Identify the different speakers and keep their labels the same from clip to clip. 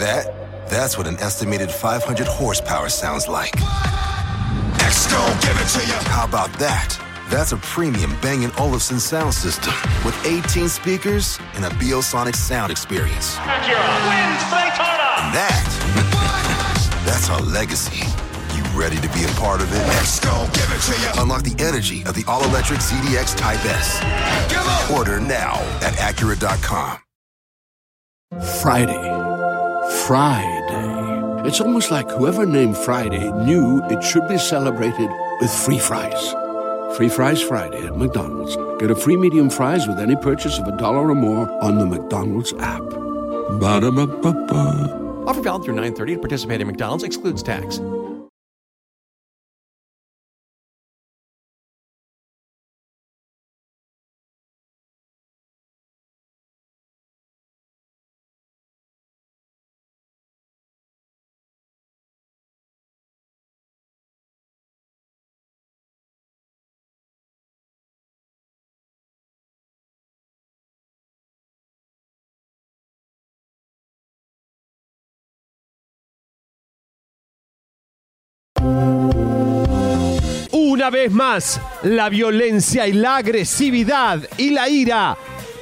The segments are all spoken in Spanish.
Speaker 1: that? That's what an estimated 500 horsepower sounds like. give it to you. How about that? That's a premium Bang & Olufsen sound system with 18 speakers and a Biosonic sound experience.
Speaker 2: Acura wins Daytona.
Speaker 1: And that, that's our legacy. You ready to be a part of it? Let's give it to you. Unlock the energy of the all-electric ZDX Type S. Order now at Acura.com.
Speaker 3: Friday. Friday. It's almost like whoever named Friday knew it should be celebrated with free fries. Free Fries Friday at McDonald's. Get a free medium fries with any purchase of a dollar or more on the McDonald's app. Ba-da-ba-ba-ba.
Speaker 4: Offer valid through 930 to participate in McDonald's excludes tax.
Speaker 5: Una vez más, la violencia y la agresividad y la ira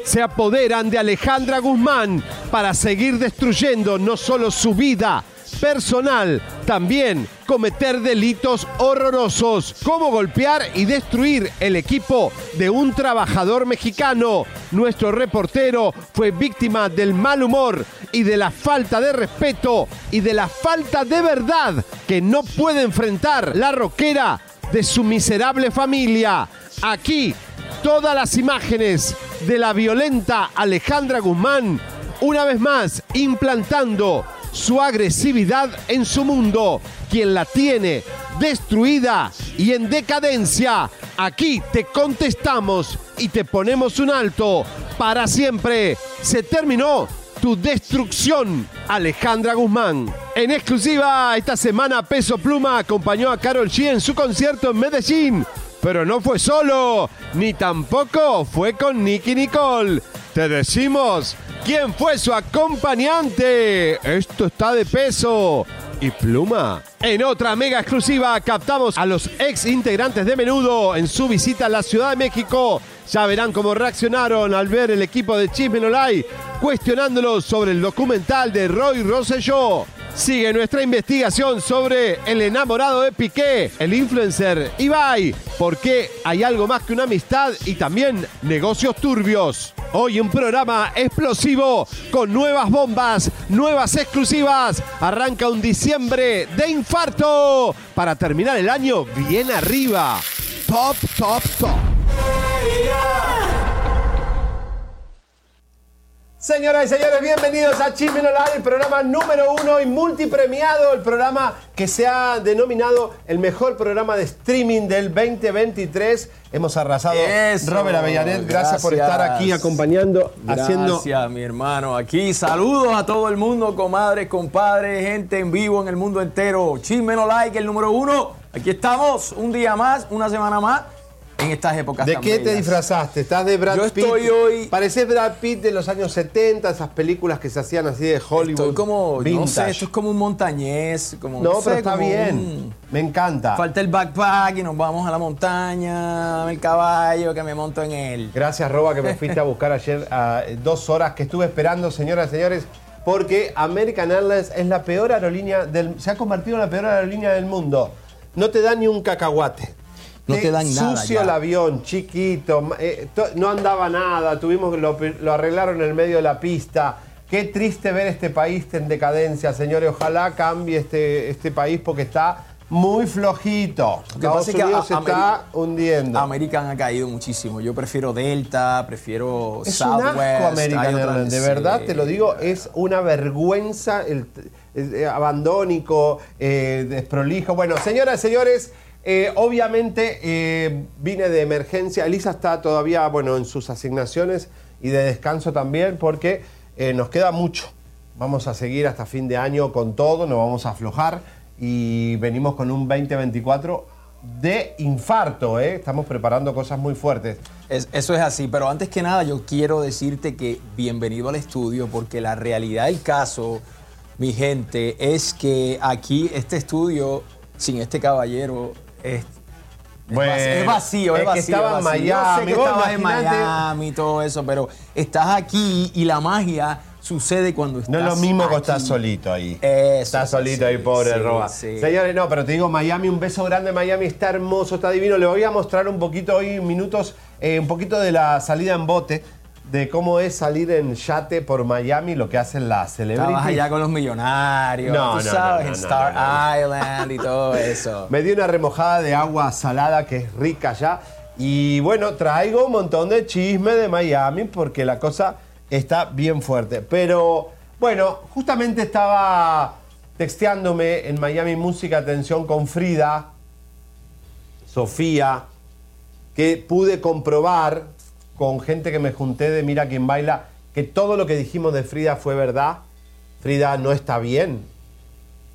Speaker 5: se apoderan de Alejandra Guzmán para seguir destruyendo no solo su vida personal, también cometer delitos horrorosos, como golpear y destruir el equipo de un trabajador mexicano. Nuestro reportero fue víctima del mal humor y de la falta de respeto y de la falta de verdad que no puede enfrentar la roquera de su miserable familia. Aquí, todas las imágenes de la violenta Alejandra Guzmán, una vez más implantando su agresividad en su mundo, quien la tiene destruida y en decadencia. Aquí te contestamos y te ponemos un alto para siempre. Se terminó tu destrucción, Alejandra Guzmán. En exclusiva, esta semana Peso Pluma acompañó a Carol G en su concierto en Medellín. Pero no fue solo, ni tampoco fue con Nicky Nicole. Te decimos quién fue su acompañante. Esto está de peso. Y Pluma. En otra mega exclusiva captamos a los ex integrantes de Menudo en su visita a la Ciudad de México. Ya verán cómo reaccionaron al ver el equipo de Chisme No Lie cuestionándolos sobre el documental de Roy Rosselló. Sigue nuestra investigación sobre el enamorado de Piqué, el influencer Ibai, porque hay algo más que una amistad y también negocios turbios. Hoy un programa explosivo con nuevas bombas, nuevas exclusivas. Arranca un diciembre de infarto para terminar el año bien arriba. Top, top, top. Señoras y señores, bienvenidos a Chisme No Live, el programa número uno y multipremiado, el programa que se ha denominado el mejor programa de streaming del 2023. Hemos arrasado.
Speaker 6: Eso,
Speaker 5: Robert Avellanet, gracias, por estar aquí
Speaker 6: gracias.
Speaker 5: acompañando, haciendo...
Speaker 6: Gracias, mi hermano. Aquí saludos a todo el mundo, comadres, compadres, gente en vivo en el mundo entero. Chisme no like, el número uno. Aquí estamos, un día más, una semana más, en estas épocas
Speaker 5: ¿De
Speaker 6: tan
Speaker 5: qué te disfrazaste? ¿Estás de Brad
Speaker 6: Yo
Speaker 5: Pitt?
Speaker 6: estoy hoy-
Speaker 5: Pareces Brad Pitt de los años 70, esas películas que se hacían así de Hollywood.
Speaker 6: Estoy como, no sé,
Speaker 5: vintage.
Speaker 6: esto es como un montañés. Como,
Speaker 5: No,
Speaker 6: sé,
Speaker 5: pero está
Speaker 6: como
Speaker 5: bien.
Speaker 6: un-
Speaker 5: Me encanta.
Speaker 6: Falta el backpack y nos vamos a la montaña, el caballo que me monto en él.
Speaker 5: Gracias, Roba, que me fuiste a buscar ayer a dos horas que estuve esperando, señoras y señores, porque American Airlines es la peor aerolínea del. se ha convertido en la peor aerolínea del mundo. No te da ni un cacahuate.
Speaker 6: No te dan nada
Speaker 5: Sucio el avión, chiquito, eh, no andaba nada, tuvimos lo, lo arreglaron en el medio de la pista. Qué triste ver este país en decadencia, señores. Ojalá cambie este, este país porque está muy flojito.
Speaker 6: Lo que
Speaker 5: Estados
Speaker 6: pasa es que
Speaker 5: Unidos
Speaker 6: a-
Speaker 5: se está hundiendo.
Speaker 6: American ha caído muchísimo. Yo prefiero Delta, prefiero
Speaker 5: Es un
Speaker 6: Southwest.
Speaker 5: asco American de verdad
Speaker 6: sí.
Speaker 5: te lo digo, es una vergüenza, el, el- eh, abandónico, eh, desprolijo. Bueno, señoras y señores, eh, obviamente eh, vine de emergencia. Elisa está todavía, bueno, en sus asignaciones y de descanso también porque eh, nos queda mucho. Vamos a seguir hasta fin de año con todo, no vamos a aflojar y venimos con un 2024 de infarto. Estamos preparando cosas muy fuertes.
Speaker 6: Es- eso es así, pero antes que nada yo quiero decirte que bienvenido al estudio porque la realidad del caso mi gente, es que aquí este estudio, sin este caballero, es,
Speaker 5: Bueno,
Speaker 6: es vacío, es,
Speaker 5: es que
Speaker 6: vacío.
Speaker 5: estaba
Speaker 6: es
Speaker 5: en
Speaker 6: vacío. Yo sé
Speaker 5: Miami,
Speaker 6: que estabas en Miami y todo eso, pero estás aquí y la magia sucede cuando estás
Speaker 5: No es lo mismo que
Speaker 6: aquí.
Speaker 5: estás solito ahí.
Speaker 6: Eso,
Speaker 5: Estás
Speaker 6: sí,
Speaker 5: solito ahí, pobre
Speaker 6: sí,
Speaker 5: Roba.
Speaker 6: sí.
Speaker 5: Señores, no, pero te digo, Miami, un beso grande. Miami está hermoso, está divino. Le voy a mostrar un poquito hoy, minutos, eh, un poquito de la salida en bote, de cómo es salir en yate por Miami, lo que hacen las celebrities.
Speaker 6: Estabas allá con los millonarios,
Speaker 5: No,
Speaker 6: tú
Speaker 5: no,
Speaker 6: sabes,
Speaker 5: no,
Speaker 6: en Star. Island y todo eso.
Speaker 5: Me dio una remojada de agua salada que es rica ya. Y bueno, traigo un montón de chisme de Miami porque la cosa está bien fuerte. Pero bueno, justamente estaba texteándome en Miami Música Atención con Frida, Sofía, que pude comprobar con gente que me junté de Mira quién baila que todo lo que dijimos de Frida fue verdad. Frida no está bien,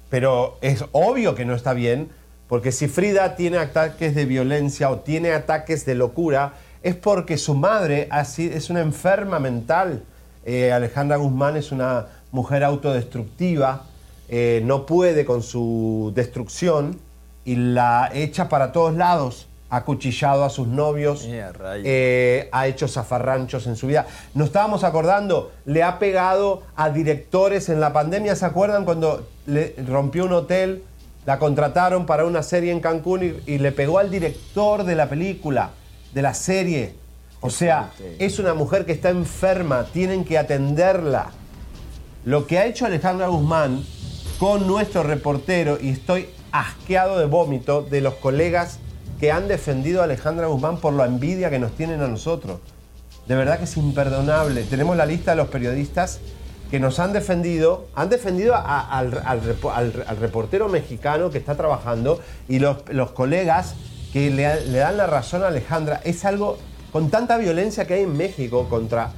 Speaker 5: pero es obvio que no está bien, porque si Frida tiene ataques de violencia o tiene ataques de locura, es porque su madre así- es una enferma mental. Eh, Alejandra Guzmán es una mujer autodestructiva, eh, no puede con su destrucción y la echa para todos lados. Ha acuchillado a sus novios,
Speaker 6: Eh,
Speaker 5: eh, ha hecho zafarranchos en su vida. Nos estábamos acordando, le ha pegado a directores en la pandemia. ¿Se acuerdan cuando le rompió un hotel? La contrataron para una serie en Cancún y, y le pegó al director de la película, de la serie. O sea, es una mujer que está enferma, tienen que atenderla. Lo que ha hecho Alejandra Guzmán con nuestro reportero, y estoy asqueado de vómito de los colegas que han defendido a Alejandra Guzmán por la envidia que nos tienen a nosotros. De verdad que es imperdonable. Tenemos la lista de los periodistas que nos han defendido, han defendido al, al repo- al- al reportero mexicano que está trabajando y los, los colegas que le, le dan la razón a Alejandra. Es algo con tanta violencia que hay en México contra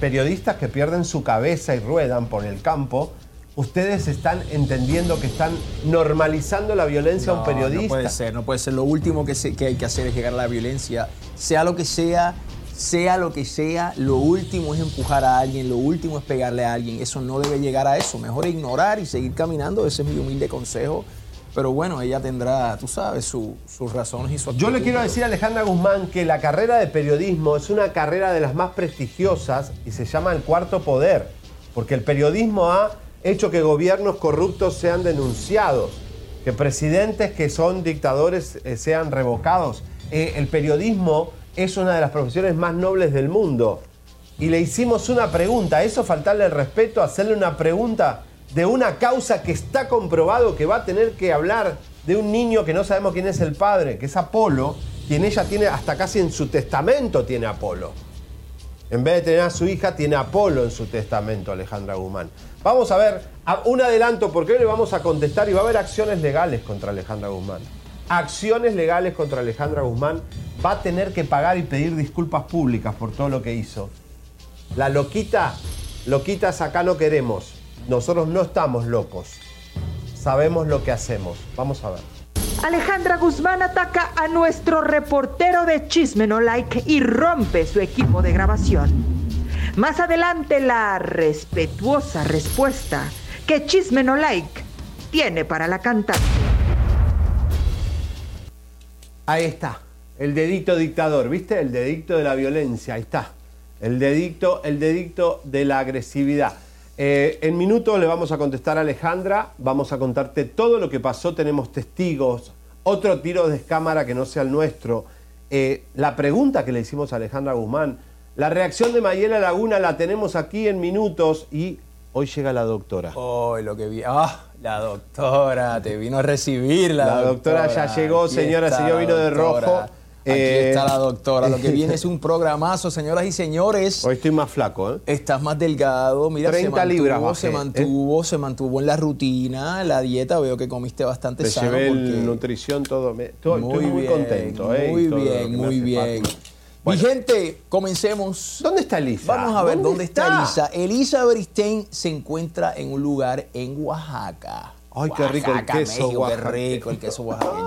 Speaker 5: periodistas que pierden su cabeza y ruedan por el campo. Ustedes están entendiendo que están normalizando la violencia a un periodista.
Speaker 6: No puede ser, no puede ser. Lo último que, se- que hay que hacer es llegar a la violencia. Sea lo que sea, sea lo que sea, lo último es empujar a alguien, lo último es pegarle a alguien. Eso no debe llegar a eso. Mejor ignorar y seguir caminando. Ese es mi humilde consejo. Pero bueno, ella tendrá, tú sabes, su- sus razones y su
Speaker 5: Yo le
Speaker 6: actitud.
Speaker 5: quiero decir a Alejandra Guzmán que la carrera de periodismo es una carrera de las más prestigiosas y se llama el cuarto poder, porque el periodismo ha hecho que gobiernos corruptos sean denunciados, que presidentes que son dictadores eh, sean revocados. Eh, el periodismo es una de las profesiones más nobles del mundo. Y le hicimos una pregunta, ¿eso faltarle el respeto, hacerle una pregunta de una causa que está comprobado que va a tener que hablar de un niño que no sabemos quién es el padre, que es Apolo, quien ella tiene hasta casi en su testamento tiene Apolo. En vez de tener a su hija, tiene Apolo en su testamento, Alejandra Guzmán. Vamos a ver a- un adelanto, porque hoy le vamos a contestar y va a haber acciones legales contra Alejandra Guzmán. Acciones legales contra Alejandra Guzmán. Va a tener que pagar y pedir disculpas públicas por todo lo que hizo. La loquita, loquitas acá no queremos. Nosotros no estamos locos. Sabemos lo que hacemos. Vamos a ver.
Speaker 7: Alejandra Guzmán ataca a nuestro reportero de Chisme No Like y rompe su equipo de grabación. Más adelante la respetuosa respuesta que Chisme No Like tiene para la cantante.
Speaker 5: Ahí está. El dedicto dictador, ¿viste? El dedicto de la violencia, ahí está. El dedicto, el dedicto de la agresividad. Eh, en minutos le vamos a contestar a Alejandra, vamos a contarte todo lo que pasó, tenemos testigos, otro tiro de cámara que no sea el nuestro. Eh, la pregunta que le hicimos a Alejandra Guzmán, la reacción de Mayela Laguna la tenemos aquí en minutos y hoy llega la doctora.
Speaker 6: Oh, lo que vi. Ah, la doctora, te vino a recibir la,
Speaker 5: La doctora ya llegó, señora, señor vino de
Speaker 6: doctora.
Speaker 5: rojo.
Speaker 6: Aquí
Speaker 5: Eh,
Speaker 6: está la doctora. Lo que viene es un programazo, señoras y señores.
Speaker 5: Hoy estoy más flaco, ¿eh?
Speaker 6: Estás más delgado, mira,
Speaker 5: 30
Speaker 6: se mantuvo,
Speaker 5: libras bajé,
Speaker 6: se
Speaker 5: ¿eh?
Speaker 6: mantuvo, se mantuvo en la rutina, la dieta, veo que comiste bastante sano
Speaker 5: llevé
Speaker 6: porque
Speaker 5: el nutrición todo. me- estoy,
Speaker 6: muy,
Speaker 5: estoy muy
Speaker 6: bien,
Speaker 5: contento, ¿eh?
Speaker 6: Muy bien, muy bien.
Speaker 5: falta.
Speaker 6: Mi
Speaker 5: Bueno.
Speaker 6: gente, comencemos.
Speaker 5: ¿Dónde está Elisa?
Speaker 6: Vamos a ver dónde, está? Elisa. Elisa Beristain se encuentra en un lugar en Oaxaca.
Speaker 5: Ay, qué rico el queso
Speaker 6: México, Qué rico el queso oaxaqueño.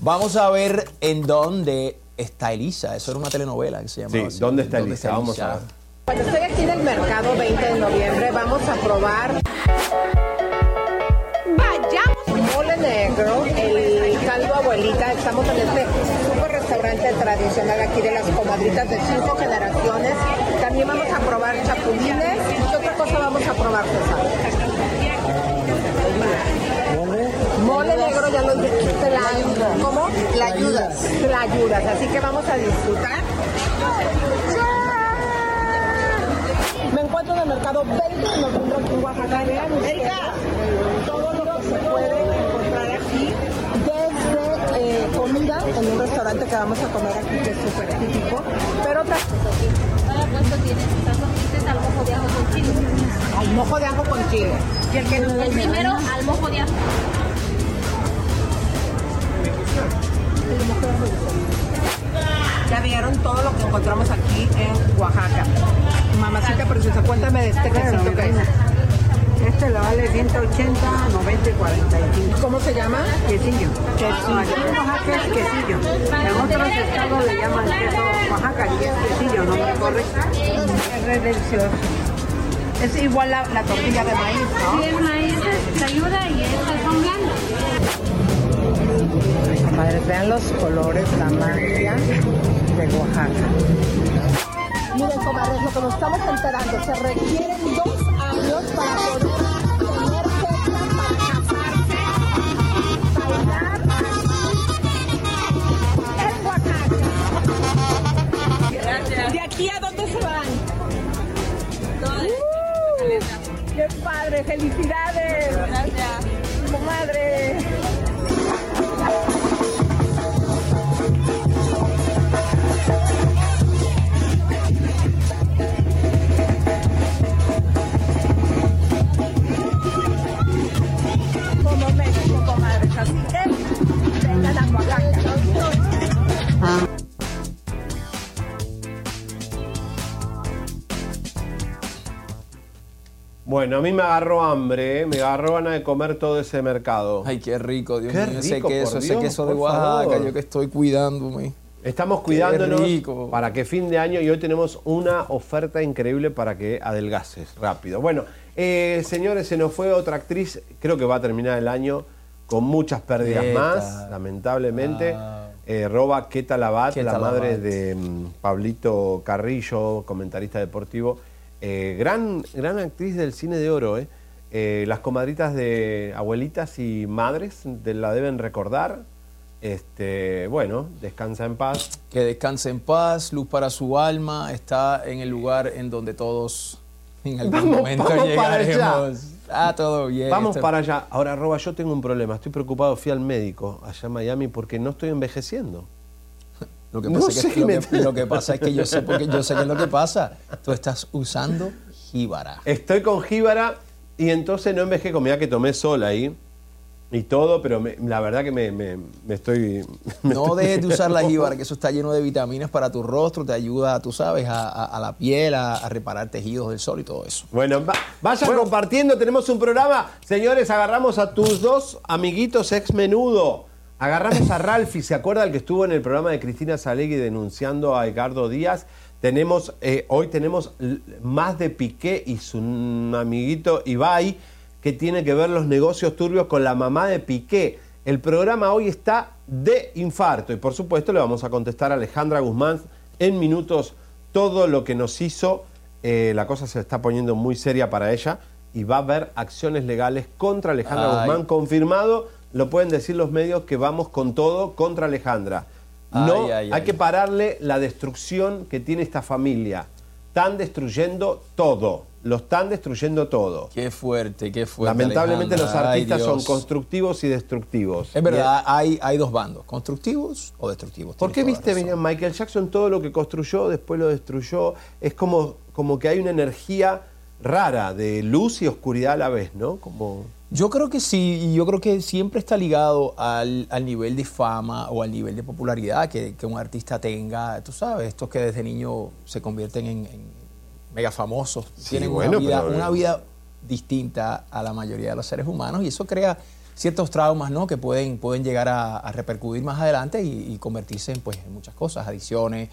Speaker 6: Vamos a ver en dónde está Elisa. Eso era una telenovela que se llamaba.
Speaker 5: Sí, ¿dónde está ¿Dónde Elisa? Vamos a ver.
Speaker 8: Bueno, estoy aquí en el mercado 20 de noviembre. Vamos a probar. Vayamos. Mole negro, el caldo abuelita. Estamos en este super restaurante tradicional aquí de las comadritas de cinco generaciones. También vamos a probar chapulines. ¿Qué otra cosa vamos a probar, César? Mole negro, ya lo dijiste, la, ¿cómo? La ayudas. La ayudas, así que vamos a disfrutar. Me encuentro en el mercado 20 de noviembre aquí en Oaxaca. Vean ustedes todo lo que se puede encontrar aquí, desde eh, comida en un restaurante que vamos a comer aquí, que es súper típico, pero otras
Speaker 9: Cada puesto tiene sus salchichas al mojo de ajo con chile.
Speaker 8: al mojo de ajo con chile. Y el que nos
Speaker 9: El primero al mojo de ajo.
Speaker 8: Ya vieron todo lo que encontramos aquí en Oaxaca. Mamacita preciosa, cuéntame de este quesito que es.
Speaker 10: Este le vale 180, 90 y 45.
Speaker 8: ¿Cómo se llama?
Speaker 10: Quesillo.
Speaker 8: Quesillo.
Speaker 10: Aquí en Oaxaca es quesillo. En otros estados le llaman queso Oaxaca y es quesillo, no me correcto. Es re delicioso.
Speaker 8: Es igual la, la tortilla de maíz, ¿no?
Speaker 9: Sí, el maíz es- te ayuda y estas son
Speaker 10: Comadres, vean los colores, la magia de Oaxaca.
Speaker 8: Miren, comadres, lo que nos estamos enterando, se requieren dos años para poder tener fecha para casarse, bailar en Oaxaca. ¿De aquí a dónde se van? ¡Uh! ¡Qué padre! ¡Felicidades! Gracias. Comadre.
Speaker 5: Bueno, a mí me agarró hambre, ¿eh? me agarró ganas de comer todo ese mercado.
Speaker 6: Ay, qué rico, Dios
Speaker 5: Qué
Speaker 6: mío, ese
Speaker 5: rico,
Speaker 6: queso, ese
Speaker 5: Dios,
Speaker 6: queso de Oaxaca,
Speaker 5: favor.
Speaker 6: yo que estoy cuidándome.
Speaker 5: Estamos cuidándonos para que fin de año y hoy tenemos una oferta increíble para que adelgaces rápido. Bueno, eh, señores, se nos fue otra actriz, creo que va a terminar el año con muchas pérdidas
Speaker 6: Queta.
Speaker 5: más, lamentablemente.
Speaker 6: Ah.
Speaker 5: Eh, roba Keta Labat,
Speaker 6: Queta
Speaker 5: la madre
Speaker 6: Labat.
Speaker 5: de mm, Pablito Carrillo, comentarista deportivo. Eh, gran, gran actriz del cine de oro, ¿eh? Eh, las comadritas de abuelitas y madres de- la deben recordar. Este, bueno, descansa en paz.
Speaker 6: Que descanse en paz, luz para su alma, está en el lugar en donde todos en algún
Speaker 5: Vamos-
Speaker 6: momento
Speaker 5: vamos
Speaker 6: llegaremos. Ah, todo bien.
Speaker 5: Vamos
Speaker 6: Este-
Speaker 5: para allá. Ahora, Roba, yo tengo un problema. Estoy preocupado. Fui al médico allá en Miami porque no estoy envejeciendo.
Speaker 6: Lo que,
Speaker 5: No
Speaker 6: pasa es
Speaker 5: sé,
Speaker 6: que, lo, que, lo que pasa es que yo sé, porque yo sé qué es lo que pasa. Tú estás usando jíbara.
Speaker 5: Estoy con jíbara y entonces no envejezco. Mira que tomé sol ahí y todo, pero me- la verdad que me, me- me estoy...
Speaker 6: No dejes de usar la jíbara, que eso está lleno de vitaminas para tu rostro, te ayuda, tú sabes, a, a- a la piel, a, a reparar tejidos del sol y todo eso.
Speaker 5: Bueno, va- vayan compartiendo, tenemos un programa. Señores, agarramos a tus dos amiguitos ex menudo. Agarramos a Ralphie, ¿se acuerda el que estuvo en el programa de Cristina Salegui denunciando a Edgardo Díaz? Tenemos, eh, hoy tenemos más de Piqué y su amiguito Ibai, que tiene que ver los negocios turbios con la mamá de Piqué. El programa hoy está de infarto y por supuesto le vamos a contestar a Alejandra Guzmán en minutos todo lo que nos hizo. Eh, la cosa se está poniendo muy seria para ella y va a haber acciones legales contra Alejandra
Speaker 6: Ay.
Speaker 5: Guzmán. Confirmado, lo pueden decir los medios que vamos con todo contra Alejandra. No,
Speaker 6: Ay, ay,
Speaker 5: hay
Speaker 6: ay.
Speaker 5: que pararle la destrucción que tiene esta familia. Están destruyendo todo. Lo están destruyendo todo.
Speaker 6: Qué fuerte, qué fuerte.
Speaker 5: Lamentablemente los
Speaker 6: Alejandra.
Speaker 5: Artistas son constructivos y destructivos.
Speaker 6: Es verdad, hay, hay dos bandos, constructivos o destructivos.
Speaker 5: ¿Por qué viste, Michael Jackson todo lo que construyó, después lo destruyó? Es como, como que hay una energía rara de luz y oscuridad a la vez, ¿no? Como...
Speaker 6: Yo creo que sí, y yo creo que siempre está ligado al, al nivel de fama o al nivel de popularidad que, que un artista tenga. Tú sabes, estos que desde niño se convierten en, en mega famosos,
Speaker 5: Sí,
Speaker 6: tienen
Speaker 5: bueno,
Speaker 6: una, vida,
Speaker 5: pero-
Speaker 6: una vida distinta a la mayoría de los seres humanos y eso crea ciertos traumas ¿no? que pueden, pueden llegar a, a repercutir más adelante y, y convertirse en, pues, en muchas cosas, adicciones,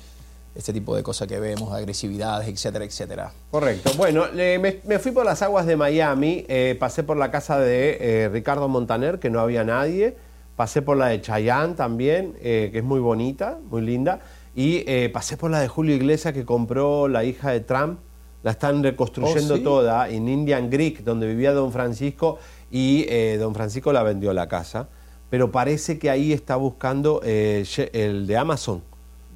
Speaker 6: este tipo de cosas que vemos, agresividades, etcétera, etcétera.
Speaker 5: Correcto. Bueno, le- me, me fui por las aguas de Miami, eh, pasé por la casa de eh, Ricardo Montaner, que no había nadie, pasé por la de Chayanne también, eh, que es muy bonita, muy linda, y pasé por la de Julio Iglesias que compró la hija de Trump, la están reconstruyendo
Speaker 6: Oh, ¿sí?
Speaker 5: toda en Indian Creek, donde vivía Don Francisco, y Don Francisco la vendió la casa, pero parece que ahí está buscando el de Amazon.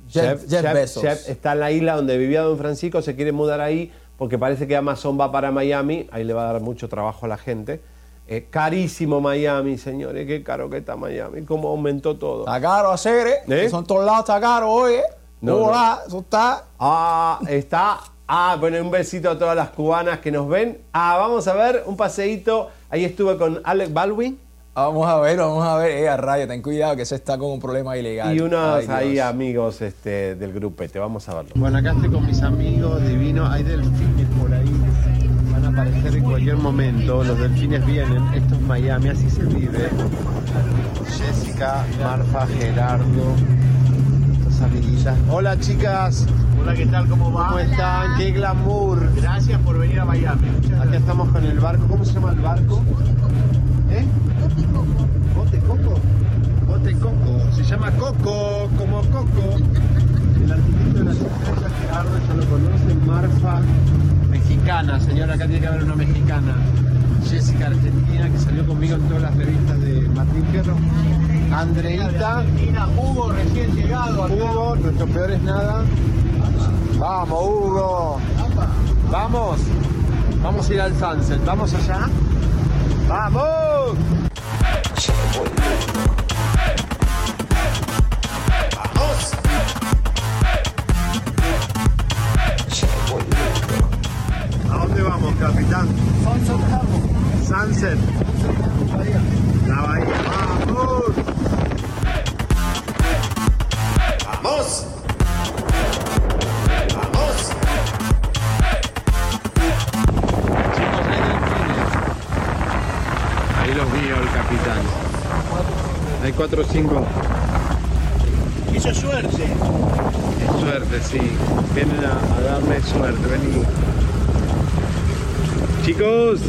Speaker 6: Jeff- Jeff Bezos.
Speaker 5: está en la isla donde vivía Don Francisco, se quiere mudar ahí porque parece que Amazon va para Miami, ahí le va a dar mucho trabajo a la gente. Eh, carísimo Miami, señores, qué caro que está Miami, cómo aumentó todo.
Speaker 6: Está caro hacer, ¿eh?
Speaker 5: ¿Eh?
Speaker 6: Son todos lados, está caro, oye.
Speaker 5: No,
Speaker 6: No,
Speaker 5: no.
Speaker 6: eso está.
Speaker 5: Ah, está. Ah, bueno, un besito a todas las cubanas que nos ven. Ah, vamos a ver un paseíto. Ahí estuve con Alec Baldwin
Speaker 6: Vamos a ver, vamos a ver. Eh, a rayo, ten cuidado que ese está con un problema ilegal.
Speaker 5: y unos
Speaker 6: Ay,
Speaker 5: ahí amigos este, del grupete. Vamos a verlo.
Speaker 11: Bueno, acá estoy con mis amigos divinos. Hay delfines por ahí. Van a aparecer en cualquier momento. Los delfines vienen. Esto es Miami, así se vive. Jessica, Marfa, Gerardo. Estas amiguitas. Hola chicas.
Speaker 12: Hola, ¿qué tal? ¿Cómo va?
Speaker 11: ¿Cómo están? ¡Qué glamour!
Speaker 12: Gracias por venir a Miami.
Speaker 11: Acá estamos con el barco. ¿Cómo se llama el barco? ¿Eh? ¿Bote Coco? Bote Coco. Se llama Coco, como Coco. El arquitecto de las estrellas, Gerardo, ya lo conocen. Marfa, mexicana. Señora, acá tiene que haber una mexicana. Jessica, argentina, que salió conmigo en todas las revistas de Martín Fierro. Andreita.
Speaker 12: Argentina, Hugo, recién llegado acá.
Speaker 11: Hugo, nuestro peor es nada. Vamos, Hugo. Vamos. Vamos a ir al sunset. Vamos allá. ¡Vamos! ¿A dónde vamos, capitán? Sunset. La bahía. ¡Vamos! ¡Vamos! ¡Vamos! Los vio el capitán. Hay cuatro o cinco.
Speaker 12: Hizo suerte.
Speaker 11: Es suerte, sí. Vienen a, a darme suerte. Vení. Chicos.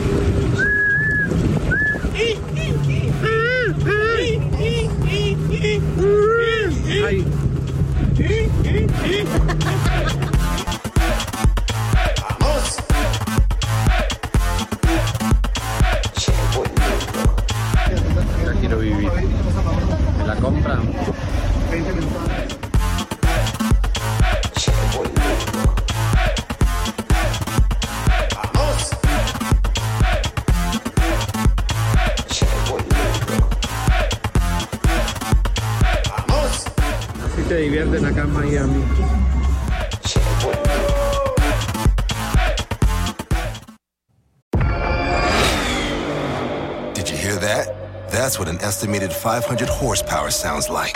Speaker 11: Ay. Así te divierten acá en Miami.
Speaker 1: Did you hear that? That's what an estimated 500 horsepower sounds like.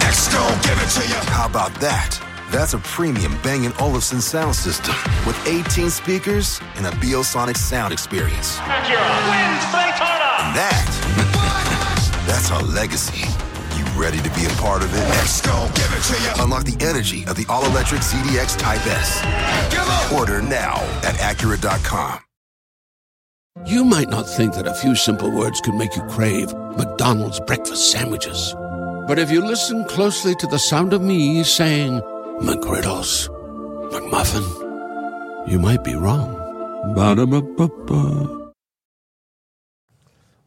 Speaker 1: Exco, give it to you. How about that? That's a premium Bang & Olufsen sound system with 18 speakers and a Biosonic sound experience.
Speaker 2: Acura wins Daytona.
Speaker 1: And that, that's our legacy. You ready to be a part of it? Exco, give it to you. Unlock the energy of the all-electric ZDX Type S. Order now at Acura.com.
Speaker 3: You might not think that a few simple words could make you crave McDonald's breakfast sandwiches. But if you listen closely to the sound of me saying McGriddles, McMuffin, you might be wrong. Ba-da-ba-ba-ba.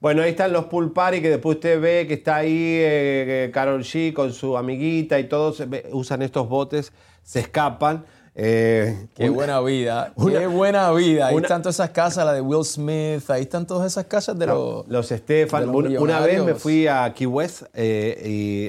Speaker 5: Bueno, ahí están los pool party que después usted ve que está ahí eh, Carol G con su amiguita y todos ve- usan estos botes, se escapan. eh,
Speaker 6: Qué buena vida,
Speaker 5: una-
Speaker 6: qué buena vida. Ahí
Speaker 5: una-
Speaker 6: están todas esas casas, la de Will Smith, ahí están todas esas casas de los...
Speaker 5: Los Estefan.
Speaker 6: los
Speaker 5: Una, vez me fui a Key West eh,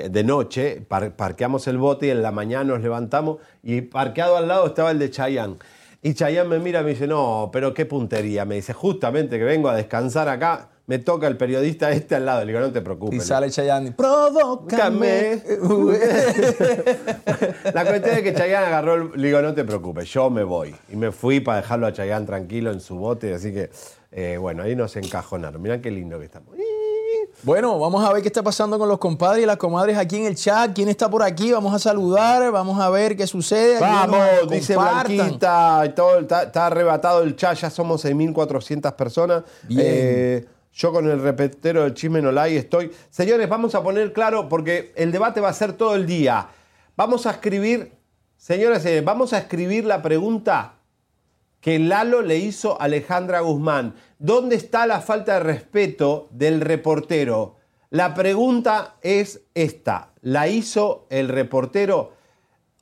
Speaker 5: y de noche par- parqueamos el bote y en la mañana nos levantamos y parqueado al lado estaba el de Chayanne. Y Chayanne me mira y me dice, no, pero qué puntería. Me dice, justamente que vengo a descansar acá, me toca el periodista este al lado. Le digo, no te
Speaker 6: Y
Speaker 5: preocupes.
Speaker 6: sale Chayanne, provócame.
Speaker 5: La cuestión es que Chayanne agarró, el, le digo, no te preocupes, yo me voy. Y me fui para dejarlo a Chayanne tranquilo en su bote, así que, eh, bueno, ahí nos encajonaron. Mirá qué lindo que estamos.
Speaker 6: Bueno, vamos a ver qué está pasando con los compadres y las comadres aquí en el chat. ¿Quién está por aquí? Vamos a saludar, vamos a ver qué sucede.
Speaker 5: Vamos, dice. Blanquita, y todo, está, está arrebatado el chat, ya somos 6.400 personas.
Speaker 6: Bien.
Speaker 5: Eh, Yo con el repetero del chisme no estoy. Señores, vamos a poner claro, porque el debate va a ser todo el día. Vamos a escribir, señores, vamos a escribir la pregunta que Lalo le hizo a Alejandra Guzmán. ¿Dónde está la falta de respeto del reportero? La pregunta es esta. La hizo el reportero.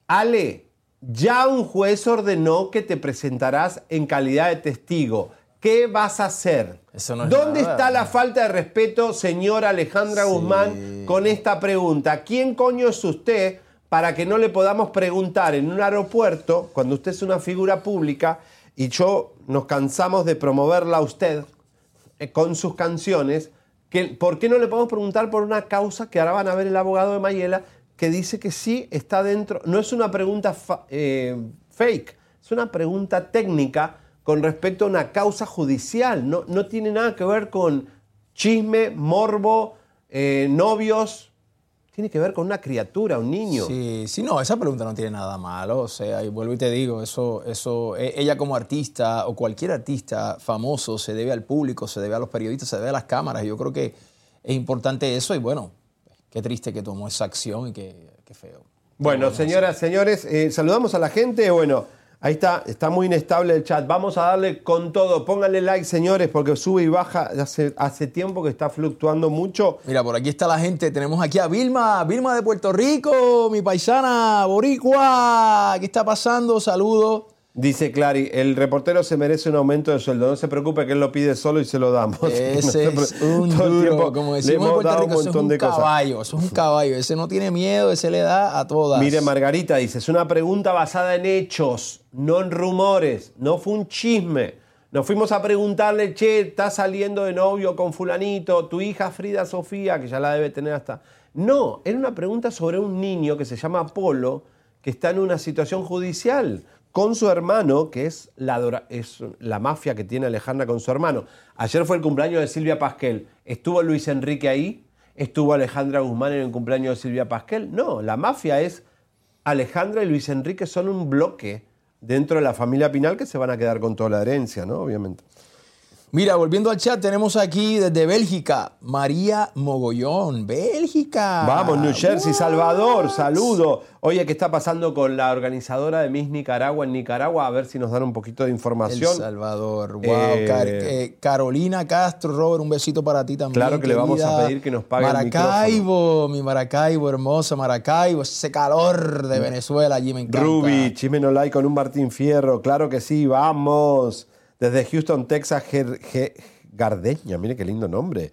Speaker 5: Ale, ya un juez ordenó que te presentarás en calidad de testigo. ¿Qué vas a hacer?
Speaker 6: Eso no es
Speaker 5: ¿Dónde
Speaker 6: nada.
Speaker 5: está la falta de respeto, señora Alejandra Guzmán, con esta pregunta? ¿Quién coño es usted para que no le podamos preguntar en un aeropuerto, cuando usted es una figura pública y yo nos cansamos de promoverla a usted eh, con sus canciones, que, ¿por qué no le podemos preguntar por una causa que ahora van a ver el abogado de Mayela que dice que sí está dentro? No es una pregunta fa- eh, fake, es una pregunta técnica con respecto a una causa judicial. No, no tiene nada que ver con chisme, morbo, eh, novios. Tiene que ver con una criatura, un niño.
Speaker 6: Sí, sí, no, esa pregunta no tiene nada malo. O sea, y vuelvo y te digo, eso, eso, e- ella como artista o cualquier artista famoso se debe al público, se debe a los periodistas, se debe a las cámaras. Yo creo que es importante eso y bueno, qué triste que tomó esa acción y qué, qué feo.
Speaker 5: Bueno, señoras, señores, eh, saludamos a la gente. Bueno, ahí está, está muy inestable el chat. Vamos a darle con todo. Pónganle like, señores, porque sube y baja. Hace, hace tiempo que está fluctuando mucho.
Speaker 6: Mira, por aquí está la gente. Tenemos aquí a Vilma, Vilma de Puerto Rico, mi paisana boricua. ¿Qué está pasando? Saludos.
Speaker 5: Dice Clary, el reportero se merece un aumento de sueldo. No se preocupe que él lo pide solo y se lo damos.
Speaker 6: Ese
Speaker 5: No
Speaker 6: es un duro,
Speaker 5: tiempo
Speaker 6: como decimos en Puerto es un
Speaker 5: de cosas.
Speaker 6: caballo, eso es un caballo. Ese no tiene miedo, ese le da a todas.
Speaker 5: Mire, Margarita dice, es una pregunta basada en hechos, no en rumores, no fue un chisme. Nos fuimos a preguntarle, che, ¿estás saliendo de novio con fulanito? Tu hija Frida Sofía, que ya la debe tener hasta... No, era una pregunta sobre un niño que se llama Polo, que está en una situación judicial con su hermano, que es la, es la mafia que tiene Alejandra con su hermano. Ayer fue el cumpleaños de Silvia Pasquel. ¿Estuvo Luis Enrique ahí? ¿Estuvo Alejandra Guzmán en el cumpleaños de Silvia Pasquel? No, la mafia es Alejandra y Luis Enrique son un bloque dentro de la familia Pinal que se van a quedar con toda la herencia, ¿no? Obviamente.
Speaker 6: Mira, volviendo al chat, tenemos aquí desde Bélgica, María Mogollón, Bélgica.
Speaker 5: Vamos, New Jersey,
Speaker 6: What?
Speaker 5: Salvador, saludo. Oye, ¿qué está pasando con la organizadora de Miss Nicaragua en Nicaragua? A ver si nos dan un poquito de
Speaker 6: El
Speaker 5: información.
Speaker 6: Salvador, wow.
Speaker 5: Eh,
Speaker 6: Car- eh, Carolina Castro, Robert, un besito para ti también.
Speaker 5: Claro que le vamos a pedir que nos pague el
Speaker 6: Maracaibo, mi Maracaibo, hermosa Maracaibo, ese calor de Venezuela allí me encanta.
Speaker 5: Ruby, Chimenolay con un Martín Fierro, claro que sí, vamos. Desde Houston, Texas, Ger- Ge- Gardeña, mire qué lindo nombre.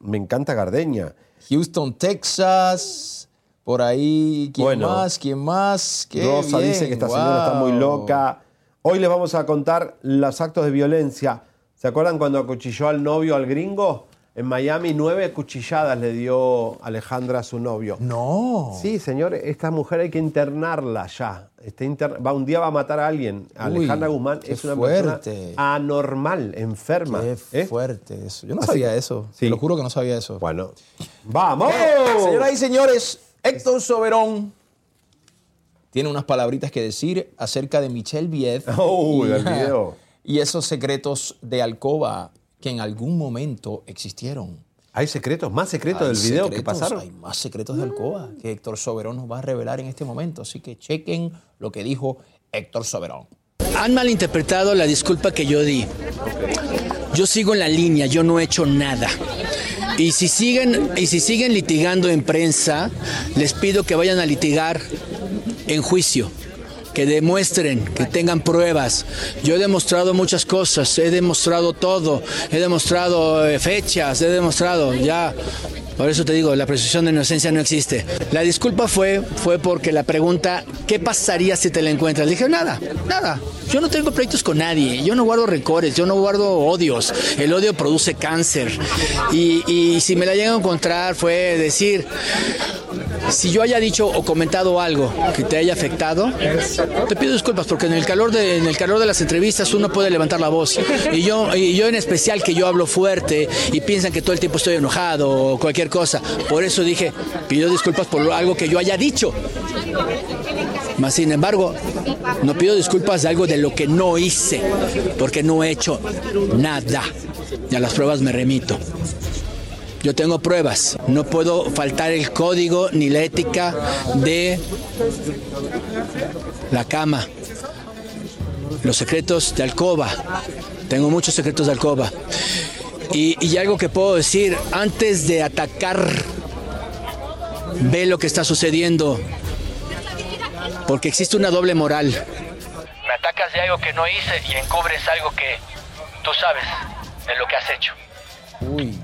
Speaker 5: Me encanta Gardeña.
Speaker 6: Houston, Texas. Por ahí, ¿quién
Speaker 5: Bueno.
Speaker 6: más? ¿Quién más? Qué
Speaker 5: Rosa
Speaker 6: bien,
Speaker 5: dice que esta señora está muy loca. Hoy les vamos a contar los actos de violencia. ¿Se acuerdan cuando acuchilló al novio al gringo? En Miami, nueve cuchilladas le dio Alejandra a su novio.
Speaker 6: No.
Speaker 5: Sí, señor, esta mujer hay que internarla ya. Inter- va, un día va a matar a alguien.
Speaker 6: Uy,
Speaker 5: Alejandra Guzmán es una
Speaker 6: fuerte.
Speaker 5: persona anormal, enferma.
Speaker 6: Qué
Speaker 5: ¿eh?
Speaker 6: fuerte eso. Yo no
Speaker 5: Así
Speaker 6: sabía eso.
Speaker 5: sí.
Speaker 6: Te lo juro que no sabía eso.
Speaker 5: Bueno, ¡vamos!
Speaker 6: Señoras y señores, Héctor Soberón tiene unas palabritas que decir acerca de Michelle Viet
Speaker 5: Oh,
Speaker 6: y,
Speaker 5: del video.
Speaker 6: y esos secretos de alcoba que en algún momento existieron.
Speaker 5: Hay secretos, más secretos
Speaker 6: Hay
Speaker 5: del video que pasaron.
Speaker 6: Hay más secretos de alcoba que Héctor Soberón nos va a revelar en este momento. Así que chequen lo que dijo Héctor Soberón.
Speaker 13: Han malinterpretado la disculpa que yo di. Yo sigo en la línea, yo no he hecho nada. Y si siguen, y si siguen litigando en prensa, les pido que vayan a litigar en juicio. Que demuestren, que tengan pruebas. Yo he demostrado muchas cosas, he demostrado todo, he demostrado eh, fechas, he demostrado ya. Por eso te digo, la presunción de inocencia no existe. La disculpa fue, fue porque la pregunta, ¿qué pasaría si te la encuentras? Le dije, nada, nada. Yo no tengo proyectos con nadie, yo no guardo rencores, yo no guardo odios. El odio produce cáncer. Y, y si me la llegan a encontrar fue decir, si yo haya dicho o comentado algo que te haya afectado, te pido disculpas porque en el calor de, en el calor de las entrevistas uno puede levantar la voz. Y yo, y yo en especial que yo hablo fuerte y piensan que todo el tiempo estoy enojado o cualquier cosa. Por eso dije, pido disculpas por algo que yo haya dicho. Mas sin embargo, no pido disculpas de algo de lo que no hice, porque no he hecho nada. Y a las pruebas me remito. Yo tengo pruebas. No puedo faltar el código ni la ética de la cama. Los secretos de alcoba. Tengo muchos secretos de alcoba. Y, y algo que puedo decir, antes de atacar, ve lo que está sucediendo. Porque existe una doble moral. Me atacas de algo que no hice y encubres algo que tú sabes de lo que has hecho.
Speaker 6: Uy.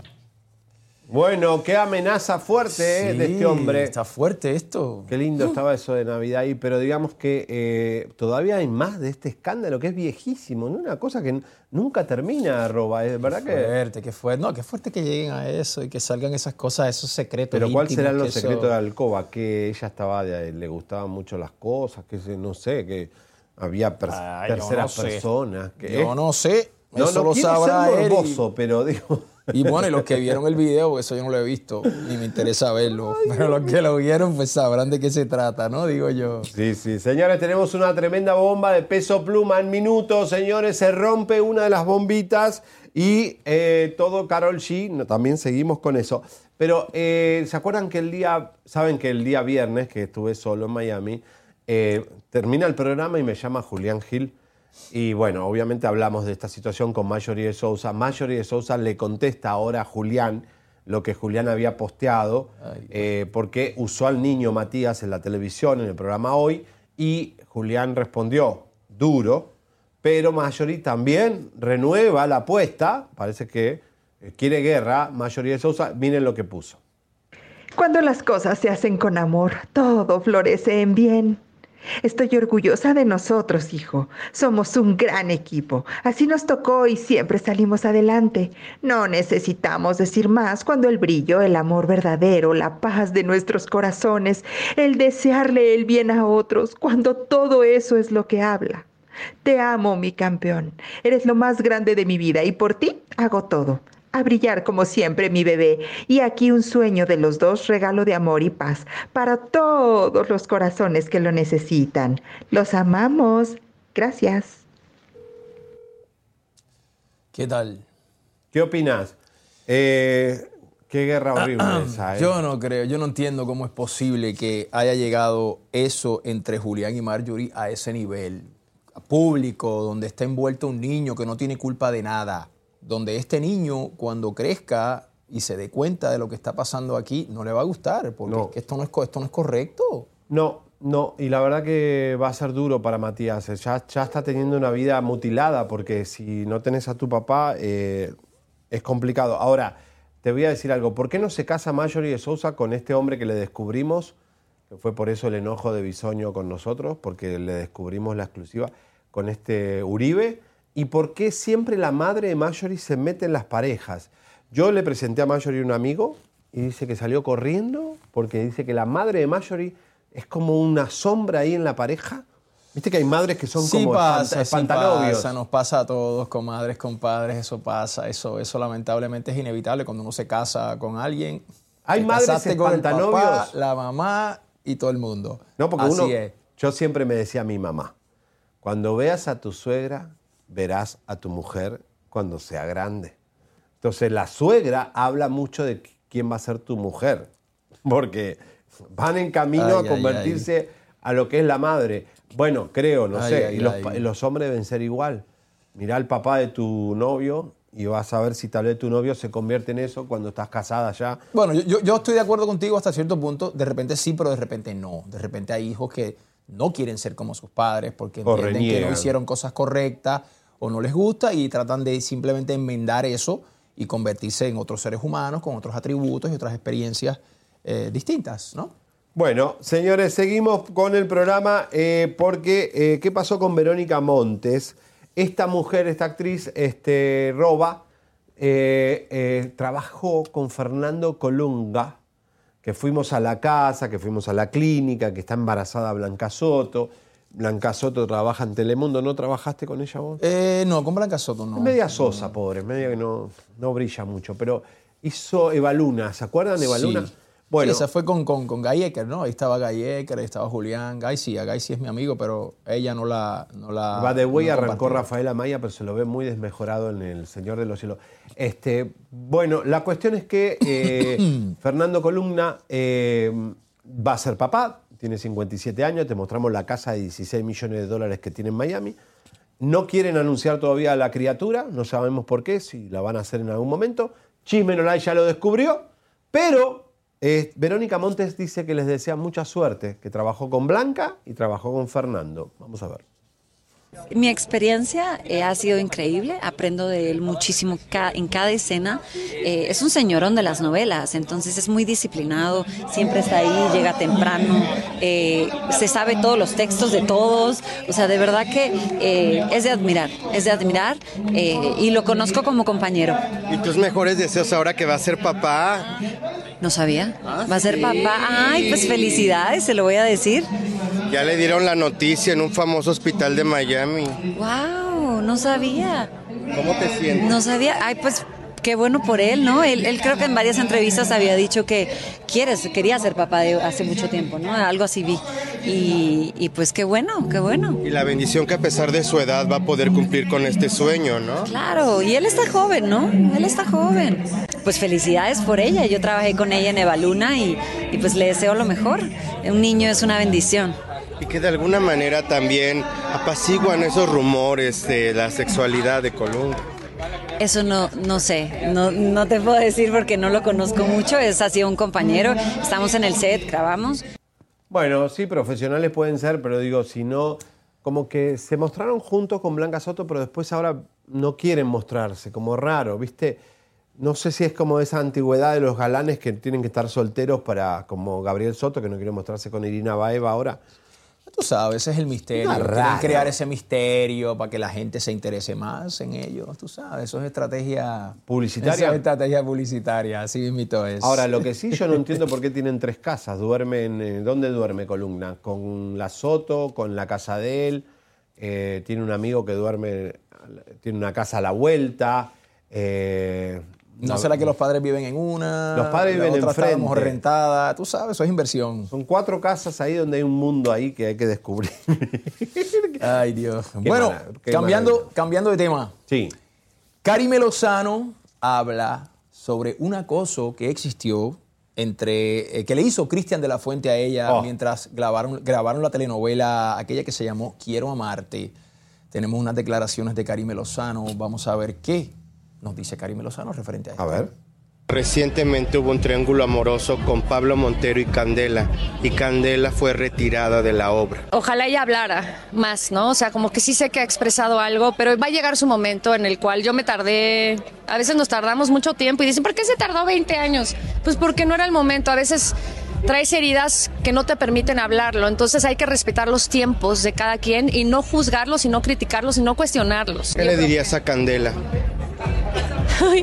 Speaker 5: Bueno, qué amenaza fuerte eh, de este hombre.
Speaker 6: Está fuerte esto.
Speaker 5: Qué lindo estaba eso de Navidad ahí, pero digamos que eh, todavía hay más de este escándalo que es viejísimo, ¿no? Una cosa que nunca termina, Roba, es verdad que...
Speaker 6: Fuerte, qué fuerte. No, qué fuerte que lleguen a eso y que salgan esas cosas, esos secretos.
Speaker 5: Pero ¿cuál
Speaker 6: íntimos
Speaker 5: serán
Speaker 6: que
Speaker 5: los
Speaker 6: eso-
Speaker 5: secretos de Alcoba? Que ella estaba, de- le gustaban mucho las cosas, que se- no sé, que había
Speaker 6: Ah,
Speaker 5: terceras
Speaker 6: no sé.
Speaker 5: personas. Que,
Speaker 6: Yo no sé. Eso
Speaker 5: no
Speaker 6: lo sabrá
Speaker 5: ser
Speaker 6: él y-
Speaker 5: morboso, pero digo...
Speaker 6: Y bueno, y los que vieron el video, porque eso yo no lo he visto, ni me interesa verlo. Pero los que lo vieron, pues sabrán de qué se trata, ¿no? Digo yo.
Speaker 5: Sí, sí. Señores, tenemos una tremenda bomba de peso pluma en minutos. Señores, se rompe una de las bombitas y eh, todo Carol G. no, también seguimos con eso. Pero, eh, ¿se acuerdan que el día, saben que el día viernes, que estuve solo en Miami, eh, termina el programa y me llama Julián Gil? Y bueno, obviamente hablamos de esta situación con Marjorie de Sousa. Marjorie de Sousa le contesta ahora a Julián lo que Julián había posteado, eh, porque usó al niño Matías en la televisión, en el programa Hoy, y Julián respondió duro, pero Marjorie también renueva la apuesta, parece que eh, quiere guerra, Marjorie de Sousa, miren lo que puso.
Speaker 7: Cuando las cosas se hacen con amor, todo florece en bien. Estoy orgullosa de nosotros, hijo. Somos un gran equipo. Así nos tocó y siempre salimos adelante. No necesitamos decir más cuando el brillo, el amor verdadero, la paz de nuestros corazones, el desearle el bien a otros, cuando todo eso es lo que habla. Te amo, mi campeón. Eres lo más grande de mi vida y por ti hago todo. A brillar como siempre, mi bebé. Y aquí un sueño de los dos, regalo de amor y paz para todos los corazones que lo necesitan. Los amamos. Gracias.
Speaker 6: ¿Qué tal?
Speaker 5: ¿Qué opinas? Eh, qué guerra horrible esa, ¿eh?
Speaker 6: Yo no creo, yo no entiendo cómo es posible que haya llegado eso entre Julián y Marjorie a ese nivel público, donde está envuelto un niño que no tiene culpa de nada, donde este niño cuando crezca y se dé cuenta de lo que está pasando aquí, no le va a gustar, porque es que esto no es, esto no es correcto.
Speaker 5: No, no, y la verdad que va a ser duro para Matías. Ya, ya está teniendo una vida mutilada, porque si no tenés a tu papá, eh, es complicado. Ahora, te voy a decir algo. ¿Por qué no se casa Marjorie de Sousa con este hombre que le descubrimos? Que fue por eso el enojo de Bisoño con nosotros, porque le descubrimos la exclusiva con este Uribe. ¿Y por qué siempre la madre de Marjorie se mete en las parejas? Yo le presenté a Marjorie un amigo y dice que salió corriendo porque dice que la madre de Marjorie es como una sombra ahí en la pareja. Viste que hay madres que son
Speaker 6: Sí
Speaker 5: como
Speaker 6: pasa,
Speaker 5: espanta-
Speaker 6: sí
Speaker 5: espantanovios.
Speaker 6: pasa, nos pasa a todos, comadres, compadres, eso pasa, eso, eso lamentablemente es inevitable cuando uno se casa con alguien.
Speaker 5: Hay madres
Speaker 6: casaste con el
Speaker 5: espantanovios.
Speaker 6: papá, la mamá y todo el mundo.
Speaker 5: No, porque
Speaker 6: Así
Speaker 5: uno.
Speaker 6: es.
Speaker 5: Yo siempre me decía a mi mamá: cuando veas a tu suegra, verás a tu mujer cuando sea grande. Entonces, la suegra habla mucho de qu- quién va a ser tu mujer, porque van en camino
Speaker 6: Ay,
Speaker 5: a
Speaker 6: ay,
Speaker 5: convertirse a lo que es la madre. Bueno, creo, no sé. y los, hombres deben ser igual. Mirá al papá de tu novio y vas a ver si tal vez tu novio se convierte en eso cuando estás casada ya.
Speaker 6: Bueno, yo, estoy de acuerdo contigo hasta cierto punto. De repente sí, pero de repente no. De repente hay hijos que no quieren ser como sus padres porque
Speaker 5: O
Speaker 6: entienden que no hicieron cosas correctas o no les gusta y tratan de simplemente enmendar eso y convertirse en otros seres humanos con otros atributos y otras experiencias eh, distintas, ¿no?
Speaker 5: Bueno, señores, seguimos con el programa eh, porque eh, ¿qué pasó con Verónica Montes? Esta mujer, esta actriz, este, Roba, trabajó con Fernando Colunga, que fuimos a la casa, que fuimos a la clínica, que está embarazada Blanca Soto. Blanca Soto trabaja en Telemundo. ¿No trabajaste con ella vos?
Speaker 6: Eh, no, con Blanca Soto no.
Speaker 5: Es media sosa, pobre, media que no, no brilla mucho, pero hizo Evaluna, ¿se acuerdan de Evaluna?
Speaker 6: Sí.
Speaker 5: Bueno.
Speaker 6: Sí, esa fue con, con, con Guy Ecker, ¿no? Ahí estaba Guy Ecker, ahí estaba Julián. Guy sí, a Guy sí es mi amigo, pero ella no la. No la
Speaker 5: Va de
Speaker 6: no
Speaker 5: arrancó. Rafael Amaya, pero se lo ve muy desmejorado en El Señor de los Cielos. Este, bueno, la cuestión es que eh, Fernando Columna eh, va a ser papá, tiene 57 años, te mostramos la casa de 16 millones de dólares que tiene en Miami. No quieren anunciar todavía a la criatura, no sabemos por qué, si la van a hacer en algún momento. Chisme Nolay ya lo descubrió, pero eh, Verónica Montes dice que les desea mucha suerte, que trabajó con Blanca y trabajó con Fernando. Vamos a ver.
Speaker 14: Mi experiencia eh, ha sido increíble, aprendo de él muchísimo en cada escena. Eh, es un señorón de las novelas, entonces es muy disciplinado, siempre está ahí, llega temprano, eh, se sabe todos los textos de todos, o sea, de verdad que eh, es de admirar, es de admirar y lo conozco como compañero.
Speaker 15: ¿Y tus mejores deseos ahora que va a ser papá?
Speaker 14: No sabía, va a ser papá. Ay, pues felicidades, se lo voy a decir.
Speaker 15: Ya le dieron la noticia en un famoso hospital de Miami.
Speaker 14: Wow, no sabía.
Speaker 15: ¿Cómo te sientes?
Speaker 14: No sabía, ay, pues qué bueno por él, ¿no? Él, él creo que en varias entrevistas había dicho que quieres, quería ser papá de hace mucho tiempo, ¿no? Algo así vi. Y, y pues qué bueno, qué bueno.
Speaker 15: Y la bendición que a pesar de su edad va a poder cumplir con este sueño, ¿no?
Speaker 14: Claro, y él está joven, ¿no? Él está joven. Pues felicidades por ella. Yo trabajé con ella en Evaluna y, y pues le deseo lo mejor. Un niño es una bendición.
Speaker 15: Y que de alguna manera también apaciguan esos rumores de la sexualidad de Columna.
Speaker 14: Eso no, no sé, no, no te puedo decir porque no lo conozco mucho. Es así un compañero. Estamos en el set, grabamos.
Speaker 5: Bueno, sí, profesionales pueden ser, pero digo, si no, como que se mostraron juntos con Blanca Soto, pero después ahora no quieren mostrarse, como raro, ¿viste? No sé si es como esa antigüedad de los galanes que tienen que estar solteros para, como Gabriel Soto, que no quiere mostrarse con Irina Baeva ahora.
Speaker 6: Tú sabes, ese es el misterio. Quieren crear ese misterio para que la gente se interese más en ellos. Tú sabes, eso es estrategia
Speaker 5: Publicitaria.
Speaker 6: Eso es estrategia publicitaria, así mismito es.
Speaker 5: Ahora, lo que sí yo no entiendo por qué tienen tres casas. Duermen, eh, ¿Dónde duerme Columna? ¿Con la Soto? ¿Con la casa de él? Eh, tiene un amigo que duerme, tiene una casa a la vuelta. eh,
Speaker 6: ¿No será que los padres viven en una?
Speaker 5: Los padres
Speaker 6: la
Speaker 5: viven
Speaker 6: otra está rentada. Tú sabes, eso es inversión.
Speaker 5: Son cuatro casas ahí donde hay un mundo ahí que hay que descubrir.
Speaker 6: Ay, Dios.
Speaker 5: Qué
Speaker 6: bueno, cambiando,
Speaker 5: maravilla.
Speaker 6: cambiando de tema.
Speaker 5: Sí.
Speaker 6: Karime Lozano habla sobre un acoso que existió entre eh, que le hizo Cristian de la Fuente a ella
Speaker 5: Oh.
Speaker 6: mientras grabaron, grabaron la telenovela aquella que se llamó Quiero amarte. Tenemos unas declaraciones de Karime Lozano. Vamos a ver qué nos dice Karime Lozano referente a esto.
Speaker 5: A ver.
Speaker 15: Recientemente hubo un triángulo amoroso con Pablo Montero y Candela, y Candela fue retirada de la obra.
Speaker 16: Ojalá ella hablara más, ¿no? O sea, como que sí sé que ha expresado algo, pero va a llegar su momento en el cual yo me tardé, a veces nos tardamos mucho tiempo y dicen, ¿por qué se tardó 20 años? Pues porque no era el momento, a veces traes heridas que no te permiten hablarlo, entonces hay que respetar los tiempos de cada quien y no juzgarlos y no criticarlos y no cuestionarlos.
Speaker 15: ¿Qué le dirías a Candela?
Speaker 16: Ay,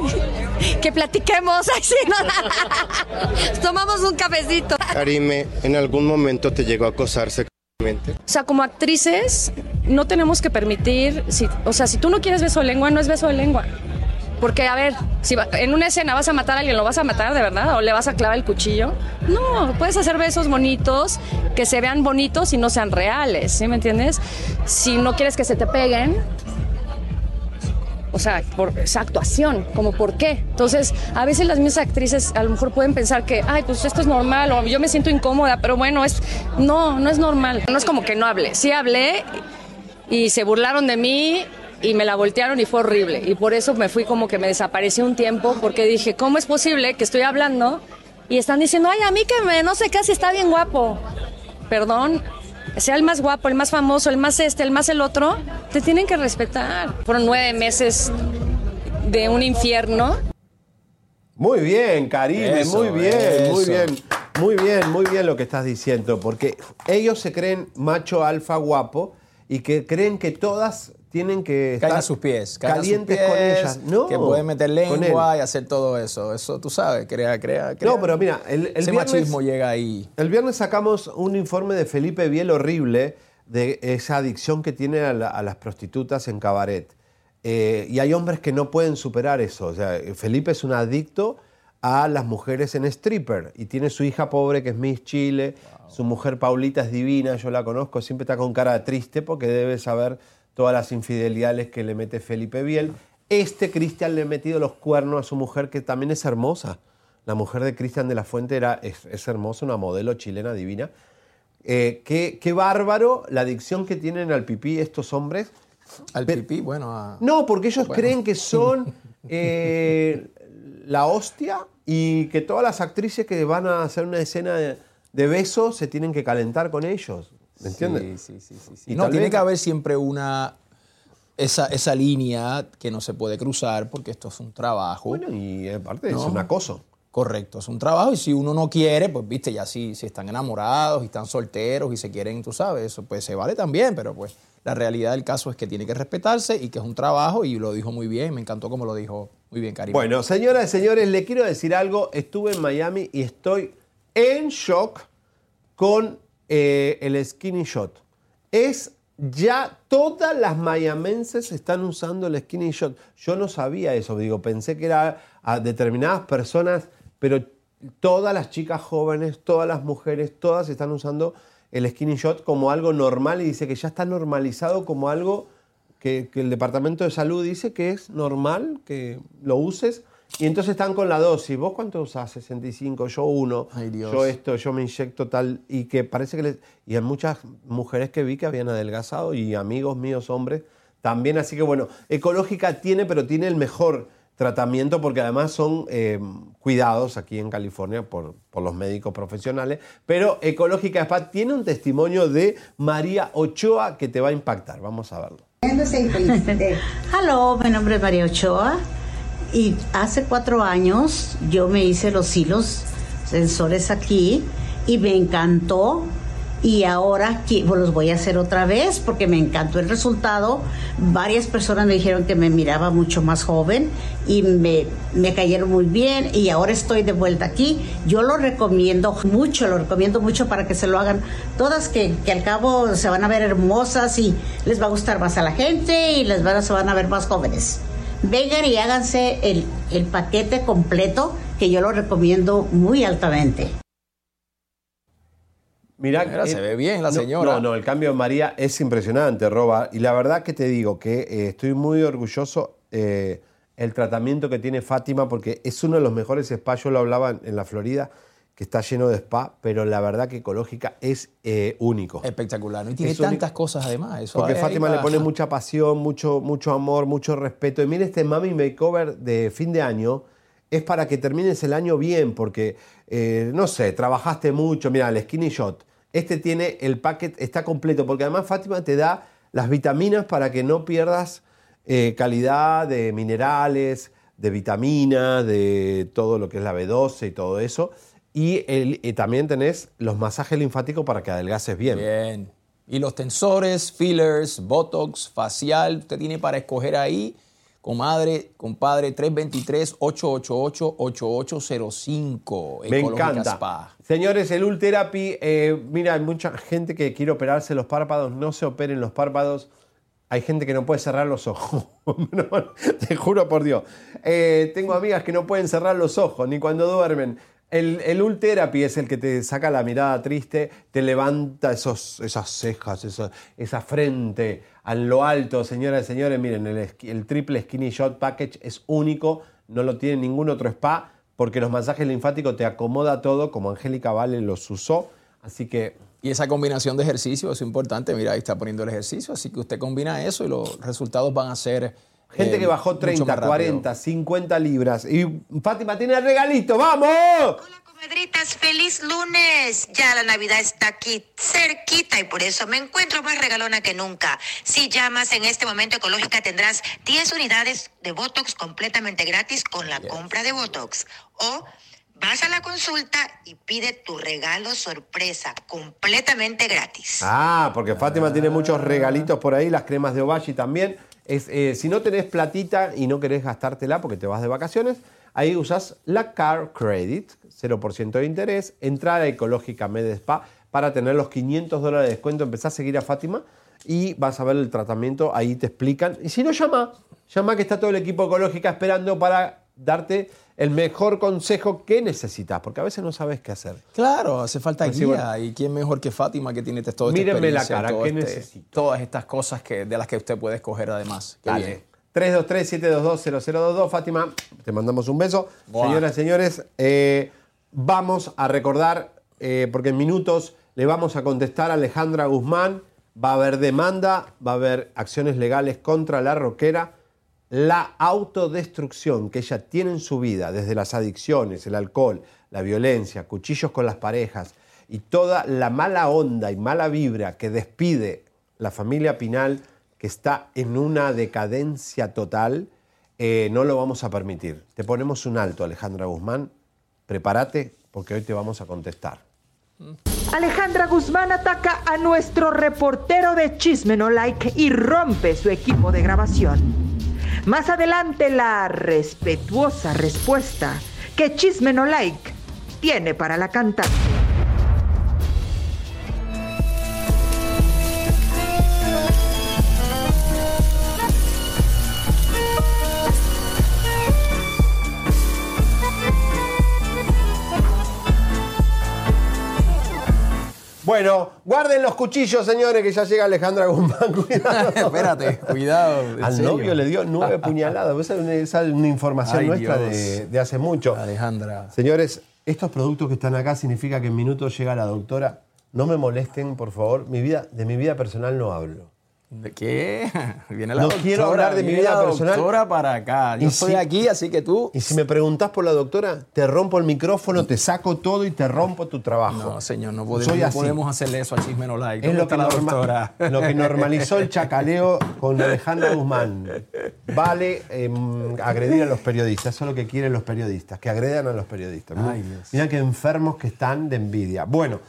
Speaker 16: que platiquemos, ay, sí, no. tomamos un cafecito.
Speaker 15: Karime, ¿en algún momento te llegó a acosar sexualmente?
Speaker 16: O sea, como actrices, no tenemos que permitir, si, o sea, si tú no quieres beso de lengua, no es beso de lengua. Porque, a ver, si va- en una escena vas a matar a alguien, ¿lo vas a matar de verdad? ¿O le vas a clavar el cuchillo? No, puedes hacer besos bonitos, que se vean bonitos y no sean reales, ¿sí me entiendes? Si no quieres que se te peguen, o sea, por esa actuación, como por qué. Entonces, a veces las mismas actrices a lo mejor pueden pensar que, ay, pues esto es normal o yo me siento incómoda, pero bueno, es no, no es normal. No es como que no hablé. Sí hablé y se burlaron de mí y me la voltearon y fue horrible. Y por eso me fui como que me desaparecí un tiempo porque dije, ¿cómo es posible que estoy hablando y están diciendo, ay, a mí que me, no sé qué, si está bien guapo? Perdón, sea el más guapo, el más famoso, el más este, el más el otro, te tienen que respetar. Fueron nueve meses de un infierno.
Speaker 5: Muy bien, Karime,
Speaker 6: Eso,
Speaker 5: muy bien, muy bien. Muy bien, muy bien lo que estás diciendo, porque ellos se creen macho alfa guapo y que creen que todas tienen que estar
Speaker 6: a sus pies. sus
Speaker 5: calientes con ellas. No,
Speaker 6: que pueden meter lengua y hacer todo eso. Eso tú sabes, crea, crea, crea.
Speaker 5: No, pero mira, el, el
Speaker 6: Ese
Speaker 5: viernes,
Speaker 6: machismo llega ahí.
Speaker 5: el viernes sacamos un informe de Felipe Biel horrible de esa adicción que tiene a, la- a las prostitutas en cabaret. Eh, y hay hombres que no pueden superar eso. O sea, Felipe es un adicto a las mujeres en stripper y tiene su hija pobre que es Miss Chile, su mujer Paulita es divina, yo la conozco, siempre está con cara triste porque debe saber todas las infidelidades que le mete Felipe Biel. Este Cristian le ha metido los cuernos a su mujer que también es hermosa. La mujer de Cristian de la Fuente era, es, es hermosa, una modelo chilena divina. Eh, qué, qué bárbaro la adicción que tienen al pipí estos hombres.
Speaker 6: Al pipí, bueno. a-
Speaker 5: No, porque ellos
Speaker 6: Bueno.
Speaker 5: creen que son eh, la hostia y que todas las actrices que van a hacer una escena de, de besos se tienen que calentar con ellos. ¿Me entiendes?
Speaker 6: Sí, sí, sí. sí.
Speaker 5: Y
Speaker 6: no, tiene
Speaker 5: vez-
Speaker 6: que haber siempre una. Esa, esa línea que no se puede cruzar porque esto es un trabajo.
Speaker 5: Bueno, y aparte es
Speaker 6: ¿no?
Speaker 5: un acoso.
Speaker 6: Correcto, es un trabajo y si uno no quiere, pues viste, ya si, si están enamorados y están solteros y se quieren, tú sabes, eso pues se vale también, pero pues la realidad del caso es que tiene que respetarse y que es un trabajo y lo dijo muy bien, me encantó como lo dijo muy bien Karim.
Speaker 5: Bueno, señoras y señores, le quiero decir algo. Estuve en Miami y estoy en shock con eh, el skinny shot. Es ya todas las mayamenses están usando el skinny shot. Yo no sabía eso, digo, pensé que era a determinadas personas, pero todas las chicas jóvenes, todas las mujeres, todas están usando el skinny shot como algo normal y dice que ya está normalizado como algo que, que el Departamento de Salud dice que es normal que lo uses. Y entonces están con la dosis. ¿Vos cuánto usás? 65, yo uno,
Speaker 6: Dios.
Speaker 5: yo esto, yo me inyecto tal. Y que parece que les... Y hay muchas mujeres que vi que habían adelgazado y amigos míos, hombres, también. Así que bueno, Ecológica tiene, pero tiene el mejor tratamiento porque además son eh, cuidados aquí en California por, por los médicos profesionales. Pero Ecológica Spa tiene un testimonio de María Ochoa que te va a impactar. Vamos a verlo.
Speaker 17: Hola, mi nombre es María Ochoa y hace cuatro años yo me hice los hilos sensores aquí y me encantó y ahora pues, los voy a hacer otra vez porque me encantó el resultado. Varias personas me dijeron que me miraba mucho más joven y me, me cayeron muy bien y ahora estoy de vuelta aquí. Yo lo recomiendo mucho, lo recomiendo mucho para que se lo hagan todas, que, que al cabo se van a ver hermosas y les va a gustar más a la gente y les van a, se van a ver más jóvenes. Vengan y háganse el, el paquete completo que yo lo recomiendo muy altamente.
Speaker 5: Mira,
Speaker 6: se ve bien la señora.
Speaker 5: No, no, el cambio de María es impresionante, Roba. Y la verdad que te digo que eh, estoy muy orgulloso eh, el tratamiento que tiene Fátima porque es uno de los mejores spas. Yo lo hablaba en, en la Florida, que está lleno de spa, pero la verdad que ecológica es eh, único.
Speaker 6: Espectacular, ¿no? Y tiene
Speaker 5: Es
Speaker 6: tantas cosas además. Eso
Speaker 5: Porque
Speaker 6: ahí
Speaker 5: Fátima le pone mucha pasión, mucho, mucho amor, mucho respeto. Y mire, este Mami Makeover de fin de año es para que termines el año bien, porque, eh, no sé, trabajaste mucho. Mira, el Skinny Shot. Este tiene el paquete, está completo, porque además Fátima te da las vitaminas para que no pierdas eh, calidad de minerales, de vitaminas, de todo lo que es la B12 y todo eso. Y, el- y también tenés los masajes linfáticos para que adelgaces bien.
Speaker 6: Bien. Y los tensores, fillers, botox, facial, usted tiene para escoger ahí, comadre, compadre, 323-888-8805.
Speaker 5: Me
Speaker 6: Ecológica
Speaker 5: encanta.
Speaker 6: Spa.
Speaker 5: Señores, el Ultherapy, eh, mira, hay mucha gente que quiere operarse los párpados, no se operen los párpados. Hay gente que no puede cerrar los ojos. Te juro por Dios. Eh, tengo amigas que no pueden cerrar los ojos ni cuando duermen. El, el Ultherapy es el que te saca la mirada triste, te levanta esos, esas cejas, esa frente a lo alto. Señoras y señores, miren, el, triple Skinny Shot Package es único, no lo tiene ningún otro spa, porque los masajes linfáticos te acomoda todo, como Angélica Vale los usó. Así que
Speaker 6: Y esa combinación de ejercicio es importante. Mira, ahí está poniendo el ejercicio, así que usted combina eso y los resultados van a ser.
Speaker 5: Gente
Speaker 6: eh,
Speaker 5: que bajó
Speaker 6: mucho
Speaker 5: 30,
Speaker 6: más rápido.
Speaker 5: 40, 50 libras. Y Fátima tiene el regalito, ¡vamos!
Speaker 18: Comadritas, feliz lunes. Ya la Navidad está aquí cerquita y por eso me encuentro más regalona que nunca. Si llamas en este momento ecológica tendrás 10 unidades de Botox completamente gratis con la compra de Botox. O vas a la consulta y pide tu regalo sorpresa completamente gratis.
Speaker 5: Ah, porque Fátima tiene muchos regalitos por ahí, las cremas de Ovashi también. Eh, si no tenés platita y no querés gastártela porque te vas de vacaciones, ahí usas la Car Credit, 0% de interés, entrada ecológica Med Spa para tener los 500 dólares de descuento. Empezás a seguir a Fátima y vas a ver el tratamiento, ahí te explican. Y si no, llama, llama que está todo el equipo ecológica esperando para darte el mejor consejo que necesitas, porque a veces no sabes qué hacer.
Speaker 6: Claro, hace falta
Speaker 5: Pues
Speaker 6: guía.
Speaker 5: bueno.
Speaker 6: ¿Y quién mejor que Fátima que tiene toda esta
Speaker 5: Mírenme la cara,
Speaker 6: todo
Speaker 5: ¿qué
Speaker 6: este-
Speaker 5: necesito?
Speaker 6: Todas estas cosas que, de las que usted puede escoger además. Qué bien.
Speaker 5: Dale. 323-722-0022. Fátima, te mandamos un beso.
Speaker 6: Buah.
Speaker 5: Señoras y señores, eh, vamos a recordar, eh, porque en minutos le vamos a contestar a Alejandra Guzmán. Va a haber demanda, va a haber acciones legales contra la roquera. La autodestrucción que ella tiene en su vida, desde las adicciones, el alcohol, la violencia, cuchillos con las parejas y toda la mala onda y mala vibra que despide la familia Pinal, que está en una decadencia total, eh, no lo vamos a permitir. Te ponemos un alto, Alejandra Guzmán. Prepárate porque hoy te vamos a contestar.
Speaker 7: Alejandra Guzmán ataca a nuestro reportero de Chisme No Like y rompe su equipo de grabación. Más adelante la respetuosa respuesta que Chisme No Like tiene para la cantante.
Speaker 5: Bueno, guarden los cuchillos, señores, que ya llega Alejandra Guzmán. Cuidado.
Speaker 6: Espérate, cuidado.
Speaker 5: Al
Speaker 6: serio.
Speaker 5: novio le dio nueve puñaladas. Esa es una, información
Speaker 6: Ay,
Speaker 5: nuestra de, de hace mucho.
Speaker 6: Alejandra.
Speaker 5: Señores, estos productos que están acá significa que en minutos llega la doctora. No me molesten, por favor. Mi vida, de mi vida personal no hablo.
Speaker 6: ¿De qué? Viene la
Speaker 5: No
Speaker 6: doctora,
Speaker 5: quiero hablar de mi vida personal.
Speaker 6: doctora para acá. Yo
Speaker 5: Y
Speaker 6: estoy
Speaker 5: si-
Speaker 6: aquí, así que tú.
Speaker 5: Y si me preguntas por la doctora, te rompo el micrófono, te saco todo y te rompo tu trabajo.
Speaker 6: No, señor, no podemos, no hacerle eso a Chisme No Like.
Speaker 5: Es
Speaker 6: ¿Dónde
Speaker 5: lo que,
Speaker 6: la
Speaker 5: norma-
Speaker 6: doctora?
Speaker 5: lo que normalizó el chacaleo con Alejandra Guzmán. Vale em, agredir a los periodistas. Eso es lo que quieren los periodistas, que agredan a los periodistas.
Speaker 6: Ay, Dios.
Speaker 5: Mira qué enfermos que están de envidia. Bueno,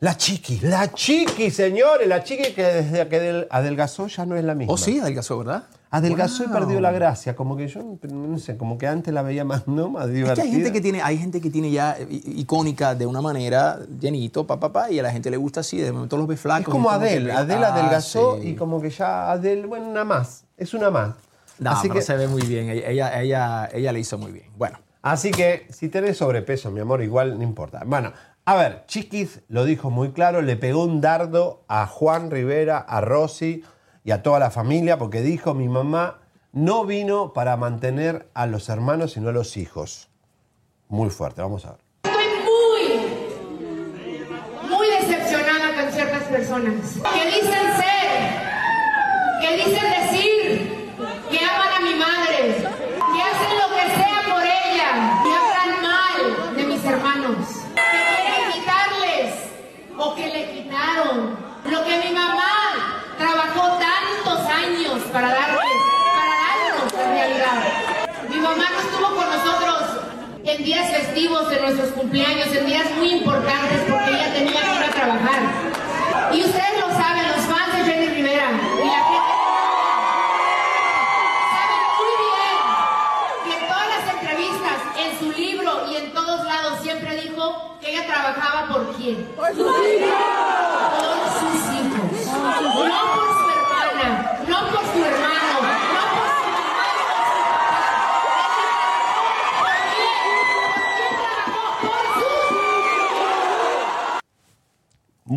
Speaker 5: la chiqui, la chiqui, señores, la chiqui que desde que del- adelgazó ya no es la misma.
Speaker 6: Oh, sí, adelgazó, ¿verdad?
Speaker 5: Adelgazó
Speaker 6: Wow.
Speaker 5: y perdió la gracia. Como que yo, no sé, como que antes la veía más, ¿no? Más
Speaker 6: Es
Speaker 5: divertida.
Speaker 6: que hay gente que tiene, hay gente que tiene ya i- icónica de una manera, llenito, pa, pa, pa, y a la gente le gusta así, de momento los ve flacos.
Speaker 5: Es como Adele. Adele
Speaker 6: Ah,
Speaker 5: adelgazó
Speaker 6: sí.
Speaker 5: y como que ya Adele, bueno, una más. Es una más.
Speaker 6: No,
Speaker 5: Así
Speaker 6: pero
Speaker 5: que-
Speaker 6: se ve muy bien. Ella, ella, ella, ella le hizo muy bien. Bueno,
Speaker 5: Así que si tenés sobrepeso, mi amor, igual no importa. Bueno, a ver, Chiquis lo dijo muy claro, le pegó un dardo a Juan Rivera, a Rosy y a toda la familia porque dijo, mi mamá no vino para mantener a los hermanos sino a los hijos. Muy fuerte, vamos a ver.
Speaker 19: Estoy muy, muy decepcionada con ciertas personas que dicen ser, que dicen decir, que aman a mi madre, que hacen lo que sea por ella, que hablan mal de mis hermanos, que quieren quitarles o que le quitaron lo que mi mamá trabajó tantos años para darles, para darnos en realidad. Mi mamá no estuvo con nosotros en días festivos, en nuestros cumpleaños, en días muy importantes porque ella tenía que ir a trabajar. Y ustedes lo saben, los fans de Jenny Rivera y la gente saben muy bien que en todas las entrevistas, en su libro y en todos lados siempre dijo que ella trabajaba por quién. Por sus hijos.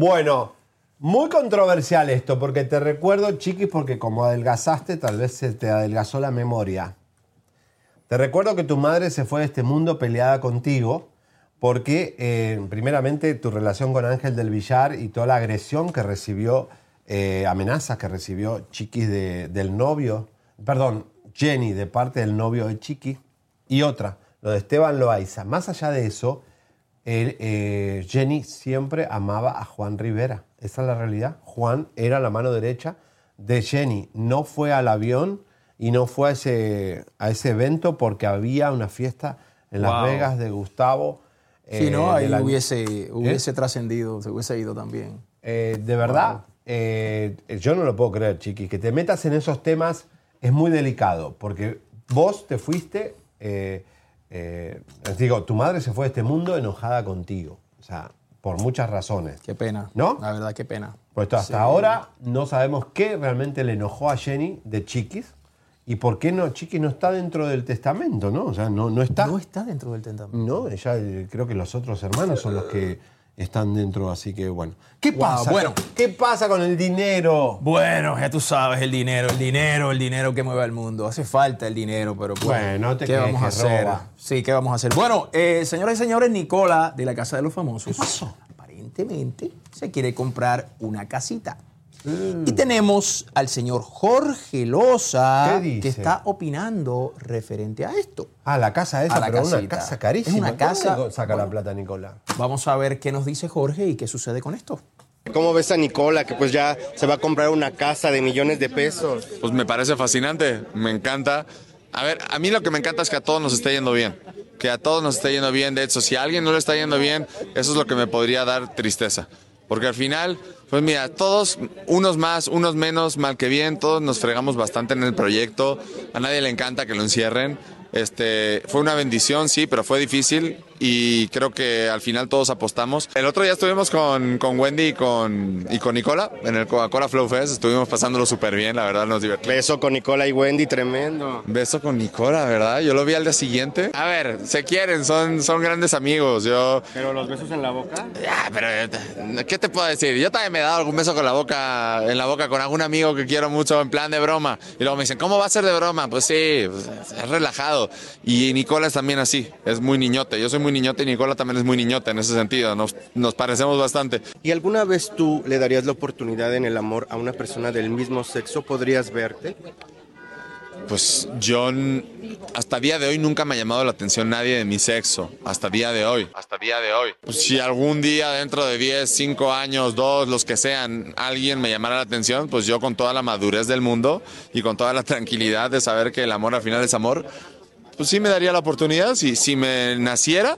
Speaker 5: Bueno, muy controversial esto, porque te recuerdo, chiquis, porque como adelgazaste, tal vez se te adelgazó la memoria. Te recuerdo que tu madre se fue de este mundo peleada contigo, porque eh, primeramente tu relación con Ángel del Villar y toda la agresión que recibió, eh, amenazas que recibió Chiquis de- del novio, perdón, Jenny de parte del novio de Chiqui, y otra, lo de Esteban Loaiza. Más allá de eso, él, eh, Jenny siempre amaba a Juan Rivera. Esa es la realidad. Juan era la mano derecha de Jenny. No fue al avión y no fue a ese, a ese evento porque había una fiesta en Las
Speaker 6: Wow.
Speaker 5: Vegas de Gustavo.
Speaker 6: si
Speaker 5: eh,
Speaker 6: no, ahí
Speaker 5: de la-
Speaker 6: hubiese, hubiese trascendido, se hubiese ido también.
Speaker 5: Eh, de verdad, eh, yo no lo puedo creer, chiquis. Que te metas en esos temas es muy delicado, porque vos te fuiste, eh, eh, digo, tu madre se fue de este mundo enojada contigo. O sea, por muchas razones.
Speaker 6: Qué pena.
Speaker 5: ¿No?
Speaker 6: La verdad, qué pena.
Speaker 5: Pues hasta
Speaker 6: Sí.
Speaker 5: ahora no sabemos qué realmente le enojó a Jenny de Chiquis ¿Y por qué no, Chiqui, no está dentro del testamento, no? O sea, no, no está.
Speaker 6: No está dentro del testamento.
Speaker 5: No, ella, eh, creo que los otros hermanos son los que están dentro, así que bueno. ¿Qué
Speaker 6: Wow,
Speaker 5: pasa?
Speaker 6: bueno.
Speaker 5: ¿Qué pasa con el dinero?
Speaker 6: Bueno, ya tú sabes, el dinero, el dinero, el dinero que mueve al mundo. Hace falta el dinero, pero pues,
Speaker 5: Bueno, no te
Speaker 6: ¿qué vamos a hacer?
Speaker 5: roba.
Speaker 6: Sí, ¿qué vamos a hacer? Bueno, eh, señoras y señores, Nicola de la Casa de los Famosos. Aparentemente se quiere comprar una casita.
Speaker 5: Mm.
Speaker 6: Y tenemos al señor Jorge Loza que está opinando referente a esto.
Speaker 5: Ah, la casa esa,
Speaker 6: A la
Speaker 5: pero una
Speaker 6: casita.
Speaker 5: casa carísima.
Speaker 6: Es una casa-
Speaker 5: ¿Cómo saca la plata, Nicolás?
Speaker 6: Vamos a ver qué nos dice Jorge y qué sucede con esto.
Speaker 15: ¿Cómo ves a Nicola que pues ya se va a comprar una casa de millones de pesos?
Speaker 20: Pues me parece fascinante, me encanta. A ver, a mí lo que me encanta es que a todos nos esté yendo bien. Que a todos nos esté yendo bien. De hecho, si a alguien no le está yendo bien, eso es lo que me podría dar tristeza. Porque al final, pues mira, todos, unos más, unos menos, mal que bien, todos nos fregamos bastante en el proyecto. A nadie le encanta que lo encierren. Este, fue una bendición, sí, pero fue difícil y creo que al final todos apostamos. El otro día estuvimos con, con Wendy y con, y con Nicola en el Coca-Cola Flow Fest. Estuvimos pasándolo súper bien, la verdad nos divertimos.
Speaker 15: Beso con Nicola y Wendy, tremendo.
Speaker 20: Beso con Nicola, ¿verdad? Yo lo vi al día siguiente. A ver, se quieren, son, son grandes amigos. Yo.
Speaker 15: ¿Pero los besos en la boca?
Speaker 20: Ah, pero ¿qué te puedo decir? Yo también me he dado algún beso con la boca, en la boca con algún amigo que quiero mucho en plan de broma. Y luego me dicen, ¿cómo va a ser de broma? Pues sí, pues, es relajado. Y Nicola es también así, es muy niñote. Yo soy muy niñote y Nicola también es muy niñote en ese sentido. Nos, nos parecemos bastante.
Speaker 15: ¿Y alguna vez tú le darías la oportunidad en el amor a una persona del mismo sexo? ¿Podrías verte?
Speaker 20: Pues yo hasta día de hoy nunca me ha llamado la atención nadie de mi sexo. Hasta día de hoy. Hasta día de hoy. Pues si algún día dentro de 10, 5 años, 2, los que sean, alguien me llamara la atención, pues yo con toda la madurez del mundo y con toda la tranquilidad de saber que el amor al final es amor, pues sí me daría la oportunidad. Si, si me naciera,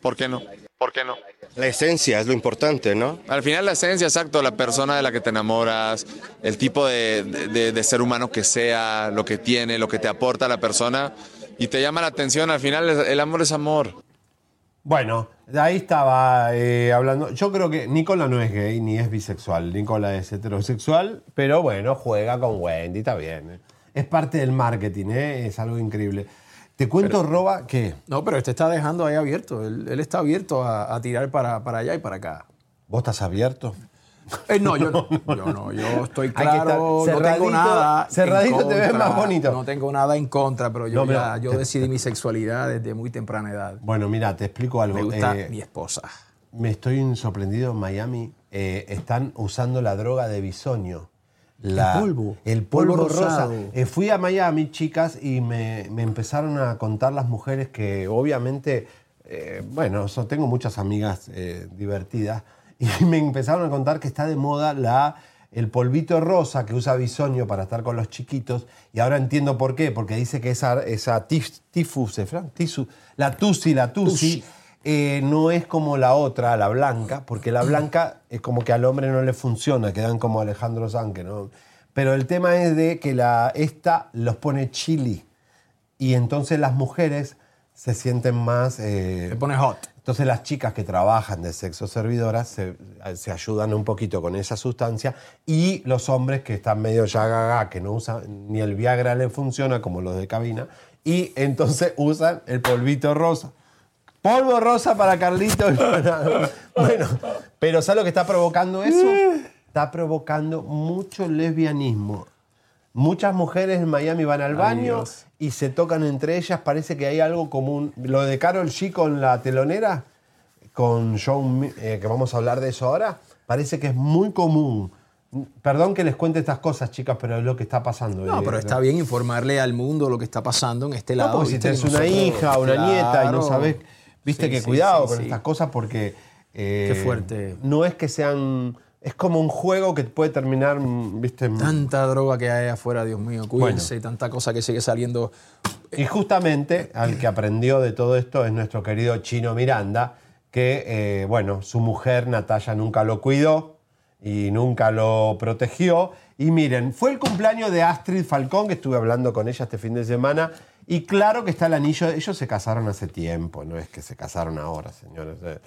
Speaker 20: ¿por qué no? ¿Por qué no?
Speaker 15: La esencia es lo importante, ¿no?
Speaker 20: Al final la esencia, exacto, la persona de la que te enamoras, el tipo de, de- de ser humano que sea, lo que tiene, lo que te aporta la persona y te llama la atención, al final el, amor es amor.
Speaker 5: Bueno, de ahí estaba eh, hablando. Yo creo que Nicola no es gay ni es bisexual. Nicola es heterosexual, pero bueno, juega con Wendy, está bien. eh. Es parte del marketing, ¿eh? es algo increíble. Te cuento, Roba, que
Speaker 6: No, pero este está dejando ahí abierto. Él, él está abierto a, a tirar para, para allá y para acá.
Speaker 5: vos estás abierto.
Speaker 6: Eh, no, yo no. Yo no. Yo estoy claro. no tengo nada.
Speaker 5: cerradito te ves más bonito.
Speaker 6: No tengo nada en contra, pero yo,
Speaker 5: No, pero
Speaker 6: ya- yo
Speaker 5: te-
Speaker 6: decidí mi sexualidad desde muy temprana edad.
Speaker 5: Bueno, mira, te explico algo.
Speaker 6: Me gusta
Speaker 5: Eh,
Speaker 6: mi esposa.
Speaker 5: Me estoy sorprendido en Miami. eh, están usando la droga de bisoño. La-
Speaker 6: El polvo.
Speaker 5: El polvo,
Speaker 6: Polvo
Speaker 5: rosa. Eh, fui a Miami, chicas, y me, me empezaron a contar las mujeres que obviamente, eh, bueno, so- tengo muchas amigas eh, divertidas, y me empezaron a contar que está de moda la, el polvito rosa que usa bisoño para estar con los chiquitos, y ahora entiendo por qué, porque dice que esa, esa tif- tifu, ¿se fran? Tisu, la tusi, la tusi, eh, no es como la otra, la blanca, porque la blanca es como que al hombre no le funciona, quedan como Alejandro Sanque, ¿no? Pero el tema es de que la, esta los pone chili y entonces las mujeres se sienten más... eh,
Speaker 6: Se pone hot.
Speaker 5: Entonces las chicas que trabajan de sexo servidoras se, se ayudan un poquito con esa sustancia y los hombres que están medio ya gaga, que no usan, ni el Viagra les funciona como los de cabina, y entonces usan el polvito rosa. Polvo rosa para Carlito. y para- Bueno, pero ¿sabes lo que está provocando eso? Está provocando mucho lesbianismo. Muchas mujeres en Miami van al baño
Speaker 6: Dios.
Speaker 5: y se tocan entre ellas. Parece que hay algo común. Lo de Carol G con la telonera, con John, eh, que vamos a hablar de eso ahora, parece que es muy común. Perdón que les cuente estas cosas, chicas, pero es lo que está pasando.
Speaker 6: No,
Speaker 5: Eh,
Speaker 6: pero está bien informarle al mundo lo que está pasando en este
Speaker 5: no,
Speaker 6: lado.
Speaker 5: porque si
Speaker 6: Que
Speaker 5: una hija, una nieta y no sabes, viste
Speaker 6: Sí,
Speaker 5: que
Speaker 6: sí,
Speaker 5: cuidado
Speaker 6: sí,
Speaker 5: con estas cosas porque eh,
Speaker 6: Qué fuerte.
Speaker 5: no es que sean, es como un juego que puede terminar, mm, viste.
Speaker 6: Tanta droga que hay afuera, Dios mío, cuídense, tanta cosa que sigue saliendo.
Speaker 5: Y justamente al que aprendió de todo esto es nuestro querido Chino Miranda, que, eh, bueno, su mujer Natalia nunca lo cuidó y nunca lo protegió. Y miren, fue el cumpleaños de Astrid Falcón, que estuve hablando con ella este fin de semana, y claro que está el anillo, ellos se casaron hace tiempo, no es que se casaron ahora, señores. eh,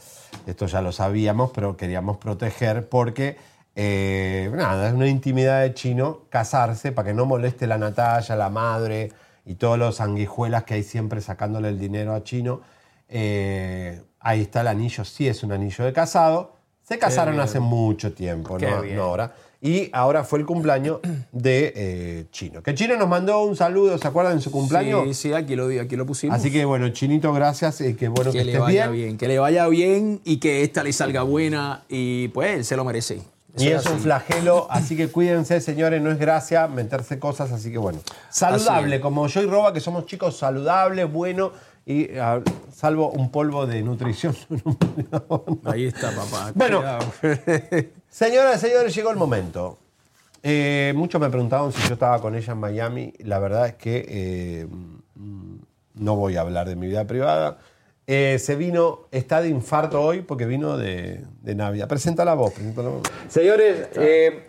Speaker 5: Esto ya lo sabíamos, pero queríamos proteger porque Eh, nada, es una intimidad de chino casarse para que no moleste la Natalia, la madre y todos los sanguijuelas que hay siempre sacándole el dinero a chino. Eh, ahí está el anillo, sí es un anillo de casado. Se casaron hace mucho tiempo,
Speaker 6: Qué
Speaker 5: no,
Speaker 6: bien.
Speaker 5: no ahora. Y ahora fue el cumpleaños de eh, Chino. Que Chino nos mandó un saludo, ¿se acuerdan en su cumpleaños?
Speaker 6: Sí, sí, aquí lo, aquí lo pusimos.
Speaker 5: Así que bueno, Chinito, gracias. Y que bueno que,
Speaker 6: que le vaya
Speaker 5: bien.
Speaker 6: bien. que le vaya bien y que esta le salga buena y pues él se lo merece.
Speaker 5: Y es un flagelo, así que cuídense, señores, no es gracia meterse cosas, así que bueno. Saludable, como yo y Roba, que somos chicos saludables, buenos, y ah, salvo un polvo de nutrición.
Speaker 6: Ahí está, papá.
Speaker 5: Bueno. Señoras y señores, llegó el momento. Eh, muchos me preguntaban si yo estaba con ella en Miami. La verdad es que eh, no voy a hablar de mi vida privada. Eh, se vino, está de infarto hoy porque vino de, de Navidad. Presenta la voz, presenta la voz. Señores, eh,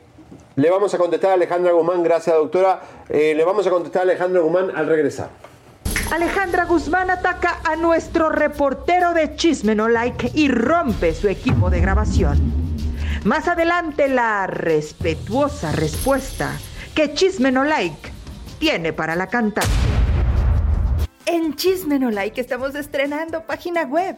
Speaker 5: le vamos a contestar a Alejandra Guzmán, gracias doctora. Eh, le vamos a contestar a Alejandra Guzmán al regresar.
Speaker 7: Alejandra Guzmán ataca a nuestro reportero de Chisme No Like y rompe su equipo de grabación. Más adelante la respetuosa respuesta que Chisme No Like tiene para la cantante.
Speaker 21: En Chisme No Like estamos estrenando página web.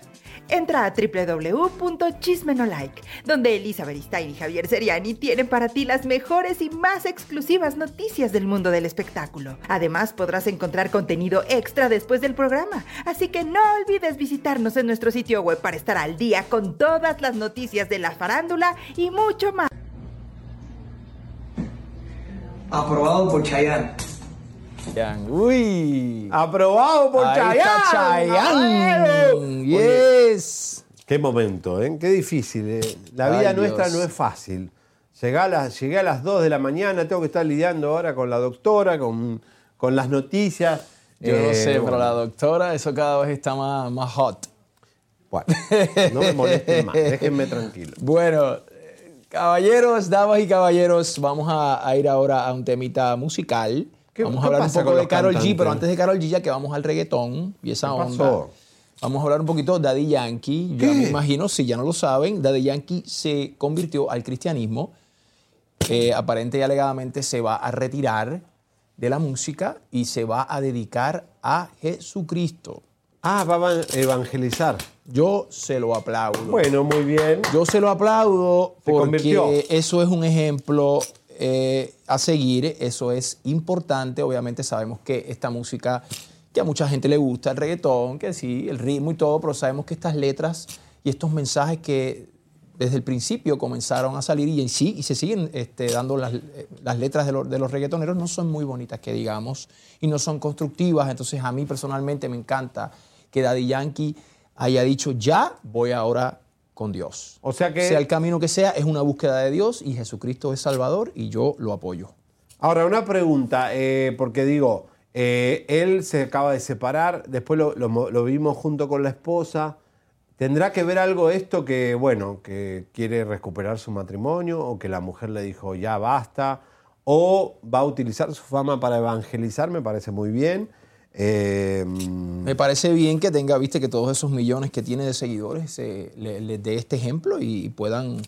Speaker 21: Entra a www.chismenolike, donde Elisa Beristain y Javier Seriani tienen para ti las mejores y más exclusivas noticias del mundo del espectáculo. Además, podrás encontrar contenido extra después del programa, así que no olvides visitarnos en nuestro sitio web para estar al día con todas las noticias de la farándula y mucho más.
Speaker 22: Aprobado por Chayanne.
Speaker 6: Uy.
Speaker 5: Aprobado por
Speaker 6: Ahí está
Speaker 5: Chayanne.
Speaker 6: Chayanne. Yes.
Speaker 5: Qué momento, ¿eh? Qué difícil. ¿eh? La
Speaker 6: Ay,
Speaker 5: vida nuestra
Speaker 6: Dios.
Speaker 5: no es fácil. Llegué a, las, llegué a las 2 de la mañana, tengo que estar lidiando ahora con la doctora, con, con las noticias.
Speaker 6: Yo no
Speaker 5: Eh,
Speaker 6: sé, pero la doctora, eso cada vez está más, más hot.
Speaker 5: bueno, no me molesten más, déjenme tranquilo.
Speaker 6: Bueno, caballeros, damas y caballeros, vamos a, a ir ahora a un temita musical.
Speaker 5: ¿Qué-
Speaker 6: vamos a hablar un poco de Carol G, pero antes de Carol G, ya que vamos al reggaetón y esa
Speaker 5: ¿Qué
Speaker 6: onda.
Speaker 5: pasó?
Speaker 6: Vamos a hablar un poquito de Daddy Yankee. Yo me imagino, si ya no lo saben, Daddy Yankee se convirtió al cristianismo. Eh, aparente y alegadamente se va a retirar de la música y se va a dedicar a Jesucristo.
Speaker 5: Ah, va a evangelizar.
Speaker 6: Yo se lo aplaudo.
Speaker 5: Bueno, muy bien.
Speaker 6: Yo se lo aplaudo
Speaker 5: Se
Speaker 6: porque
Speaker 5: convirtió.
Speaker 6: eso es un ejemplo eh, a seguir, eso es importante. Obviamente sabemos que esta música, que a mucha gente le gusta, el reggaetón, que sí, el ritmo y todo, pero sabemos que estas letras y estos mensajes que desde el principio comenzaron a salir y en sí, y se siguen este, dando las, eh, las letras de, de los reggaetoneros, no son muy bonitas, que digamos, y no son constructivas. Entonces a mí personalmente me encanta que Daddy Yankee haya dicho, ya voy ahora con Dios.
Speaker 5: O sea que-
Speaker 6: Sea el camino que sea, es una búsqueda de Dios y Jesucristo es Salvador y yo lo apoyo.
Speaker 5: Ahora, una pregunta, eh, porque digo, eh, él se acaba de separar, después lo, lo mo- lo vimos junto con la esposa. ¿Tendrá que ver algo esto que, bueno, que quiere recuperar su matrimonio o que la mujer le dijo ya basta? ¿O va a utilizar su fama para evangelizar? Me parece muy bien. Eh,
Speaker 6: Me parece bien que tenga, viste, que todos esos millones que tiene de seguidores eh, le- les dé este ejemplo y puedan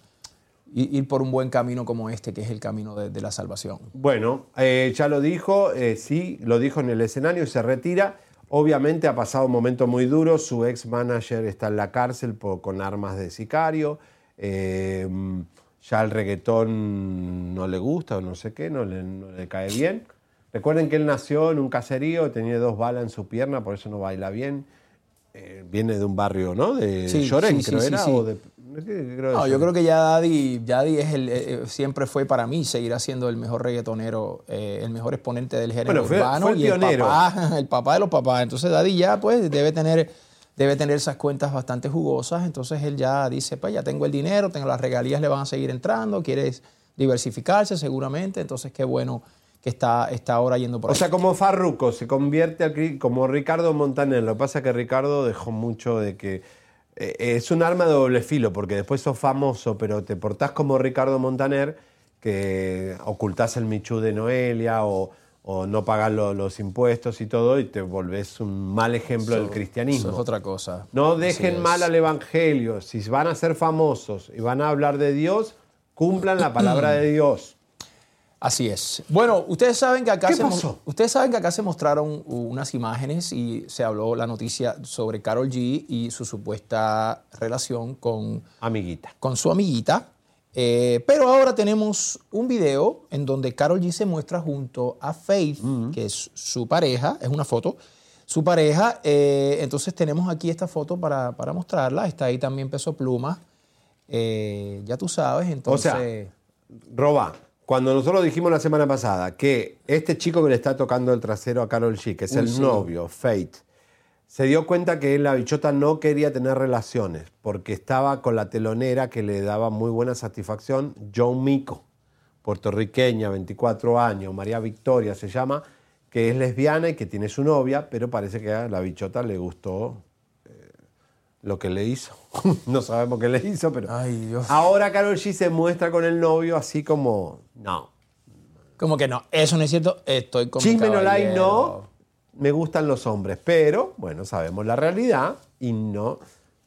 Speaker 6: ir por un buen camino como este, que es el camino de, de la salvación.
Speaker 5: Bueno, eh, ya lo dijo, eh, sí, lo dijo en el escenario y se retira. Obviamente ha pasado un momento muy duro, su ex manager está en la cárcel por- con armas de sicario, eh, ya el reggaetón no le gusta o no sé qué, no le, no le cae bien. Recuerden que él nació en un caserío, tenía dos balas en su pierna, por eso no baila bien. Eh, viene de un barrio, ¿no? De
Speaker 6: Sí,
Speaker 5: Llorén,
Speaker 6: sí,
Speaker 5: creo
Speaker 6: sí,
Speaker 5: era.
Speaker 6: sí.
Speaker 5: o de- qué? Creo
Speaker 6: No, yo creo que ya Daddy, Daddy es el, eh, eh, siempre fue para mí, seguirá siendo el mejor reggaetonero, eh, el mejor exponente del género
Speaker 5: Bueno, fue-
Speaker 6: urbano
Speaker 5: fue el
Speaker 6: y el
Speaker 5: pionero.
Speaker 6: papá, el papá de los papás. Entonces Daddy ya pues debe tener, debe tener esas cuentas bastante jugosas. Entonces él ya dice, pues ya tengo el dinero, tengo las regalías, le van a seguir entrando, quieres diversificarse seguramente. Entonces qué bueno que está, está ahora yendo por
Speaker 5: O
Speaker 6: ahí.
Speaker 5: sea, como Farruco se convierte aquí como Ricardo Montaner. Lo que pasa es que Ricardo dejó mucho de que. eh, es un arma de doble filo, porque después sos famoso, pero te portás como Ricardo Montaner, que ocultás el Michu de Noelia o, o no pagás lo- los impuestos y todo, y te volvés un mal ejemplo
Speaker 6: Eso-
Speaker 5: del cristianismo.
Speaker 6: Eso es otra cosa.
Speaker 5: No dejen mal al evangelio. Si van a ser famosos y van a hablar de Dios, Cumplan la palabra de Dios.
Speaker 6: Así es. Bueno, ustedes saben que acá
Speaker 5: ¿Qué
Speaker 6: se
Speaker 5: pasó?
Speaker 6: ustedes saben que acá se mostraron unas imágenes y se habló la noticia sobre Carol G y su supuesta relación con
Speaker 5: amiguita,
Speaker 6: con su amiguita. Eh, pero ahora tenemos un video en donde Carol G se muestra junto a Faith, que es su pareja, es una foto, su pareja. eh, entonces tenemos aquí esta foto para, para mostrarla. Está ahí también Peso Pluma. Eh, ya tú sabes,
Speaker 5: O
Speaker 6: entonces.
Speaker 5: sea, Roba, cuando nosotros dijimos la semana pasada que este chico que le está tocando el trasero a Carol G, que es
Speaker 6: Uy,
Speaker 5: el
Speaker 6: sí.
Speaker 5: novio, Fate, se dio cuenta que la bichota no quería tener relaciones porque estaba con la telonera que le daba muy buena satisfacción, John Mico, puertorriqueña, 24 años, María Victoria se llama, que es lesbiana y que tiene su novia, pero parece que a la bichota le gustó lo que le hizo. no sabemos qué le hizo, pero ahora Carol G se muestra con el novio así como, no.
Speaker 6: Como que no, eso no es cierto, estoy con
Speaker 5: Chisme no
Speaker 6: caballero.
Speaker 5: no. Me gustan los hombres, pero bueno, sabemos la realidad y no.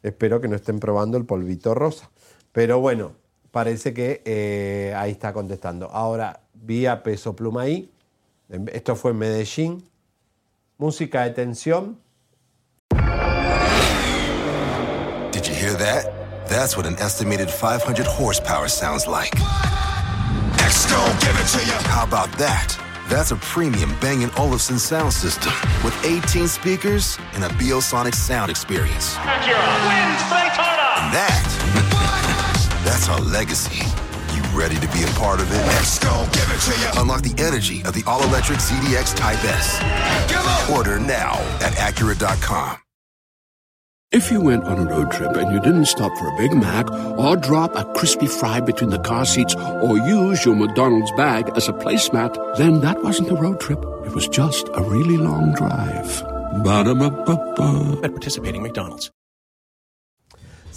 Speaker 5: Espero que no estén probando el polvito rosa. Pero bueno, parece que eh, ahí está contestando. Ahora, vi a Peso Pluma ahí. Esto fue en Medellín. Música de tensión.
Speaker 1: That's what an estimated 500 horsepower sounds like. Exco, give it to you. How about that? That's a premium Bang & Olufsen sound system with 18 speakers and a Biosonic sound experience.
Speaker 2: Acura wins Daytona.
Speaker 1: And that, that's our legacy. You ready to be a part of it? Exco, give it to you. Unlock the energy of the all-electric ZDX Type S. Order now at Acura.com.
Speaker 3: If you went on a road trip and you didn't stop for a Big Mac or drop a crispy fry between the car seats or use your McDonald's bag as a placemat, then that wasn't a road trip. It was just a really long drive. Ba-da-ba-ba-ba.
Speaker 23: At participating McDonald's.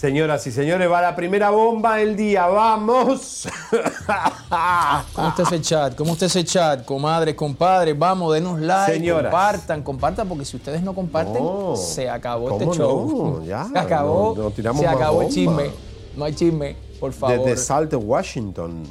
Speaker 5: Señoras y señores, va la primera bomba del día. ¡Vamos!
Speaker 6: ¿Cómo está ese chat? ¿Cómo está ese chat? Comadres, compadres, vamos, denos like,
Speaker 5: Señoras.
Speaker 6: compartan, compartan, porque si ustedes no comparten,
Speaker 5: No.
Speaker 6: se acabó
Speaker 5: ¿Cómo
Speaker 6: este show.
Speaker 5: no? Ya,
Speaker 6: se acabó,
Speaker 5: no-
Speaker 6: se acabó el chisme. No hay chisme, por favor.
Speaker 5: Desde Salto, Washington.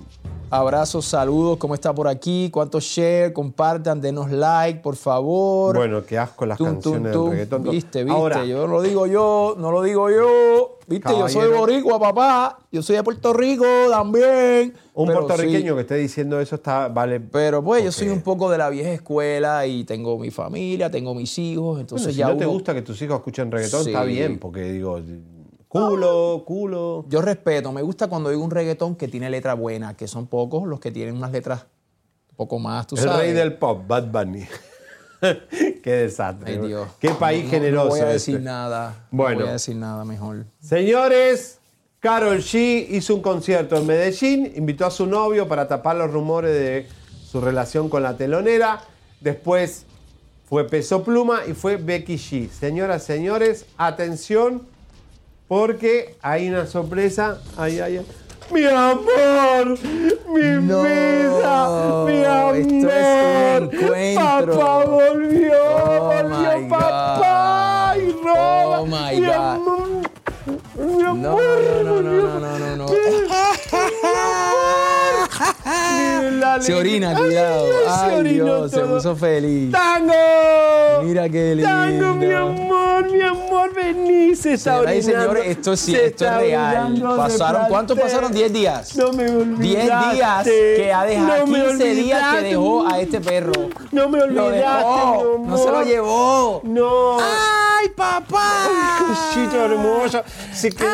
Speaker 6: Abrazos, saludos, ¿cómo está por aquí? ¿Cuántos share? Compartan, denos like, por favor.
Speaker 5: Bueno, qué asco las
Speaker 6: Tum, tum,
Speaker 5: canciones
Speaker 6: tum.
Speaker 5: del reggaetón.
Speaker 6: Viste, viste,
Speaker 5: Ahora,
Speaker 6: yo no lo digo yo, no lo digo yo. Viste, yo soy boricua, papá. Yo soy de Puerto Rico también.
Speaker 5: un puertorriqueño
Speaker 6: sí.
Speaker 5: que esté diciendo eso está, vale.
Speaker 6: Pero pues yo soy un poco de la vieja escuela y tengo mi familia, tengo mis hijos, entonces
Speaker 5: Bueno, si
Speaker 6: ya
Speaker 5: no te gusta que tus hijos escuchen reggaetón, está bien, porque digo, culo, culo.
Speaker 6: Yo respeto, me gusta cuando oigo un reggaetón que tiene letra buena, que son pocos los que tienen unas letras un poco más, tú
Speaker 5: El
Speaker 6: sabes.
Speaker 5: rey del pop, Bad Bunny. Qué desastre.
Speaker 6: Ay, Dios.
Speaker 5: Qué país
Speaker 6: No-
Speaker 5: generoso.
Speaker 6: No voy a
Speaker 5: este.
Speaker 6: decir nada.
Speaker 5: Bueno.
Speaker 6: No voy a decir nada mejor.
Speaker 5: Señores, Carol G hizo un concierto en Medellín, invitó a su novio para tapar los rumores de su relación con la telonera. Después fue Peso Pluma y fue Becky G. Señoras, señores, atención, porque hay una sorpresa. Ay, ay, ay. Mi amor, mi vida, mi amor. Papá volvió,
Speaker 6: Oh,
Speaker 5: volvió papá y roba.
Speaker 6: Oh, my
Speaker 5: mi
Speaker 6: God.
Speaker 5: amor, mi
Speaker 6: No,
Speaker 5: amor,
Speaker 6: no, no, no, no, no, no, no.
Speaker 5: La
Speaker 6: Se orina, cuidado.
Speaker 5: se
Speaker 6: Ay, Dios, se
Speaker 5: todo.
Speaker 6: puso feliz.
Speaker 5: ¡Tango!
Speaker 6: Mira qué lindo.
Speaker 5: ¡Tango, mi amor, mi amor! Vení, se está orinando.
Speaker 6: señores, esto sí,
Speaker 5: Se
Speaker 6: esto es real. Pasaron, ¿cuántos pasaron? 10 días.
Speaker 5: No me olvidaste.
Speaker 6: 10 días que ha dejado,
Speaker 5: No me
Speaker 6: 15 días que dejó a este perro.
Speaker 5: No me olvidaste,
Speaker 6: dejó,
Speaker 5: mi
Speaker 6: no se lo
Speaker 5: amor.
Speaker 6: llevó.
Speaker 5: No.
Speaker 6: ¡Ay, papá!
Speaker 5: Cosita hermosa. Se quedó-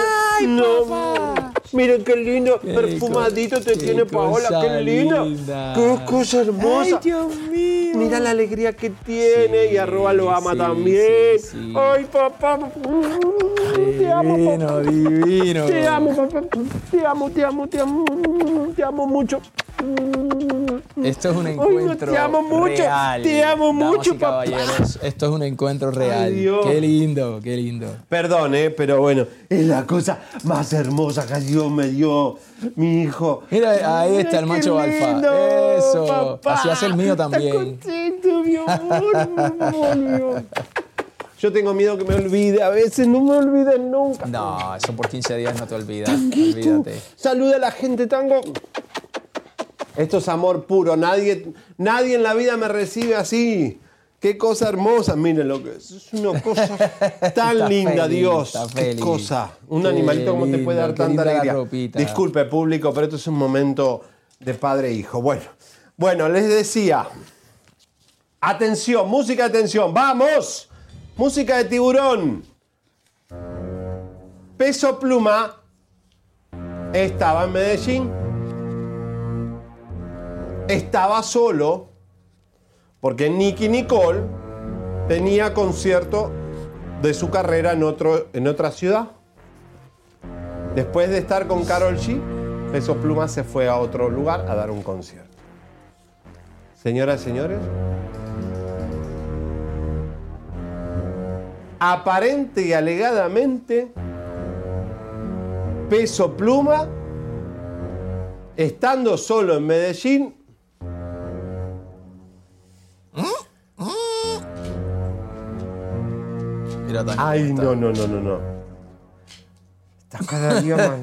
Speaker 5: no. Miren qué lindo, perfumadito te tiene Paola, qué lindo.
Speaker 6: linda.
Speaker 5: Qué cosa hermosa.
Speaker 6: Ay, Dios mío.
Speaker 5: Mira la alegría que tiene y arroba lo ama
Speaker 6: sí,
Speaker 5: también.
Speaker 6: sí.
Speaker 5: Ay, papá. Te amo,
Speaker 6: Divino,
Speaker 5: papá.
Speaker 6: divino.
Speaker 5: Te amo, papá. Te amo, te amo, te amo. Te amo mucho.
Speaker 6: Esto es un
Speaker 5: Ay,
Speaker 6: encuentro
Speaker 5: te amo mucho,
Speaker 6: real.
Speaker 5: te amo
Speaker 6: damas
Speaker 5: mucho,
Speaker 6: y
Speaker 5: papá.
Speaker 6: caballeros. Esto es un encuentro real.
Speaker 5: Ay.
Speaker 6: Qué lindo, qué lindo.
Speaker 5: Perdón, eh, pero bueno, es la cosa más hermosa que Dios me dio, mi hijo.
Speaker 6: Mira, ahí está el macho alfa. Eso.
Speaker 5: papá.
Speaker 6: Así hace el mío
Speaker 5: Está
Speaker 6: también.
Speaker 5: contento, mi amor, mi amor, mi amor. Yo tengo miedo que me olvide. A veces no me olviden nunca.
Speaker 6: No, eso por 15 días no te olvidas.
Speaker 5: Tanguito,
Speaker 6: Olvídate.
Speaker 5: Saluda a la gente, Tango. Esto es amor puro. Nadie, nadie en la vida me recibe así. Qué cosa hermosa. Miren lo que es. Es una cosa tan
Speaker 6: Está
Speaker 5: linda,
Speaker 6: feliz,
Speaker 5: Dios. Qué cosa. Un
Speaker 6: Qué
Speaker 5: animalito como te puede dar tanta alegría. Disculpe, público, pero esto es un momento de padre e hijo. Bueno, bueno, les decía. Atención, música atención. ¡Vamos! Música de tiburón. Peso Pluma estaba en Medellín. Estaba solo porque Nicky Nicole tenía concierto de su carrera en, otro, en otra ciudad. Después de estar con Carol G, Peso Pluma se fue a otro lugar a dar un concierto. Señoras y señores, aparente y alegadamente, Peso Pluma, estando solo en Medellín,
Speaker 6: Mira,
Speaker 5: Ay, no, no, no, no, no. Está cada día más.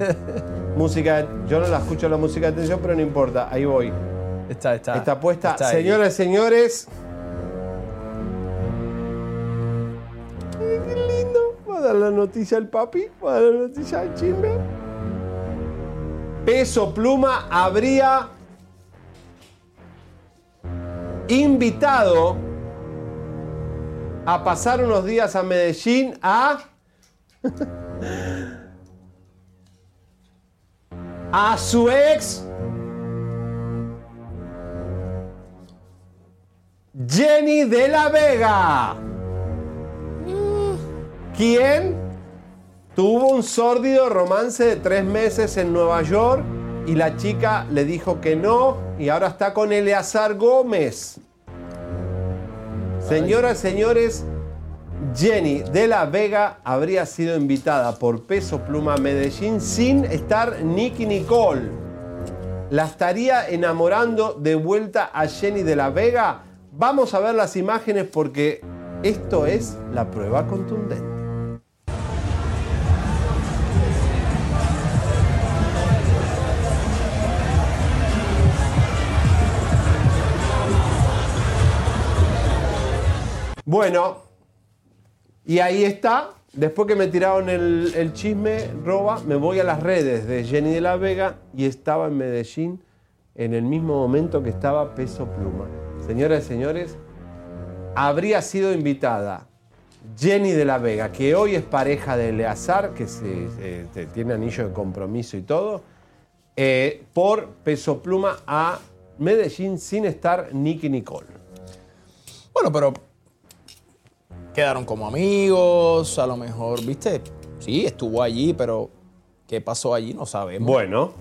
Speaker 5: música, yo no la escucho la música de atención, pero no importa, ahí voy.
Speaker 6: Está, está.
Speaker 5: Está puesta.
Speaker 6: Está.
Speaker 5: Señoras y señores. Dar la noticia al papi. Va a dar la noticia al chisme. Peso Pluma habría invitado a pasar unos días a Medellín a. a su ex. Jenny de la Vega. Quien tuvo un sórdido romance de tres meses en Nueva York y la chica le dijo que no y ahora está con Eleazar Gómez. Señoras y señores, Jenny de la Vega habría sido invitada por Peso Pluma Medellín sin estar Nicky Nicole. ¿La estaría enamorando de vuelta a Jenny de la Vega? Vamos a ver las imágenes porque esto es la prueba contundente. Bueno, y ahí está. Después que me tiraron el, chisme, roba, me voy a las redes de Jenny de la Vega y estaba en Medellín en el mismo momento que estaba Peso Pluma. Señoras y señores, habría sido invitada Jenny de la Vega, que hoy es pareja de Eleazar, que tiene anillo de compromiso y todo, eh, por Peso Pluma a Medellín sin estar Nicky Nicole.
Speaker 6: Bueno, pero quedaron como amigos, a lo mejor, ¿viste? Sí, estuvo allí, pero ¿qué pasó allí? No sabemos.
Speaker 5: Bueno,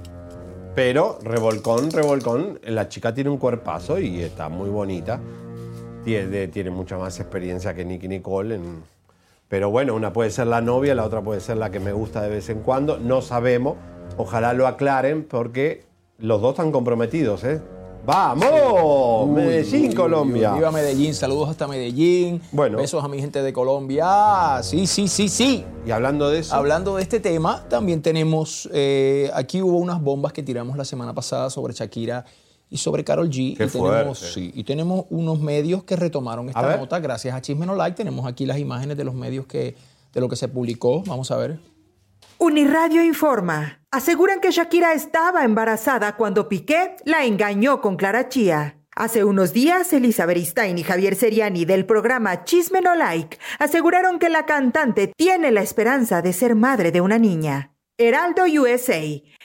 Speaker 5: pero revolcón, revolcón, la chica tiene un cuerpazo y está muy bonita. Tiene, tiene mucha más experiencia que Nicky Nicole. en- pero bueno, una puede ser la novia, la otra puede ser la que me gusta de vez en cuando. No sabemos. Ojalá lo aclaren porque los dos están comprometidos, ¿eh? ¡Vamos!
Speaker 6: Uy,
Speaker 5: Medellín,
Speaker 6: uy,
Speaker 5: Colombia.
Speaker 6: uy, Viva Medellín, saludos hasta Medellín.
Speaker 5: Bueno.
Speaker 6: Besos a mi gente de Colombia. Ah, sí, sí, sí, sí.
Speaker 5: Y hablando de eso.
Speaker 6: Hablando de este tema, también tenemos. eh, aquí hubo unas bombas que tiramos la semana pasada sobre Shakira y sobre Carol G.
Speaker 5: Qué
Speaker 6: y, tenemos, sí, y tenemos unos medios que retomaron esta nota gracias a Chisme No Like. Tenemos aquí las imágenes de los medios que, de lo que se publicó. Vamos a ver.
Speaker 21: Uniradio informa. Aseguran que Shakira estaba embarazada cuando Piqué la engañó con Clara Chía. Hace unos días, Elizabeth Stein y Javier Seriani del programa Chisme No Like aseguraron que la cantante tiene la esperanza de ser madre de una niña. Heraldo USA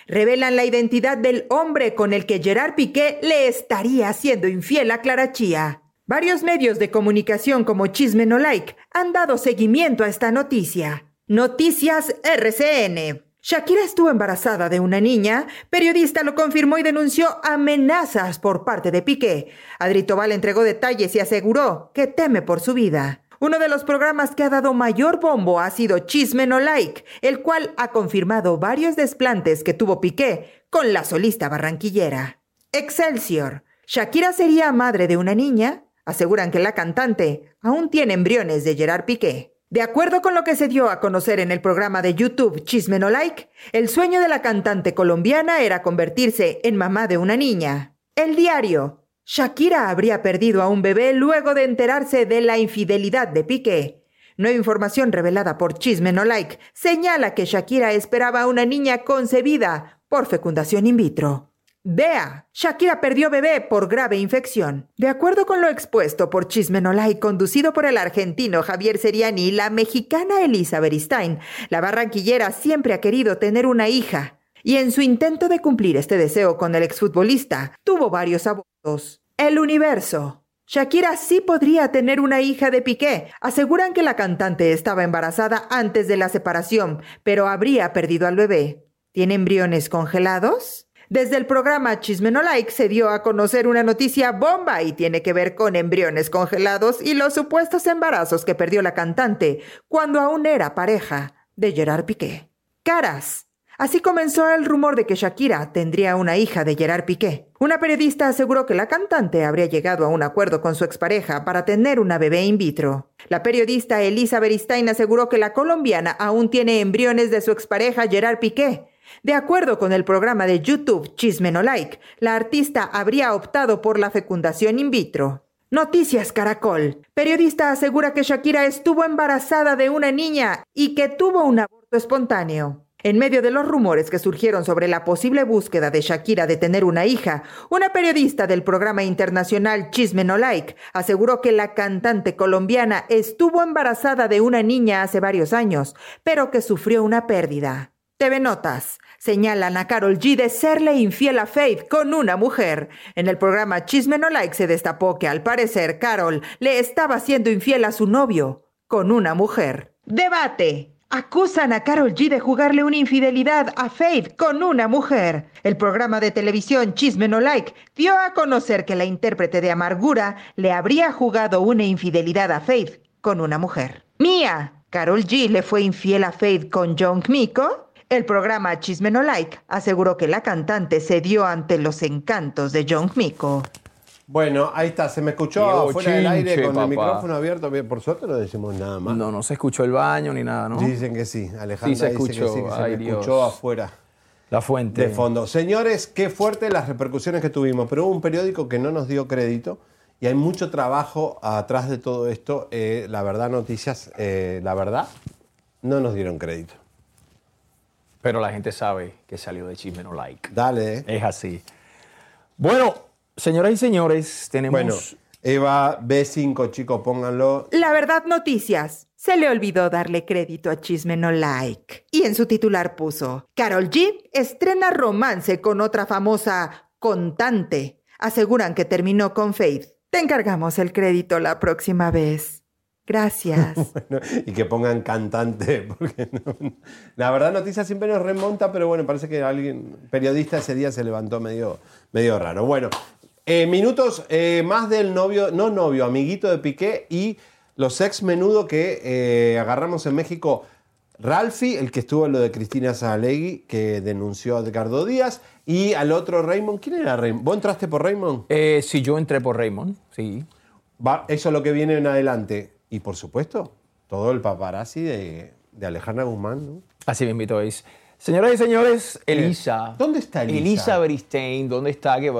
Speaker 21: revelan la identidad del hombre con el que Gerard Piqué le estaría haciendo infiel a Clara Chía. Varios medios de comunicación como Chisme No Like han dado seguimiento a esta noticia. Noticias RCN. Shakira estuvo embarazada de una niña, periodista lo confirmó y denunció amenazas por parte de Piqué. Adri Tobal entregó detalles y aseguró que teme por su vida. Uno de los programas que ha dado mayor bombo ha sido Chisme No Like, el cual ha confirmado varios desplantes que tuvo Piqué con la solista barranquillera. Excelsior. Shakira sería madre de una niña. Aseguran que la cantante aún tiene embriones de Gerard Piqué. De acuerdo con lo que se dio a conocer en el programa de YouTube Chisme No Like, el sueño de la cantante colombiana era convertirse en mamá de una niña. El diario. Shakira habría perdido a un bebé luego de enterarse de la infidelidad de Piqué. Nueva información revelada por Chisme No Like señala que Shakira esperaba a una niña concebida por fecundación in vitro. Vea, Shakira perdió bebé por grave infección. De acuerdo con lo expuesto por Chismenolay, conducido por el argentino Javier Seriani y la mexicana Elisa Beristain, la barranquillera siempre ha querido tener una hija. Y en su intento de cumplir este deseo con el exfutbolista, tuvo varios abortos. El universo. Shakira sí podría tener una hija de Piqué. Aseguran que la cantante estaba embarazada antes de la separación, pero habría perdido al bebé. ¿Tiene embriones congelados? Desde el programa Chisme No Like se dio a conocer una noticia bomba y tiene que ver con embriones congelados y los supuestos embarazos que perdió la cantante cuando aún era pareja de Gerard Piqué. Caras. Así comenzó el rumor de que Shakira tendría una hija de Gerard Piqué. Una periodista aseguró que la cantante habría llegado a un acuerdo con su expareja para tener una bebé in vitro. La periodista Elisa Beristain aseguró que la colombiana aún tiene embriones de su expareja Gerard Piqué de acuerdo con el programa de YouTube Chisme No Like, la artista habría optado por la fecundación in vitro. Noticias Caracol. Periodista asegura que Shakira estuvo embarazada de una niña y que tuvo un aborto espontáneo. En medio de los rumores que surgieron sobre la posible búsqueda de Shakira de tener una hija, una periodista del programa internacional Chisme No Like aseguró que la cantante colombiana estuvo embarazada de una niña hace varios años, pero que sufrió una pérdida. TV Notas. Señalan a Carol G de serle infiel a Faith con una mujer. En el programa Chisme No Like se destapó que al parecer Carol le estaba siendo infiel a su novio con una mujer. Debate. Acusan a Carol G de jugarle una infidelidad a Faith con una mujer. El programa de televisión Chisme No Like dio a conocer que la intérprete de Amargura le habría jugado una infidelidad a Faith con una mujer. Mía. Carol G le fue infiel a Faith con John Miko. El programa Chisme No Like aseguró que la cantante se dio ante los encantos de John Miko.
Speaker 5: Bueno, ahí está, se me escuchó
Speaker 6: Diego
Speaker 5: fuera del aire
Speaker 6: Chinche,
Speaker 5: con el micrófono abierto. Bien, Por suerte no decimos nada más.
Speaker 6: No, no se escuchó el baño ni nada, ¿no?
Speaker 5: Dicen que sí, Alejandra
Speaker 6: Sí se
Speaker 5: dice que
Speaker 6: escuchó.
Speaker 5: sí, que se
Speaker 6: Ay,
Speaker 5: me escuchó afuera
Speaker 6: La fuente.
Speaker 5: de fondo. Señores, qué fuerte las repercusiones que tuvimos, pero hubo un periódico que no nos dio crédito y hay mucho trabajo atrás de todo esto. Eh, la verdad, noticias, eh, la verdad, no nos dieron crédito.
Speaker 6: Pero la gente sabe que salió de Chisme No Like.
Speaker 5: Dale. eh.
Speaker 6: Es así. Bueno, señoras y señores, tenemos...
Speaker 5: Bueno, Eva, B5, chicos, pónganlo.
Speaker 21: La verdad, noticias. Se le olvidó darle crédito a Chisme No Like. Y en su titular puso: Carol G estrena romance con otra famosa contante. Aseguran que terminó con Faith. Te encargamos el crédito la próxima vez. Gracias.
Speaker 5: Bueno, y que pongan cantante, porque no- la verdad noticias siempre nos remonta, pero bueno, parece que alguien, periodista ese día se levantó medio, medio raro. Bueno, eh, minutos eh, más del novio, no novio, amiguito de Piqué y los ex menudo que eh, agarramos en México. Ralphie, el que estuvo en lo de Cristina Salegui, que denunció a Edgardo Díaz, y al otro Raymond. ¿Quién era Raymond? ¿Vos entraste por Raymond?
Speaker 6: Eh, sí, yo entré por Raymond, sí.
Speaker 5: Va, eso es lo que viene en adelante. Y por supuesto, todo el paparazzi de, de Alejandra Guzmán, ¿no?
Speaker 6: Así me invito es. Señoras y señores, Elisa.
Speaker 5: ¿Dónde está Elisa?
Speaker 6: Elisa Beristain, ¿dónde está? Que,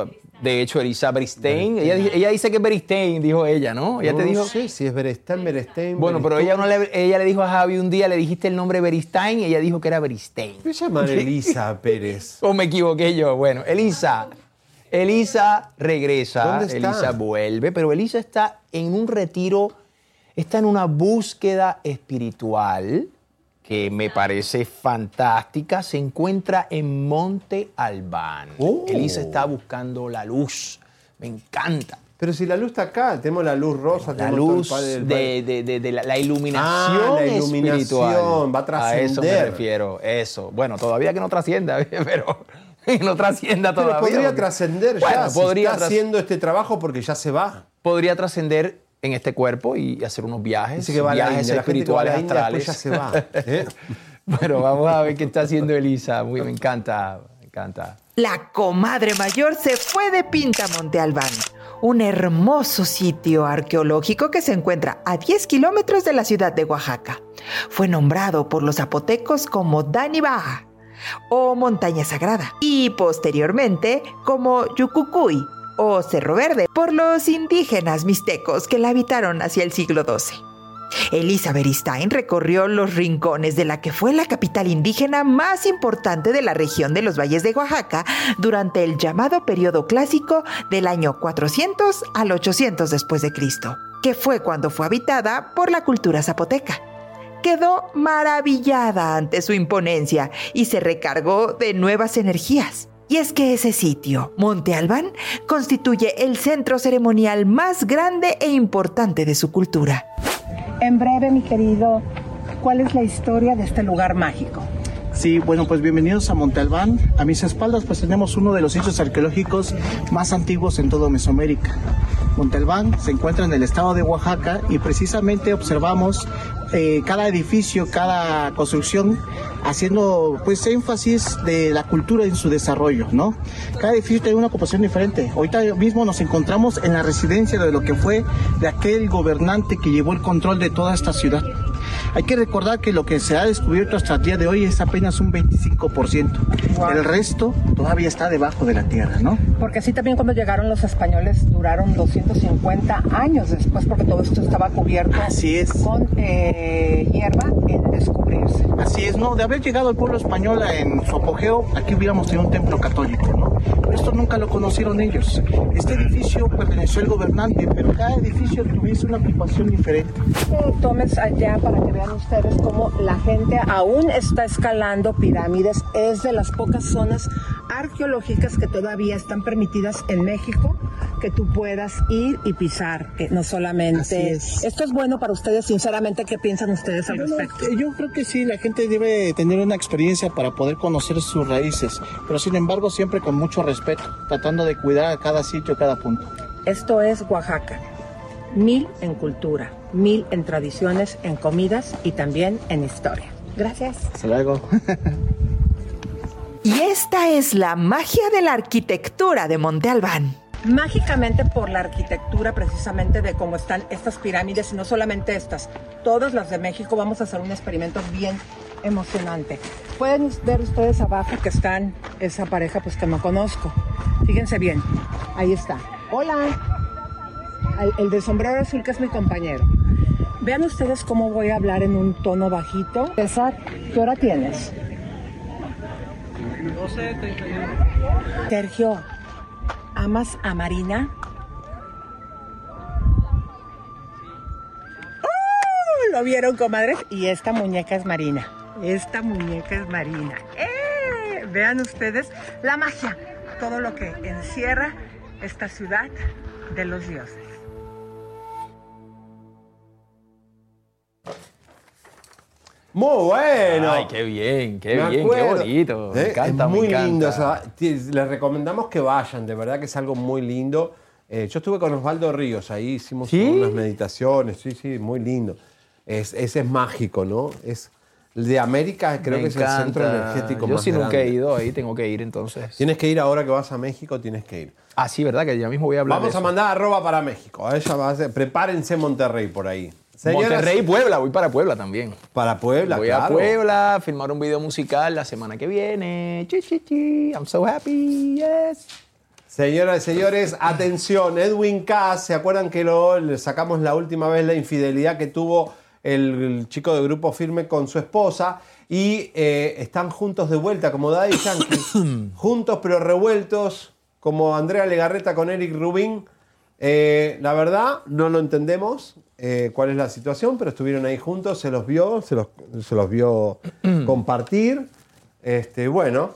Speaker 6: de hecho, Elisa Beristain, ella, ella dice que es Beristain, dijo ella, ¿no? Ella te
Speaker 5: No
Speaker 6: dijo.
Speaker 5: sé si es Berestain, Berestain.
Speaker 6: Bueno, pero ella, no le, ella le dijo a Javi un día, le dijiste el nombre Beristain y ella dijo que era Beristain.
Speaker 5: ¿Qué llama Elisa Pérez?
Speaker 6: ¿O me equivoqué yo? Bueno, Elisa. Elisa regresa,
Speaker 5: ¿Dónde está?
Speaker 6: Elisa vuelve, pero Elisa está en un retiro, está en una búsqueda espiritual que me parece fantástica. Se encuentra en Monte Albán.
Speaker 5: Oh.
Speaker 6: Elisa está buscando la luz. Me encanta.
Speaker 5: Pero si la luz está acá, tenemos la luz rosa,
Speaker 6: La
Speaker 5: tenemos todo el
Speaker 6: luz
Speaker 5: padre del
Speaker 6: de,
Speaker 5: padre.
Speaker 6: de- de- de la, la iluminación
Speaker 5: Ah, la iluminación,
Speaker 6: espiritual.
Speaker 5: va a
Speaker 6: A eso me
Speaker 5: trascender.
Speaker 6: refiero, eso. Bueno, todavía que no trascienda, pero que no trascienda
Speaker 5: Pero
Speaker 6: todavía.
Speaker 5: podría
Speaker 6: porque-
Speaker 5: trascender ya.
Speaker 6: Bueno,
Speaker 5: si
Speaker 6: podría
Speaker 5: está
Speaker 6: tras-
Speaker 5: haciendo este trabajo porque ya se va.
Speaker 6: podría trascender en este cuerpo y hacer unos viajes,
Speaker 5: que
Speaker 6: viajes
Speaker 5: India,
Speaker 6: espirituales
Speaker 5: India
Speaker 6: astrales.
Speaker 5: ya se va. ¿eh?
Speaker 6: Bueno, vamos a ver qué está haciendo Elisa. Muy, me encanta. encanta.
Speaker 21: La comadre mayor se fue de Pinta Monte Albán, un hermoso sitio arqueológico que se encuentra a 10 kilómetros de la ciudad de Oaxaca. Fue nombrado por los zapotecos como Danibaja o Montaña Sagrada y posteriormente como Yucucuy o Cerro Verde por los indígenas mixtecos que la habitaron hacia el siglo XII. Elisa Beristain recorrió los rincones de la que fue la capital indígena más importante de la región de los valles de Oaxaca durante el llamado periodo clásico del año 400 al 800 después de Cristo, que fue cuando fue habitada por la cultura zapoteca. Quedó maravillada ante su imponencia y se recargó de nuevas energías. Y es que ese sitio, Monte Albán, constituye el centro ceremonial más grande e importante de su cultura.
Speaker 8: En breve, mi querido, ¿cuál es la historia de este lugar mágico?
Speaker 12: Sí, bueno, pues bienvenidos a Monte Albán. A mis espaldas pues tenemos uno de los sitios arqueológicos más antiguos en toda Mesoamérica. Monte Albán se encuentra en el estado de Oaxaca y precisamente observamos eh, cada edificio, cada construcción haciendo pues énfasis de la cultura en su desarrollo, ¿no? Cada edificio tiene una ocupación diferente. Ahorita mismo nos encontramos en la residencia de lo que fue de aquel gobernante que llevó el control de toda esta ciudad. Hay que recordar que lo que se ha descubierto hasta el día de hoy es apenas un 25%. El resto todavía está debajo de la tierra, ¿no?
Speaker 8: Porque así también cuando llegaron los españoles duraron 250 años después porque todo esto estaba cubierto
Speaker 12: Así es.
Speaker 8: con eh, hierba en descubrirse.
Speaker 12: Así es, ¿no? De haber llegado el pueblo español en su apogeo, aquí hubiéramos tenido un templo católico, ¿no? Pero esto nunca lo conocieron ellos. Este edificio perteneció al gobernante, pero cada edificio tuviese una ocupación diferente.
Speaker 8: Tomes allá para que vean ustedes cómo la gente aún está escalando pirámides. Es de las pocas zonas arqueológicas que todavía están permitidas en México que tú puedas ir y pisar, que no solamente... Esto es bueno para ustedes, sinceramente, ¿qué piensan ustedes al respecto?
Speaker 12: yo creo que sí, la gente debe tener una experiencia para poder conocer sus raíces, pero sin embargo siempre con mucho respeto, tratando de cuidar a cada sitio, cada punto.
Speaker 8: Esto es Oaxaca. Mil en cultura, mil en tradiciones, en comidas y también en historia. Gracias.
Speaker 12: Hasta luego.
Speaker 21: Y esta es la magia de la arquitectura de Monte Albán.
Speaker 8: Mágicamente por la arquitectura precisamente de cómo están estas pirámides y no solamente estas, todas las de México, vamos a hacer un experimento bien emocionante. Pueden ver ustedes abajo que están esa pareja pues que no conozco. Fíjense bien, ahí está. Hola. Al- El del sombrero azul que es mi compañero. Vean ustedes cómo voy a hablar en un tono bajito. César, ¿qué hora tienes?
Speaker 12: 12.31.
Speaker 8: Sergio, ¿amas a Marina? ¡Oh! ¿Lo vieron, comadres? Y esta muñeca es Marina. Esta muñeca es Marina. ¡Eh! Vean ustedes la magia, todo lo que encierra esta ciudad de los dioses.
Speaker 5: Muy bueno.
Speaker 6: Ay, qué bien, qué
Speaker 5: Me
Speaker 6: bien,
Speaker 5: acuerdo.
Speaker 6: qué bonito. Me
Speaker 5: Eh,
Speaker 6: encanta,
Speaker 5: es muy
Speaker 6: me encanta.
Speaker 5: lindo. o sea, ti- les recomendamos que vayan, de verdad que es algo muy lindo. Eh, yo estuve con Osvaldo Ríos, ahí hicimos unas meditaciones, sí, sí, muy lindo. Es, ese es mágico, ¿no? Es de América, creo
Speaker 6: Me
Speaker 5: que es el centro energético
Speaker 6: Yo
Speaker 5: más
Speaker 6: sí nunca he ido ahí, tengo que ir entonces.
Speaker 5: Tienes que ir ahora que vas a México, tienes que ir.
Speaker 6: Ah, sí, ¿verdad? Que ya mismo voy a hablar
Speaker 5: Vamos
Speaker 6: de
Speaker 5: a
Speaker 6: eso.
Speaker 5: mandar arroba para México. A ella va a prepárense Monterrey por ahí. Señoras-
Speaker 6: Monterrey y Puebla, voy para Puebla también.
Speaker 5: Para Puebla,
Speaker 6: Voy a. Puebla a filmar un video musical la semana que viene. Chi, chi, chi. I'm so happy, yes.
Speaker 5: Señoras y señores, atención, Edwin Cass, ¿se acuerdan que lo le sacamos la última vez la infidelidad que tuvo el, chico de Grupo Firme con su esposa? Y eh, están juntos de vuelta, como Daddy Yankee, juntos pero revueltos, como Andrea Legarreta con Eric Rubin. Eh, la verdad, no lo entendemos eh, cuál es la situación, pero estuvieron ahí juntos, se los vio, se los, se los vio compartir. Este, bueno,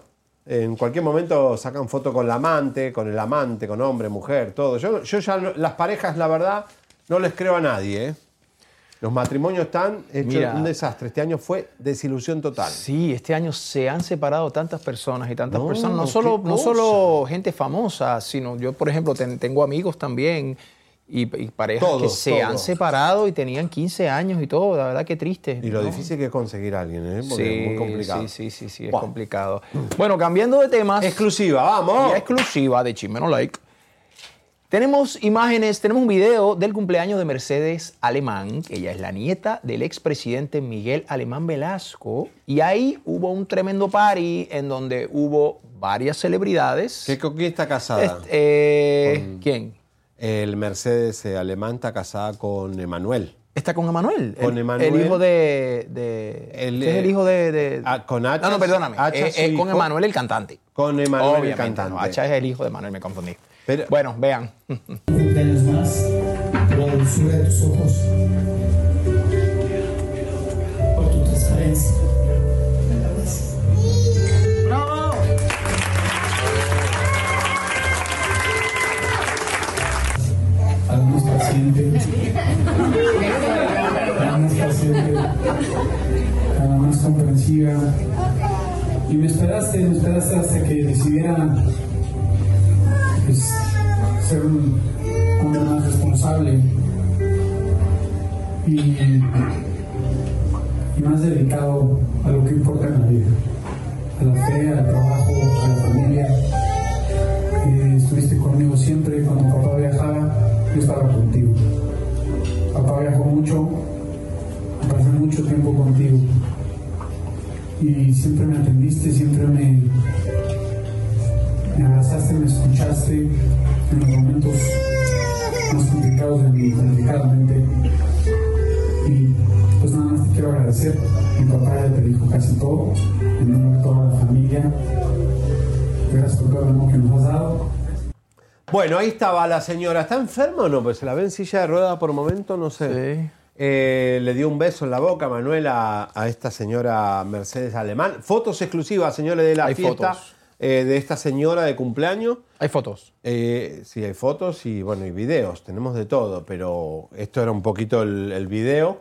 Speaker 5: en cualquier momento sacan foto con la amante, con el amante, con hombre, mujer, todo. Yo, yo ya no- las parejas, la verdad, no les creo a nadie. ¿eh? Los matrimonios están hechos
Speaker 6: Mira.
Speaker 5: un desastre. Este año fue desilusión total.
Speaker 6: Sí, este año se han separado tantas personas y tantas
Speaker 5: No,
Speaker 6: personas, no solo, no solo gente famosa, sino yo, por ejemplo, ten- tengo amigos también y, y parejas que se han separado y tenían 15 años y todo, la verdad que triste.
Speaker 5: Y lo
Speaker 6: ¿no?
Speaker 5: difícil que es conseguir a alguien, ¿eh? Porque
Speaker 6: Sí,
Speaker 5: es muy complicado.
Speaker 6: Sí, sí, sí, sí, es complicado. Bueno, cambiando de temas.
Speaker 5: Exclusiva, vamos.
Speaker 6: Exclusiva de Chimeno Like. Tenemos imágenes, tenemos un video del cumpleaños de Mercedes Alemán, que ella es la nieta del expresidente Miguel Alemán Velasco. Y ahí hubo un tremendo party en donde hubo varias celebridades.
Speaker 5: ¿Qué, ¿Con quién está casada?
Speaker 6: Este, eh, ¿Quién?
Speaker 5: El Mercedes eh, alemán está casada con Emanuel.
Speaker 6: Está con Emanuel.
Speaker 5: Con
Speaker 6: el,
Speaker 5: Emanuel.
Speaker 6: El hijo de. de
Speaker 5: El,
Speaker 6: ¿quién es el
Speaker 5: eh,
Speaker 6: hijo de. de-
Speaker 5: con Hacha.
Speaker 6: no, no, perdóname.
Speaker 5: Hacha,
Speaker 6: Eh, eh, con. Emanuel el cantante.
Speaker 5: Con Emanuel el
Speaker 6: Obviamente,
Speaker 5: cantante.
Speaker 6: no, Hacha es el hijo de Emanuel, me confundí.
Speaker 5: Pero-
Speaker 6: bueno, vean.
Speaker 23: cumpleaños más por la dulzura de tus ojos, por tu transparencia. Paciente, más paciente, más comprensiva. Y me esperaste, me esperaste hasta que decidiera pues, ser un hombre más responsable. Y, y más dedicado a lo que importa en la vida, a la fe, al trabajo, a la familia. Eh, estuviste conmigo siempre, cuando papá viajaba, estaba contigo. Papá viajó mucho, pasé mucho tiempo contigo y siempre me atendiste, siempre me, me abrazaste, me escuchaste en los momentos más complicados de mi complicada mente. Y pues nada más te quiero agradecer. Mi papá ya te dijo casi todo, en nombre de toda la familia. Gracias por todo el amor que nos has dado.
Speaker 5: Bueno, ahí estaba la señora. ¿Está enferma o no? Pues se la ve en silla de ruedas por momento, no sé. Eh, le dio un beso en la boca Manuel a, a esta señora Mercedes Alemán. Fotos exclusivas, señores, de la
Speaker 6: Hay
Speaker 5: fiesta
Speaker 6: fotos.
Speaker 5: eh, de esta señora de cumpleaños.
Speaker 6: Hay fotos.
Speaker 5: Eh, sí, hay fotos y bueno, y videos. Tenemos de todo, pero esto era un poquito el, el video.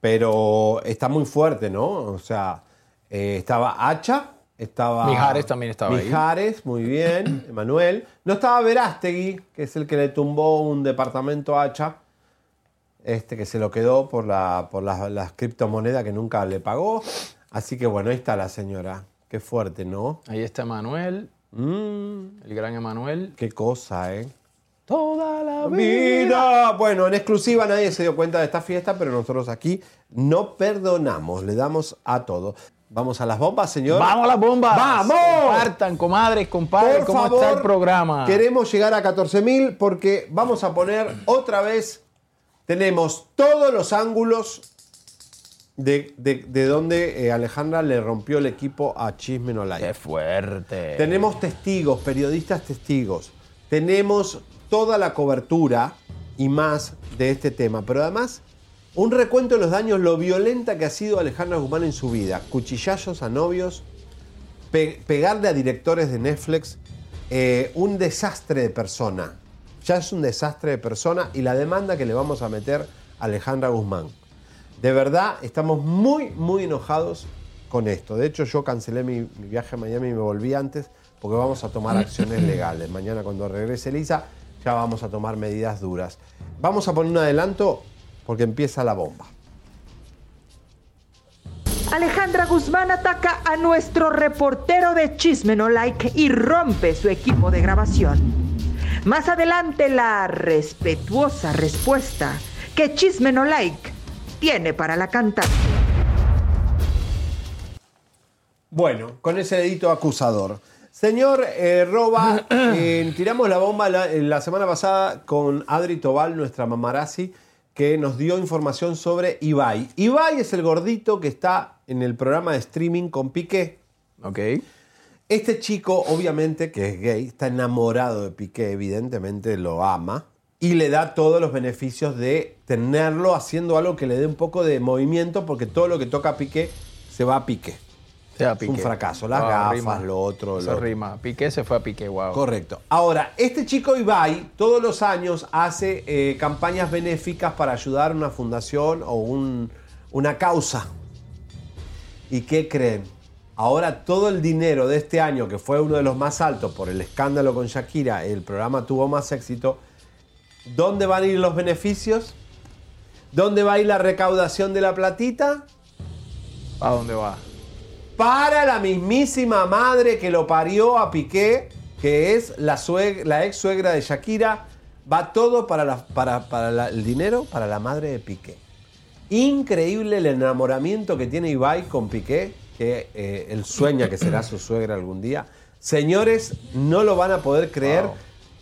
Speaker 5: Pero está muy fuerte, ¿no? O sea, estaba Hacha, estaba.
Speaker 6: Mijares también estaba ahí.
Speaker 5: Mijares, muy bien, Emanuel. No estaba Verástegui, que es el que le tumbó un departamento a Hacha. Este que se lo quedó por, la, por las, las criptomonedas que nunca le pagó. Así que bueno, ahí está la señora. Qué fuerte, ¿no?
Speaker 6: Ahí está Emanuel,
Speaker 5: Mm,
Speaker 6: el gran Emanuel.
Speaker 5: qué cosa, ¿eh?
Speaker 6: Toda la
Speaker 5: Mira, bueno, en exclusiva nadie se dio cuenta de esta fiesta, pero nosotros aquí no perdonamos, le damos a todo. Vamos a las bombas, señor.
Speaker 6: ¡Vamos a las bombas!
Speaker 5: ¡Vamos!
Speaker 6: Compartan, comadres, compadres,
Speaker 5: Por
Speaker 6: ¿cómo
Speaker 5: favor,
Speaker 6: está el programa?
Speaker 5: Queremos llegar a 14.000 porque vamos a poner otra vez, tenemos todos los ángulos de, de- de donde eh, Alejandra le rompió el equipo a Chisme No.
Speaker 6: ¡Qué fuerte!
Speaker 5: Tenemos testigos, periodistas testigos. Tenemos toda la cobertura y más de este tema. Pero además, un recuento de los daños, lo violenta que ha sido Alejandra Guzmán en su vida. Cuchillazos a novios, pe- pegarle a directores de Netflix, eh, un desastre de persona. Ya es un desastre de persona y la demanda que le vamos a meter a Alejandra Guzmán. De verdad, estamos muy, muy enojados con esto. De hecho, yo cancelé mi, mi viaje a Miami y me volví antes porque vamos a tomar acciones legales. Mañana cuando regrese Elisa, ya vamos a tomar medidas duras. Vamos a poner un adelanto porque empieza la bomba.
Speaker 7: Alejandra Guzmán ataca a nuestro reportero de Chisme No Like y rompe su equipo de grabación. Más adelante la respetuosa respuesta que Chisme No Like tiene para la cantante.
Speaker 5: Bueno, con ese dedito acusador. Señor eh, Roba, eh, tiramos la bomba la, la semana pasada con Adri Tobal, nuestra mamarazzi, que nos dio información sobre Ibai. Ibai es el gordito que está en el programa de streaming con Piqué.
Speaker 6: Ok.
Speaker 5: Este chico, obviamente, que es gay, está enamorado de Piqué, evidentemente lo ama, y le da todos los beneficios de tenerlo haciendo algo que le dé un poco de movimiento, porque todo lo que toca a Piqué se va a Piqué. Es un fracaso. Las
Speaker 6: Ah,
Speaker 5: gafas,
Speaker 6: rima.
Speaker 5: lo otro,
Speaker 6: Eso
Speaker 5: lo otro.
Speaker 6: rima. Piqué se fue a Piqué, wow.
Speaker 5: Correcto. Ahora, este chico Ibai todos los años hace eh, campañas benéficas para ayudar a una fundación o un- una causa. ¿Y qué creen? Ahora todo el dinero de este año, que fue uno de los más altos por el escándalo con Shakira, el programa tuvo más éxito, ¿Dónde van a ir los beneficios? ¿Dónde va a ir la recaudación de la platita?
Speaker 6: ¿A dónde va?
Speaker 5: Para la mismísima madre que lo parió a Piqué, que es la, sueg- la ex suegra de Shakira. Va todo para, la- para, para la- el dinero para la madre de Piqué. Increíble el enamoramiento que tiene Ibai con Piqué, que eh, él sueña que será su suegra algún día. Señores, no lo van a poder creer.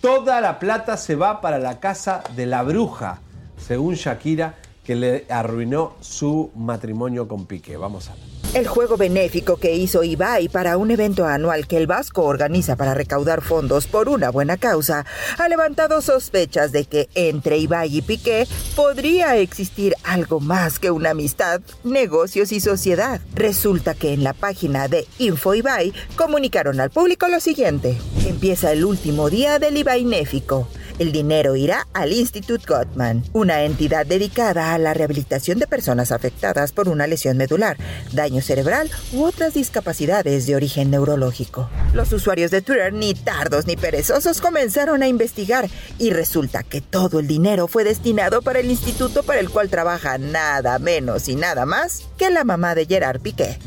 Speaker 5: Toda la plata se va para la casa de la bruja, según Shakira, que le arruinó su matrimonio con Piqué. Vamos a ver.
Speaker 21: El juego benéfico que hizo Ibai para un evento anual que el Vasco organiza para recaudar fondos por una buena causa ha levantado sospechas de que entre Ibai y Piqué podría existir algo más que una amistad, negocios y sociedad. Resulta que en la página de Info Ibai comunicaron al público lo siguiente. Empieza el último día del Ibainéfico. El dinero irá al Institut Gottman, una entidad dedicada a la rehabilitación de personas afectadas por una lesión medular, daño cerebral u otras discapacidades de origen neurológico. Los usuarios de Twitter, ni tardos ni perezosos, comenzaron a investigar y resulta que todo el dinero fue destinado para el instituto para el cual trabaja nada menos y nada más que la mamá de Gerard Piqué.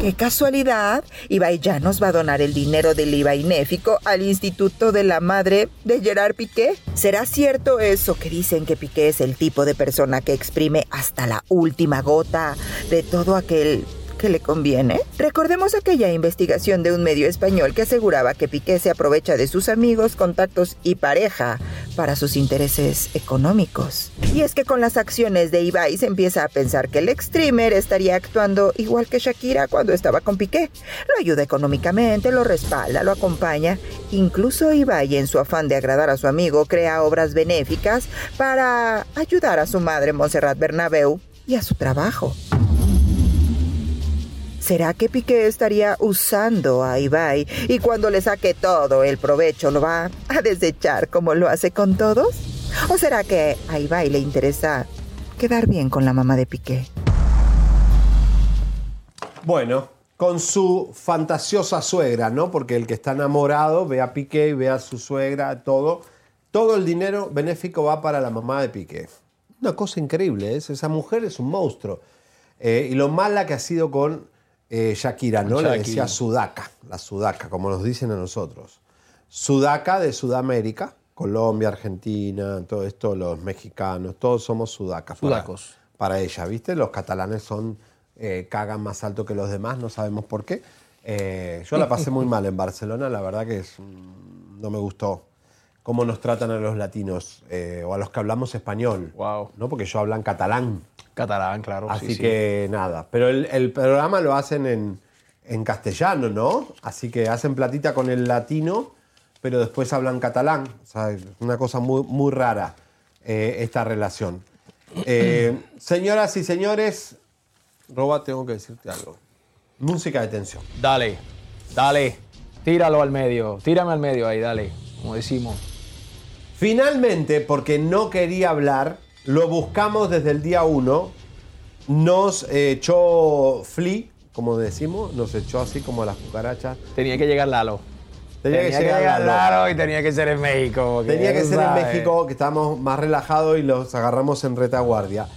Speaker 21: ¡Qué casualidad! Ibai ya nos va a donar el dinero del Ibainéfico al Instituto de la Madre de Gerard Piqué. ¿Será cierto eso que dicen que Piqué es el tipo de persona que exprime hasta la última gota de todo aquel le conviene? Recordemos aquella investigación de un medio español que aseguraba que Piqué se aprovecha de sus amigos, contactos y pareja para sus intereses económicos. Y es que con las acciones de Ibai se empieza a pensar que el ex streamer estaría actuando igual que Shakira cuando estaba con Piqué. Lo ayuda económicamente, lo respalda, lo acompaña. Incluso Ibai, en su afán de agradar a su amigo, crea obras benéficas para ayudar a su madre Montserrat Bernabeu y a su trabajo. ¿Será que Piqué estaría usando a Ibai y cuando le saque todo el provecho lo va a desechar como lo hace con todos? ¿O será que a Ibai le interesa quedar bien con la mamá de Piqué?
Speaker 5: Bueno, con su fantasiosa suegra, ¿no? Porque el que está enamorado ve a Piqué y ve a su suegra, todo. Todo el dinero benéfico va para la mamá de Piqué. Una cosa increíble, ¿es? esa mujer es un monstruo. Eh, y lo mala que ha sido con eh, Shakira, ¿no? Le
Speaker 6: Shakira.
Speaker 5: decía Sudaca, la Sudaca, como nos dicen a nosotros. Sudaca de Sudamérica, Colombia, Argentina, todo esto, los mexicanos, todos somos sudacas.
Speaker 6: Sudacos.
Speaker 5: Para, ella, ¿viste? Los catalanes son, eh, cagan más alto que los demás, no sabemos por qué. Eh, yo la pasé muy mal en Barcelona, la verdad que es, no me gustó cómo nos tratan a los latinos eh, o a los que hablamos español.
Speaker 6: Wow.
Speaker 5: ¿no? Porque yo hablan catalán.
Speaker 6: Catalán, claro.
Speaker 5: Así
Speaker 6: sí, sí.
Speaker 5: que nada. Pero el, el programa lo hacen en, en castellano, ¿no? Así que hacen platita con el latino, pero después hablan catalán. O sea, es una cosa muy, muy rara eh, esta relación. Eh, señoras y señores, Roba, tengo que decirte algo. Música de tensión.
Speaker 6: Dale, dale. Tíralo al medio. Tírame al medio ahí, dale. Como decimos.
Speaker 5: Finalmente, porque no quería hablar, lo buscamos desde el día uno. Nos echó Flea, como decimos, nos echó así como las cucarachas.
Speaker 6: Tenía que llegar Lalo.
Speaker 5: Tenía, que llegar, Lalo.
Speaker 6: Lalo y tenía que ser en México.
Speaker 5: Tenía que ser en. México, que estábamos más relajados y los agarramos en retaguardia.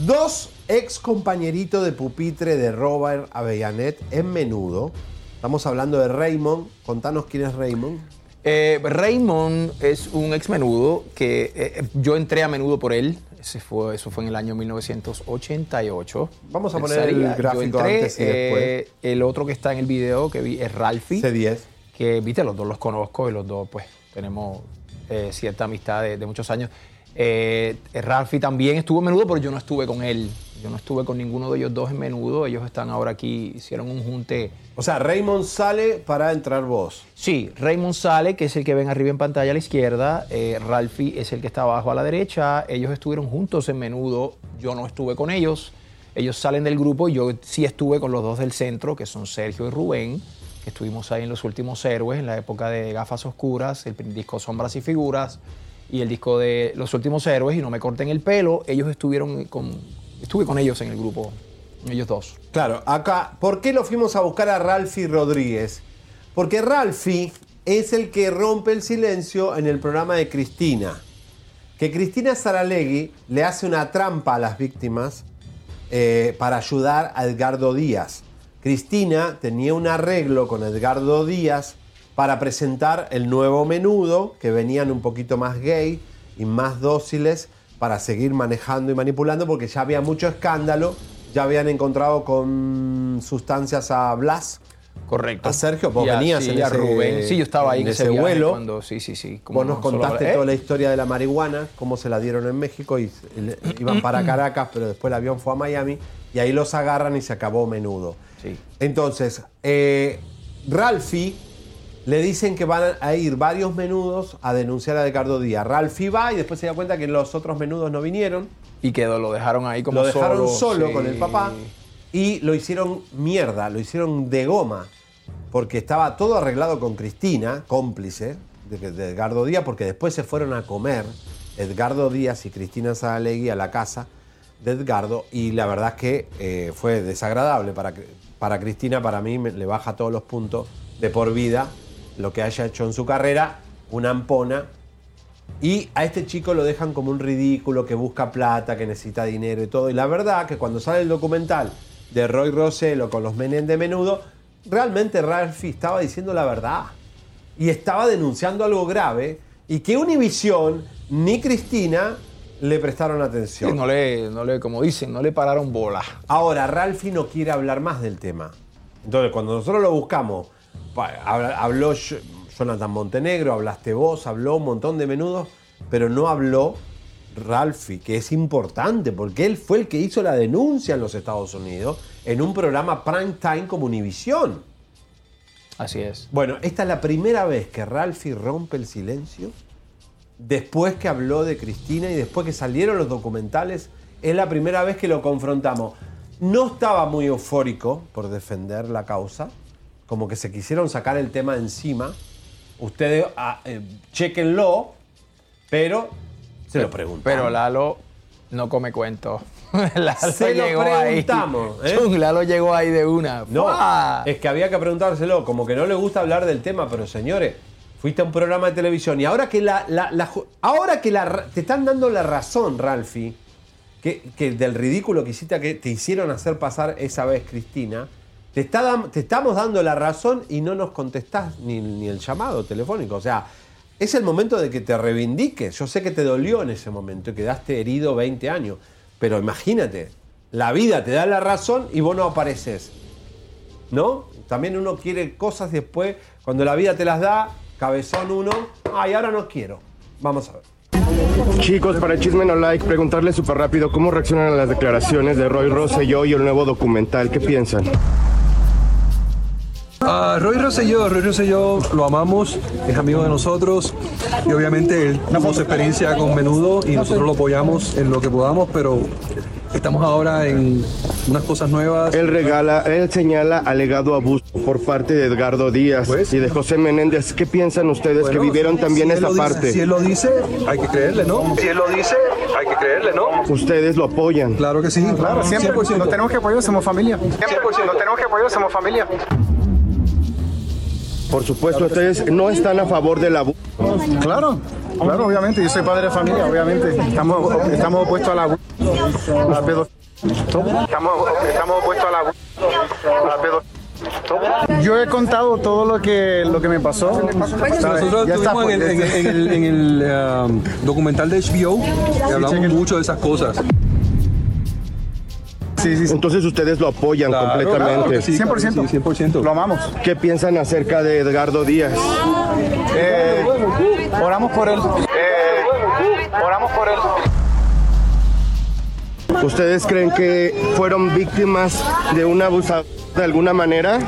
Speaker 5: Dos ex compañeritos de pupitre de Robert Avellanet en menudo. Estamos hablando de Raymond. Contanos quién es Raymond.
Speaker 6: Eh, Raymond es un ex menudo que eh, yo entré a menudo por él. Ese fue, eso fue en el año 1988.
Speaker 5: Vamos a poner el gráfico
Speaker 6: entré,
Speaker 5: antes y después.
Speaker 6: eh, el otro que está en el video que vi es Ralphie.
Speaker 5: C10.
Speaker 6: Que, viste, los dos los conozco y los dos, pues, tenemos eh, cierta amistad de, de muchos años. Eh, Ralphie también estuvo en menudo, pero yo no estuve con él. Yo no estuve con ninguno de ellos dos en menudo. Ellos están ahora aquí, hicieron un junte.
Speaker 5: O sea, Raymond sale para entrar vos.
Speaker 6: Sí, Raymond sale, que es el que ven arriba en pantalla a la izquierda. Eh, Ralphie es el que está abajo a la derecha. Ellos estuvieron juntos en menudo. Yo no estuve con ellos. Ellos salen del grupo. Yo sí estuve con los dos del centro, que son Sergio y Rubén, que estuvimos ahí en los últimos héroes, en la época de Gafas Oscuras, el disco Sombras y Figuras y el disco de Los últimos héroes. Y no me corten el pelo. Ellos estuvieron con. Estuve con ellos en el grupo, ellos dos.
Speaker 5: Claro, acá, ¿por qué lo fuimos a buscar a Ralphie Rodríguez? Porque Ralphie es el que rompe el silencio en el programa de Cristina. Que Cristina Saralegui le hace una trampa a las víctimas eh, para ayudar a Edgardo Díaz. Cristina tenía un arreglo con Edgardo Díaz para presentar el nuevo menudo, que venían un poquito más gay y más dóciles para seguir manejando y manipulando, porque ya había mucho escándalo, ya habían encontrado con sustancias a Blas.
Speaker 6: Correcto.
Speaker 5: A Sergio, vos
Speaker 6: Y a-
Speaker 5: venías
Speaker 6: sí,
Speaker 5: en ese,
Speaker 6: Rubén. Sí, yo estaba ahí
Speaker 5: en
Speaker 6: ese
Speaker 5: vuelo.
Speaker 6: cuando- sí, sí, sí.
Speaker 5: Vos nos contaste
Speaker 6: ¿eh?
Speaker 5: toda la historia de la marihuana, cómo se la dieron en México y iban para Caracas, pero después el avión fue a Miami y ahí los agarran y se acabó menudo. Entonces, eh, Ralphie le dicen que van a ir varios menudos a denunciar a Ricardo Díaz. Ralphie va y después se da cuenta que los otros menudos no vinieron.
Speaker 6: Y quedó, lo dejaron ahí como
Speaker 5: Lo dejaron
Speaker 6: solo,
Speaker 5: solo
Speaker 6: sí.
Speaker 5: con el papá y lo hicieron mierda, lo hicieron de goma. Porque estaba todo arreglado con Cristina, cómplice de, de Edgardo Díaz, porque después se fueron a comer Edgardo Díaz y Cristina Saralegui a la casa de Edgardo y la verdad es que eh, fue desagradable para, para Cristina, para mí me- le baja todos los puntos de por vida lo que haya hecho en su carrera, una ampona y a este chico lo dejan como un ridículo que busca plata, que necesita dinero y todo. Y la verdad que cuando sale el documental de Roy Rossello con los Menem de menudo, realmente Ralphie estaba diciendo la verdad. Y estaba denunciando algo grave y que Univision ni Cristina le prestaron atención.
Speaker 6: Sí, no le, no le, como dicen, no le pararon bola.
Speaker 5: Ahora, Ralphie no quiere hablar más del tema. Entonces, cuando nosotros lo buscamos, habló Jonathan Montenegro, hablaste vos, habló un montón de menudos, pero no habló Ralphie, que es importante, porque él fue el que hizo la denuncia en los Estados Unidos en un programa prime time como Univision.
Speaker 6: Así es.
Speaker 5: Bueno, esta es la primera vez que Ralphie rompe el silencio. Después que habló de Cristina y después que salieron los documentales, es la primera vez que lo confrontamos. No estaba muy eufórico por defender la causa, como que se quisieron sacar el tema encima. Ustedes ah, eh, chequenlo, pero se lo preguntan.
Speaker 6: Pero Lalo no come cuento. Lalo
Speaker 5: Se lo
Speaker 6: llegó ahí.
Speaker 5: preguntamos, ¿eh?
Speaker 6: Chung, Lalo llegó ahí de una.
Speaker 5: No,
Speaker 6: ¡Fua!
Speaker 5: es que había que preguntárselo, como que no le gusta hablar del tema, pero señores, fuiste a un programa de televisión y ahora que la, la- la ju- ahora que la te están dando la razón, Ralphie, que, que del ridículo que hiciste que te hicieron hacer pasar esa vez Cristina, te, está te estamos dando la razón y no nos contestás ni, ni el llamado telefónico. O sea, es el momento de que te reivindiques. Yo sé que te dolió en ese momento y quedaste herido 20 años, pero imagínate, la vida te da la razón y vos no apareces. ¿no? También uno quiere cosas después, cuando la vida te las da, cabezón uno, ay, ahora no quiero. Vamos a ver.
Speaker 15: Chicos, para Chisme No Like, preguntarle súper rápido cómo reaccionan a las declaraciones de Roy Rosselló y el nuevo documental. ¿Qué piensan?
Speaker 24: A Roy Rosselló, Roy Rosselló lo amamos, es amigo de nosotros y obviamente él tuvo su experiencia con menudo y nosotros lo apoyamos en lo que podamos, pero estamos ahora en unas cosas nuevas.
Speaker 15: Él regala, él señala alegado abuso por parte de Edgardo Díaz y de José Menéndez. ¿Qué piensan ustedes que
Speaker 24: Bueno,
Speaker 15: vivieron
Speaker 24: si-
Speaker 15: también
Speaker 24: si
Speaker 15: esa
Speaker 24: dice-
Speaker 15: parte?
Speaker 24: si él lo dice, hay que creerle, ¿no? Si él lo dice, hay que creerle, ¿no?
Speaker 15: Ustedes lo apoyan.
Speaker 24: Claro que sí, claro,
Speaker 25: siempre.
Speaker 24: 100%.
Speaker 25: Nos tenemos que apoyar, somos familia. Siempre. Nos tenemos que apoyar, somos familia.
Speaker 15: Por supuesto, ustedes no están a favor del abuso.
Speaker 25: Claro, claro, obviamente. Yo soy padre de familia, obviamente. Estamos, estamos opuestos a la, a la pedo- Estamos, estamos opuestos a la, a la pedo- Yo he contado todo lo que, lo que me pasó.
Speaker 24: Nosotros estuvimos en el,
Speaker 25: pues,
Speaker 24: en el- en el- en el, um, documental de HBO y hablamos mucho de esas cosas.
Speaker 15: Entonces ustedes lo apoyan
Speaker 24: Claro,
Speaker 15: completamente.
Speaker 24: claro que sí, claro que sí, 100%.
Speaker 25: Lo amamos.
Speaker 15: ¿Qué piensan acerca de Edgardo Díaz?
Speaker 25: Eh, oramos por él. Eh, oramos por él.
Speaker 15: ¿Ustedes creen que fueron víctimas de un abusador de alguna manera?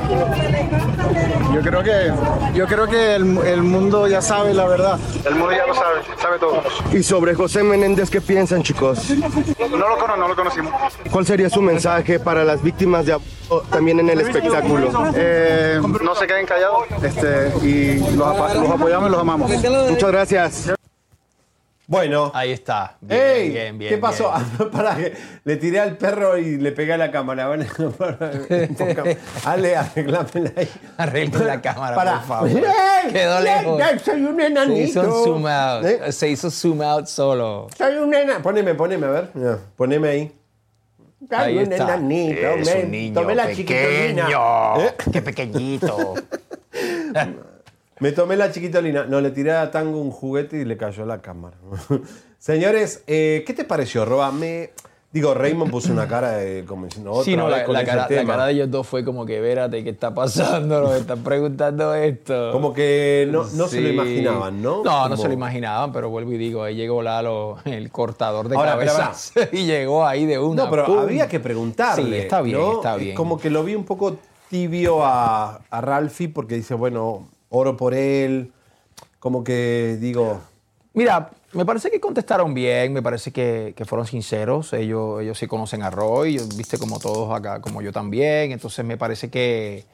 Speaker 25: Yo creo que, yo creo que el, el mundo ya sabe la verdad. El mundo ya lo sabe, sabe todo.
Speaker 15: Y sobre José Menéndez, ¿qué piensan, chicos?
Speaker 25: No lo conozco, no lo conocimos.
Speaker 15: ¿Cuál sería su mensaje para las víctimas de abuso también en el espectáculo?
Speaker 25: Eh, no se queden callados. Este, y los, los apoyamos y los amamos.
Speaker 15: Muchas gracias.
Speaker 5: Bueno.
Speaker 6: Ahí está. Bien,
Speaker 5: ¡Ey!
Speaker 6: bien, bien.
Speaker 5: ¿Qué pasó?
Speaker 6: bien.
Speaker 5: Le tiré al perro y le pegué a la cámara. Bueno, Ale, arreglámela ahí.
Speaker 6: Arreglen la cámara,
Speaker 5: Para.
Speaker 6: por favor.
Speaker 5: ¡Ey!
Speaker 6: Quedó lejos.
Speaker 5: ¡Ey! Soy un
Speaker 6: Se
Speaker 5: enanito.
Speaker 6: hizo un zoom out.
Speaker 5: ¿Eh?
Speaker 6: Se hizo zoom out solo.
Speaker 5: Soy un enanito. Poneme, poneme, a ver. Ya, Poneme ahí. Soy
Speaker 6: Ahí
Speaker 5: un
Speaker 6: está.
Speaker 5: enanito.
Speaker 6: Es
Speaker 5: me-
Speaker 6: un niño
Speaker 5: tomé la
Speaker 6: pequeño.
Speaker 5: ¿Eh?
Speaker 6: Qué pequeñito.
Speaker 5: Me tomé la chiquitolina. No, le tiré a Tango un juguete y le cayó la cámara. Señores, eh, ¿qué te pareció, Roba? Me... Digo, Raymond puso una cara de como diciendo otra
Speaker 6: Sí, no,
Speaker 5: vez
Speaker 6: la,
Speaker 5: con
Speaker 6: la
Speaker 5: ese
Speaker 6: cara, la
Speaker 5: tema.
Speaker 6: cara de ellos dos fue como que, vérate, ¿qué está pasando? Nos están preguntando esto.
Speaker 5: Como que no, no se lo imaginaban, ¿no?
Speaker 6: No, no se lo imaginaban, pero vuelvo y digo, ahí llegó Lalo, el cortador de
Speaker 5: Ahora,
Speaker 6: cabezas, y llegó ahí de una.
Speaker 5: No, pero
Speaker 6: ¡pum!
Speaker 5: había que preguntarle.
Speaker 6: Sí, está bien,
Speaker 5: ¿no?
Speaker 6: está
Speaker 5: Es
Speaker 6: bien.
Speaker 5: Como que lo vi un poco tibio a, a Ralphie porque dice, bueno, oro por él. Como que digo,
Speaker 6: Mira, me parece que contestaron bien, me parece que, que fueron sinceros. Ellos, ellos sí conocen a Roy, viste como todos acá, como yo también. Entonces me parece que,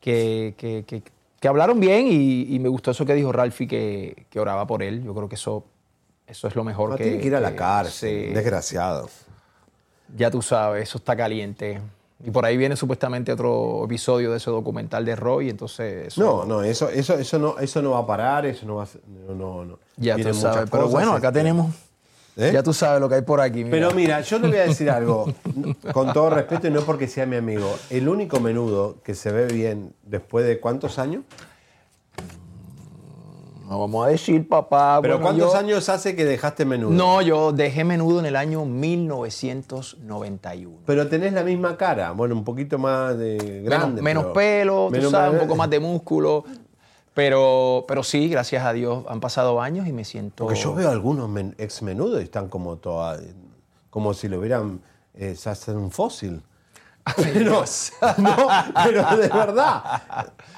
Speaker 6: que, que- que- hablaron bien y, y me gustó eso que dijo Ralphie, que, que oraba por él. Yo creo que eso, eso es lo mejor
Speaker 5: no,
Speaker 6: que.
Speaker 5: tiene que ir a la cárcel.
Speaker 6: sí.
Speaker 5: Desgraciado.
Speaker 6: Ya tú sabes, eso está caliente. Y por ahí viene supuestamente otro episodio de ese documental de Roy, entonces... eso-
Speaker 5: No, no, eso, eso, eso no, eso no va a parar, eso no va a no, no, no.
Speaker 6: Ya
Speaker 5: Vienen
Speaker 6: tú sabes, pero bueno, acá
Speaker 5: este,
Speaker 6: tenemos...
Speaker 5: ¿eh?
Speaker 6: Ya tú sabes lo que hay por aquí. mira.
Speaker 5: Pero mira, yo te voy a decir algo, con todo respeto y no porque sea mi amigo. El único menudo que se ve bien después de cuántos años.
Speaker 6: No vamos a decir, papá.
Speaker 5: Pero
Speaker 6: bueno,
Speaker 5: ¿cuántos
Speaker 6: yo-
Speaker 5: años hace que dejaste menudo?
Speaker 6: No, yo dejé menudo en el año 1991.
Speaker 5: Pero tenés la misma cara, bueno, un poquito más de grande.
Speaker 6: menos, menos
Speaker 5: pero-
Speaker 6: pelo, tú un poco más de músculo. Pero, pero sí, gracias a Dios, han pasado años y me siento...
Speaker 5: Porque yo veo algunos men- ex menudos y están como toda, como si lo hubieran eh, un fósil. Pero, no, pero de verdad,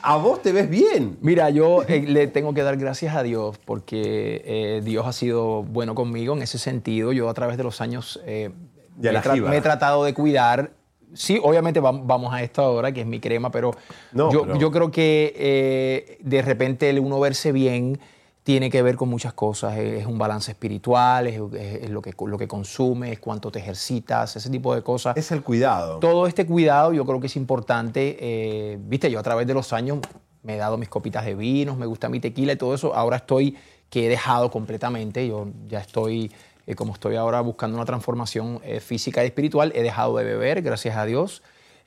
Speaker 5: a vos te ves bien.
Speaker 6: Mira, yo eh, le tengo que dar gracias a Dios porque eh, Dios ha sido bueno conmigo en ese sentido. Yo a través de los años eh, me,
Speaker 5: la
Speaker 6: he tra-
Speaker 5: jíbara.
Speaker 6: me he tratado de cuidar. Sí, obviamente vam- vamos a esto ahora, que es mi crema, pero,
Speaker 5: No,
Speaker 6: yo,
Speaker 5: pero-
Speaker 6: yo creo que de repente el uno verse bien tiene que ver con muchas cosas. Es un balance espiritual, es, es- es lo, que, lo que consumes, cuánto te ejercitas, ese tipo de cosas.
Speaker 5: Es el cuidado.
Speaker 6: Todo este cuidado yo creo que es importante. eh, Viste, yo a través de los años me he dado mis copitas de vinos, me gusta mi tequila y todo eso. Ahora estoy que he dejado completamente. Yo ya estoy, eh, como estoy ahora buscando una transformación eh, física y espiritual, he dejado de beber, gracias a Dios.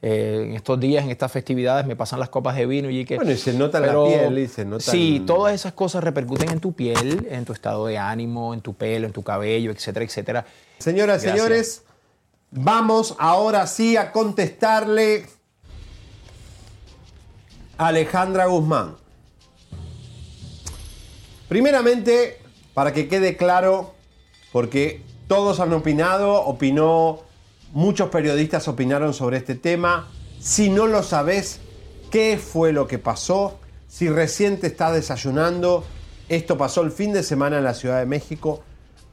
Speaker 6: Eh, en estos días, en estas festividades, me pasan las copas de vino y que...
Speaker 5: Bueno, y se nota en la
Speaker 6: Pero
Speaker 5: piel y se nota
Speaker 6: Sí, todas esas cosas repercuten en tu piel, en tu estado de ánimo, en tu pelo, en tu cabello, etcétera, etcétera.
Speaker 5: Señoras y
Speaker 6: Gracias.
Speaker 5: señores, vamos ahora sí a contestarle a Alejandra Guzmán. Primeramente, para que quede claro, porque todos han opinado, opinó, muchos periodistas opinaron sobre este tema. Si no lo sabes, qué fue lo que pasó, si recién te estás desayunando, esto pasó el fin de semana en la Ciudad de México.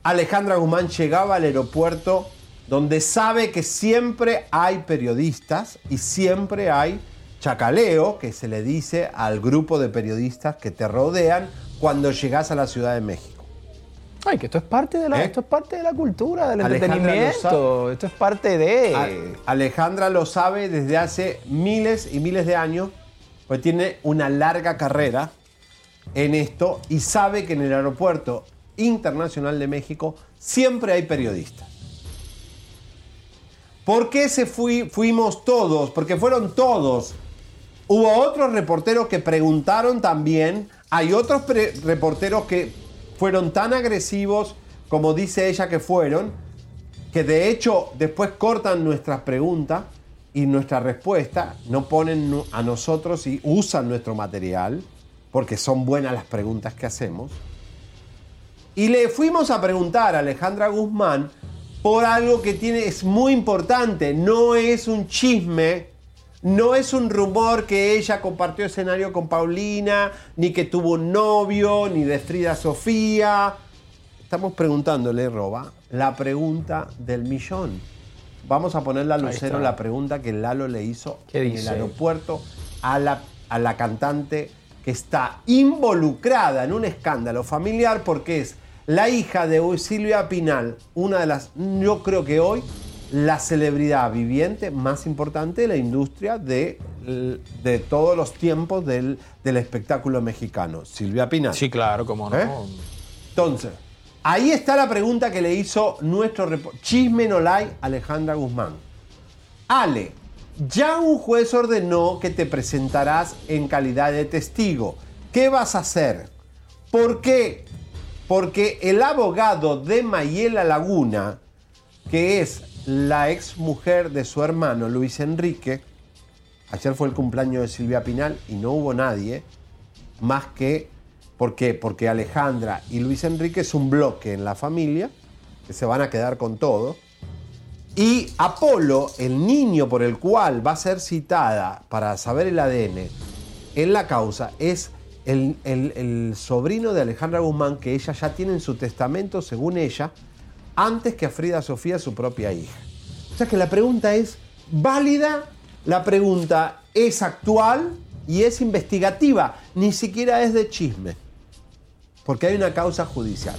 Speaker 5: Alejandra Guzmán llegaba al aeropuerto donde sabe que siempre hay periodistas y siempre hay chacaleo, que se le dice al grupo de periodistas que te rodean cuando llegas a la Ciudad de México.
Speaker 6: Ay, que esto es parte de la,
Speaker 5: ¿Eh?
Speaker 6: esto es parte de la cultura, del
Speaker 5: Alejandra
Speaker 6: entretenimiento. Esto es parte de.
Speaker 5: Alejandra lo sabe desde hace miles y miles de años, pues tiene una larga carrera en esto y sabe que en el aeropuerto internacional de México siempre hay periodistas. ¿Por qué se fui- fuimos todos? Porque fueron todos. Hubo otros reporteros que preguntaron también. Hay otros reporteros que fueron tan agresivos como dice ella que fueron, que de hecho después cortan nuestras preguntas y nuestra respuesta, no ponen a nosotros y usan nuestro material, porque son buenas las preguntas que hacemos. Y le fuimos a preguntar a Alejandra Guzmán por algo que tiene, es muy importante, no es un chisme, no es un rumor que ella compartió escenario con Paulina, ni que tuvo un novio, ni de Frida Sofía. Estamos preguntándole, Roba, la pregunta del millón. Vamos a ponerle a Lucero la pregunta que Lalo le hizo
Speaker 6: ¿Qué
Speaker 5: en el aeropuerto a la, a la cantante que está involucrada en un escándalo familiar porque es la hija de Silvia Pinal, una de las, yo creo que hoy, la celebridad viviente más importante de la industria de, de todos los tiempos del, del espectáculo mexicano, Silvia Pinal.
Speaker 6: Sí, claro, cómo no.
Speaker 5: ¿Eh? Entonces, ahí está la pregunta que le hizo nuestro Chisme no like Alejandra Guzmán. Ale, ya un juez ordenó que te presentarás en calidad de testigo. ¿Qué vas a hacer? ¿Por qué? Porque el abogado de Mayela Laguna, que es la ex mujer de su hermano Luis Enrique, ayer fue el cumpleaños de Silvia Pinal y no hubo nadie más que, ¿por qué? Porque Alejandra y Luis Enrique es un bloque en la familia, que se van a quedar con todo. Y Apolo, el niño por el cual va a ser citada para saber el ADN en la causa, es el, el- el sobrino de Alejandra Guzmán que ella ya tiene en su testamento, según ella, antes que a Frida Sofía, su propia hija. O sea que la pregunta es válida, la pregunta es actual y es investigativa, ni siquiera es de chisme, porque hay una causa judicial.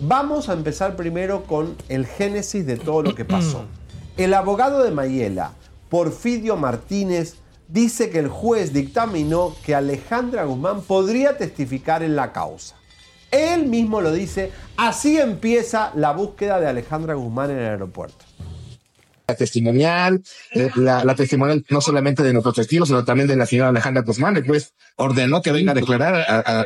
Speaker 5: Vamos a empezar primero con el génesis de todo lo que pasó. El abogado de Mayela, Porfidio Martínez, dice que el juez dictaminó que Alejandra Guzmán podría testificar en la causa. Él mismo lo dice, así empieza la búsqueda de Alejandra Guzmán en el aeropuerto.
Speaker 26: la testimonial, eh, la, la testimonial no solamente de nuestros testigos, sino también de la señora Alejandra Guzmán. El juez ordenó que venga a declarar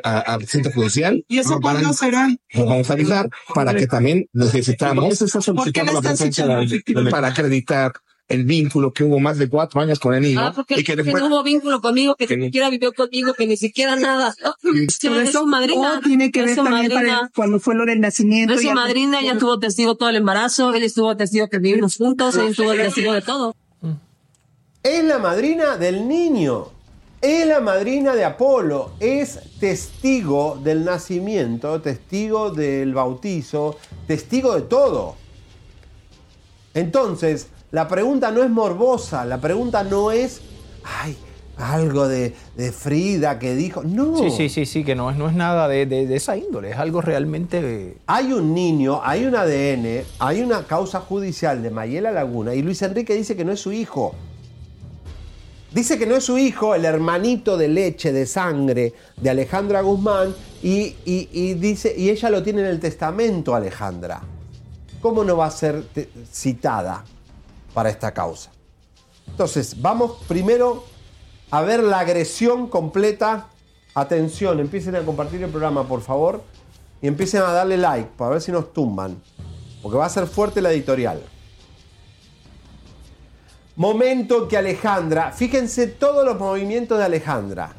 Speaker 26: al centro judicial.
Speaker 27: ¿Y eso cuándo será?
Speaker 26: Nos vamos a avisar para que también necesitamos
Speaker 27: ¿Por qué está solicitando la presencia de-
Speaker 26: para acreditar el vínculo que hubo más de cuatro años con el niño
Speaker 28: Ah, porque,
Speaker 26: y que
Speaker 28: que
Speaker 26: después
Speaker 28: no hubo vínculo conmigo, que,
Speaker 26: que
Speaker 28: ni siquiera vivió conmigo, que ni siquiera nada. Sí, es
Speaker 27: eso
Speaker 28: su madrina.
Speaker 27: todo tiene que
Speaker 28: es
Speaker 27: ver
Speaker 28: su
Speaker 27: también para
Speaker 28: madrina.
Speaker 27: el- cuando fue lo del nacimiento.
Speaker 28: Es su madrina, ella estuvo testigo todo el embarazo, él estuvo testigo que vivimos juntos, él estuvo testigo de todo.
Speaker 5: Es la madrina del niño. Es la madrina de Apolo. Es testigo del nacimiento, testigo del bautizo, testigo de todo. Entonces, la pregunta no es morbosa, la pregunta no es, ay, algo de, de Frida que dijo. No.
Speaker 6: Sí, sí, sí, sí, que no es, no es nada de, de- de esa índole, es algo realmente...
Speaker 5: Hay un niño, hay un ADN, hay una causa judicial de Mayela Laguna y Luis Enrique dice que no es su hijo. Dice que no es su hijo, el hermanito de leche, de sangre de Alejandra Guzmán, y, y- y dice, y ella lo tiene en el testamento, Alejandra. ¿Cómo no va a ser citada para esta causa? Entonces, vamos primero a ver la agresión completa. Atención, empiecen a compartir el programa, por favor, y empiecen a darle like para ver si nos tumban, porque va a ser fuerte la editorial. Momento que Alejandra, fíjense todos los movimientos de Alejandra.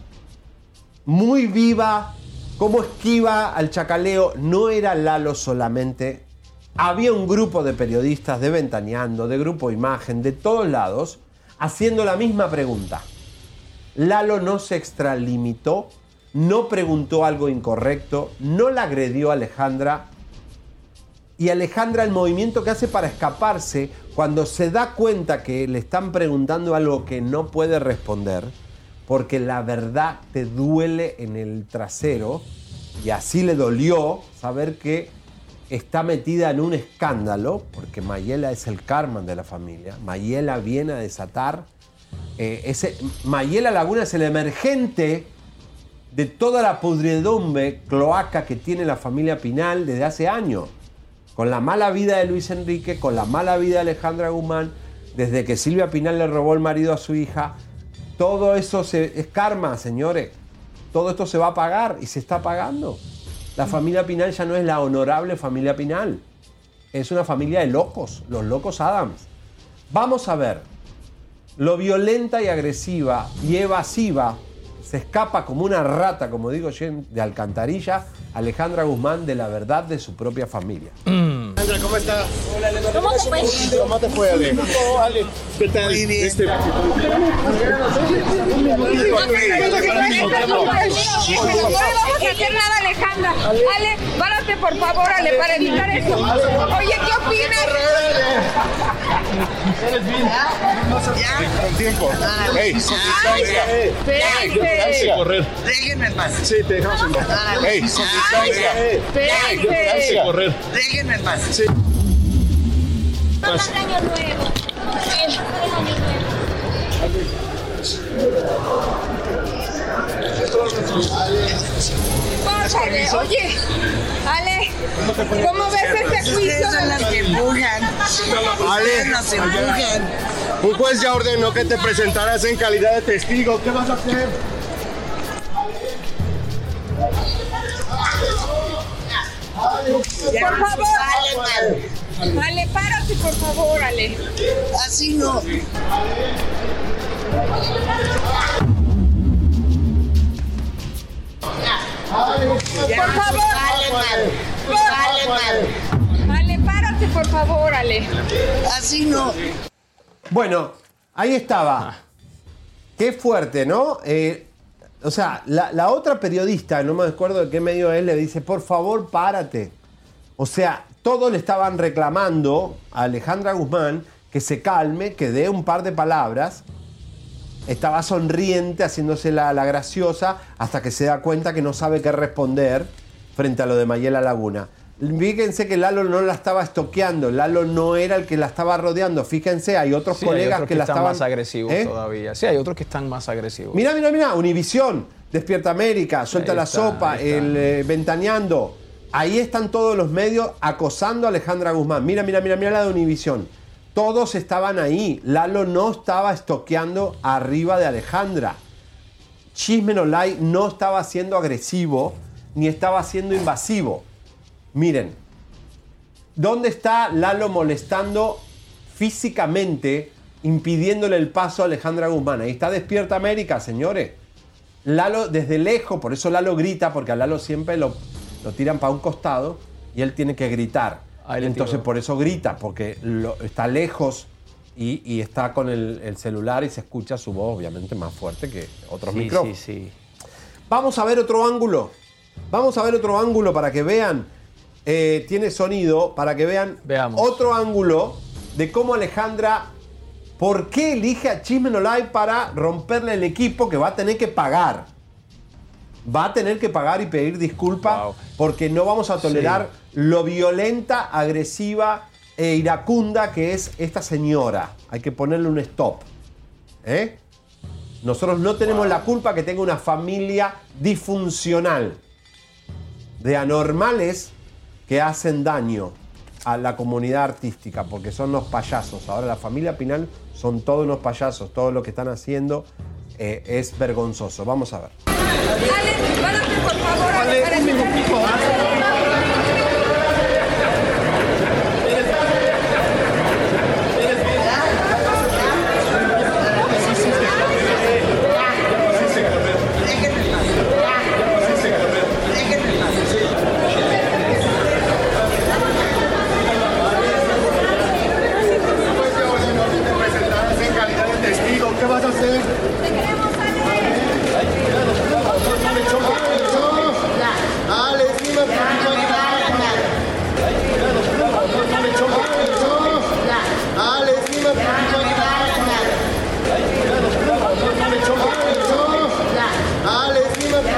Speaker 5: Muy viva, cómo esquiva al chacaleo. No era Lalo solamente. Había un grupo de periodistas de Ventaneando, de Grupo Imagen, de todos lados, haciendo la misma pregunta. Lalo no se extralimitó, no preguntó algo incorrecto, no la agredió a Alejandra, y Alejandra el movimiento que hace para escaparse cuando se da cuenta que le están preguntando algo que no puede responder, porque la verdad te duele en el trasero y así le dolió saber que está metida en un escándalo, porque Mayela es el Carmen de la familia, Mayela viene a desatar, eh, ese, Mayela Laguna es el emergente de toda la pudredumbre cloaca que tiene la familia Pinal desde hace años con la mala vida de Luis Enrique, con la mala vida de Alejandra Guzmán, desde que Silvia Pinal le robó el marido a su hija, todo eso se- es karma, señores. Todo esto se va a pagar y se está pagando. La familia Pinal ya no es la honorable familia Pinal. Es una familia de locos, los locos Adams. Vamos a ver lo violenta y agresiva y evasiva se escapa como una rata, como digo de alcantarilla, Alejandra Guzmán de la verdad de su propia familia.
Speaker 26: Alejandra, ¿cómo estás? Hola,
Speaker 28: ¿Cómo te fue?
Speaker 26: ¿Cómo te fue, Ale? Ale, ¿qué tal? Muy bien. Este...
Speaker 19: No vamos a hacer nada, Alejandra. Ale, párate por favor, Ale, para evitar eso. Oye, ¿qué opinas?
Speaker 25: Con tiempo. Ey, con distancia. Ey, con distancia. Correr.
Speaker 29: Déjenme en paz.
Speaker 25: Sí, te dejamos en paz. Ey, con distancia.
Speaker 29: Déjenme en paz.
Speaker 25: Sí.
Speaker 29: Paz.
Speaker 30: año nuevo.
Speaker 19: Pásale, oye, Ale, ¿cómo ves este juicio?
Speaker 29: Son las que empujan. Ustedes nos empujan.
Speaker 15: Un juez ya ordenó que te presentaras en calidad de testigo. ¿Qué vas a hacer?
Speaker 19: Por favor. Ale, párate, por favor, Ale.
Speaker 29: Así no.
Speaker 19: Por favor. Ale, párate, por favor, Ale.
Speaker 29: Así no.
Speaker 5: Bueno, ahí estaba. Qué fuerte, ¿no? Eh, o sea, la, otra periodista, no me acuerdo de qué medio es, le dice, por favor, párate. O sea, todos le estaban reclamando a Alejandra Guzmán que se calme, que dé un par de palabras. Estaba sonriente, haciéndose la graciosa, hasta que se da cuenta que no sabe qué responder frente a lo de Mayela Laguna. Fíjense que Lalo no la estaba estoqueando, Lalo no era el que la estaba rodeando. Fíjense, hay otros
Speaker 6: Sí, hay
Speaker 5: colegas
Speaker 6: otros
Speaker 5: que, la
Speaker 6: están
Speaker 5: estaban
Speaker 6: más agresivos
Speaker 5: ¿Eh?
Speaker 6: todavía. Sí, hay otros que están más agresivos.
Speaker 5: Mira, mira, mira, Univisión, Despierta América, Suelta
Speaker 6: Ahí
Speaker 5: la
Speaker 6: está,
Speaker 5: Sopa, el eh, Ventaneando. Ahí están todos los medios acosando a Alejandra Guzmán. Mira, mira, mira, mira la de Univisión. Todos estaban ahí. Lalo no estaba estoqueando arriba de Alejandra. Chismen Online no estaba siendo agresivo ni estaba siendo invasivo. Miren, ¿dónde está Lalo molestando físicamente, impidiéndole el paso a Alejandra Guzmán? Ahí está Despierta América, señores. Lalo desde lejos, por eso Lalo grita, porque a Lalo siempre lo, lo tiran para un costado y él tiene que gritar.
Speaker 6: Ahí
Speaker 5: Entonces por eso grita, porque lo- está lejos y, y está con el, el celular y se escucha su voz, obviamente, más fuerte que otros
Speaker 6: Sí,
Speaker 5: micrófonos.
Speaker 6: sí, sí.
Speaker 5: Vamos a ver otro ángulo. Vamos a ver otro ángulo para que vean. Eh, tiene sonido para que vean otro ángulo de cómo Alejandra. ¿Por qué elige a Chismen Online para romperle el equipo que va a tener que pagar? Va a tener que pagar y pedir disculpas porque no vamos a tolerar lo violenta, agresiva e iracunda que es esta señora. Hay que ponerle un stop. ¿Eh? Nosotros no tenemos la culpa que tenga una familia disfuncional de anormales que hacen daño a la comunidad artística, porque son los payasos. Ahora la familia Pinal son todos unos payasos, todo lo que están haciendo eh, es vergonzoso. Vamos a ver.
Speaker 19: Ale, párate, por favor, Ale
Speaker 15: en calidad de testigo. ¿Qué vas a hacer? Dale, encima, Dale, encima, Dale, encima,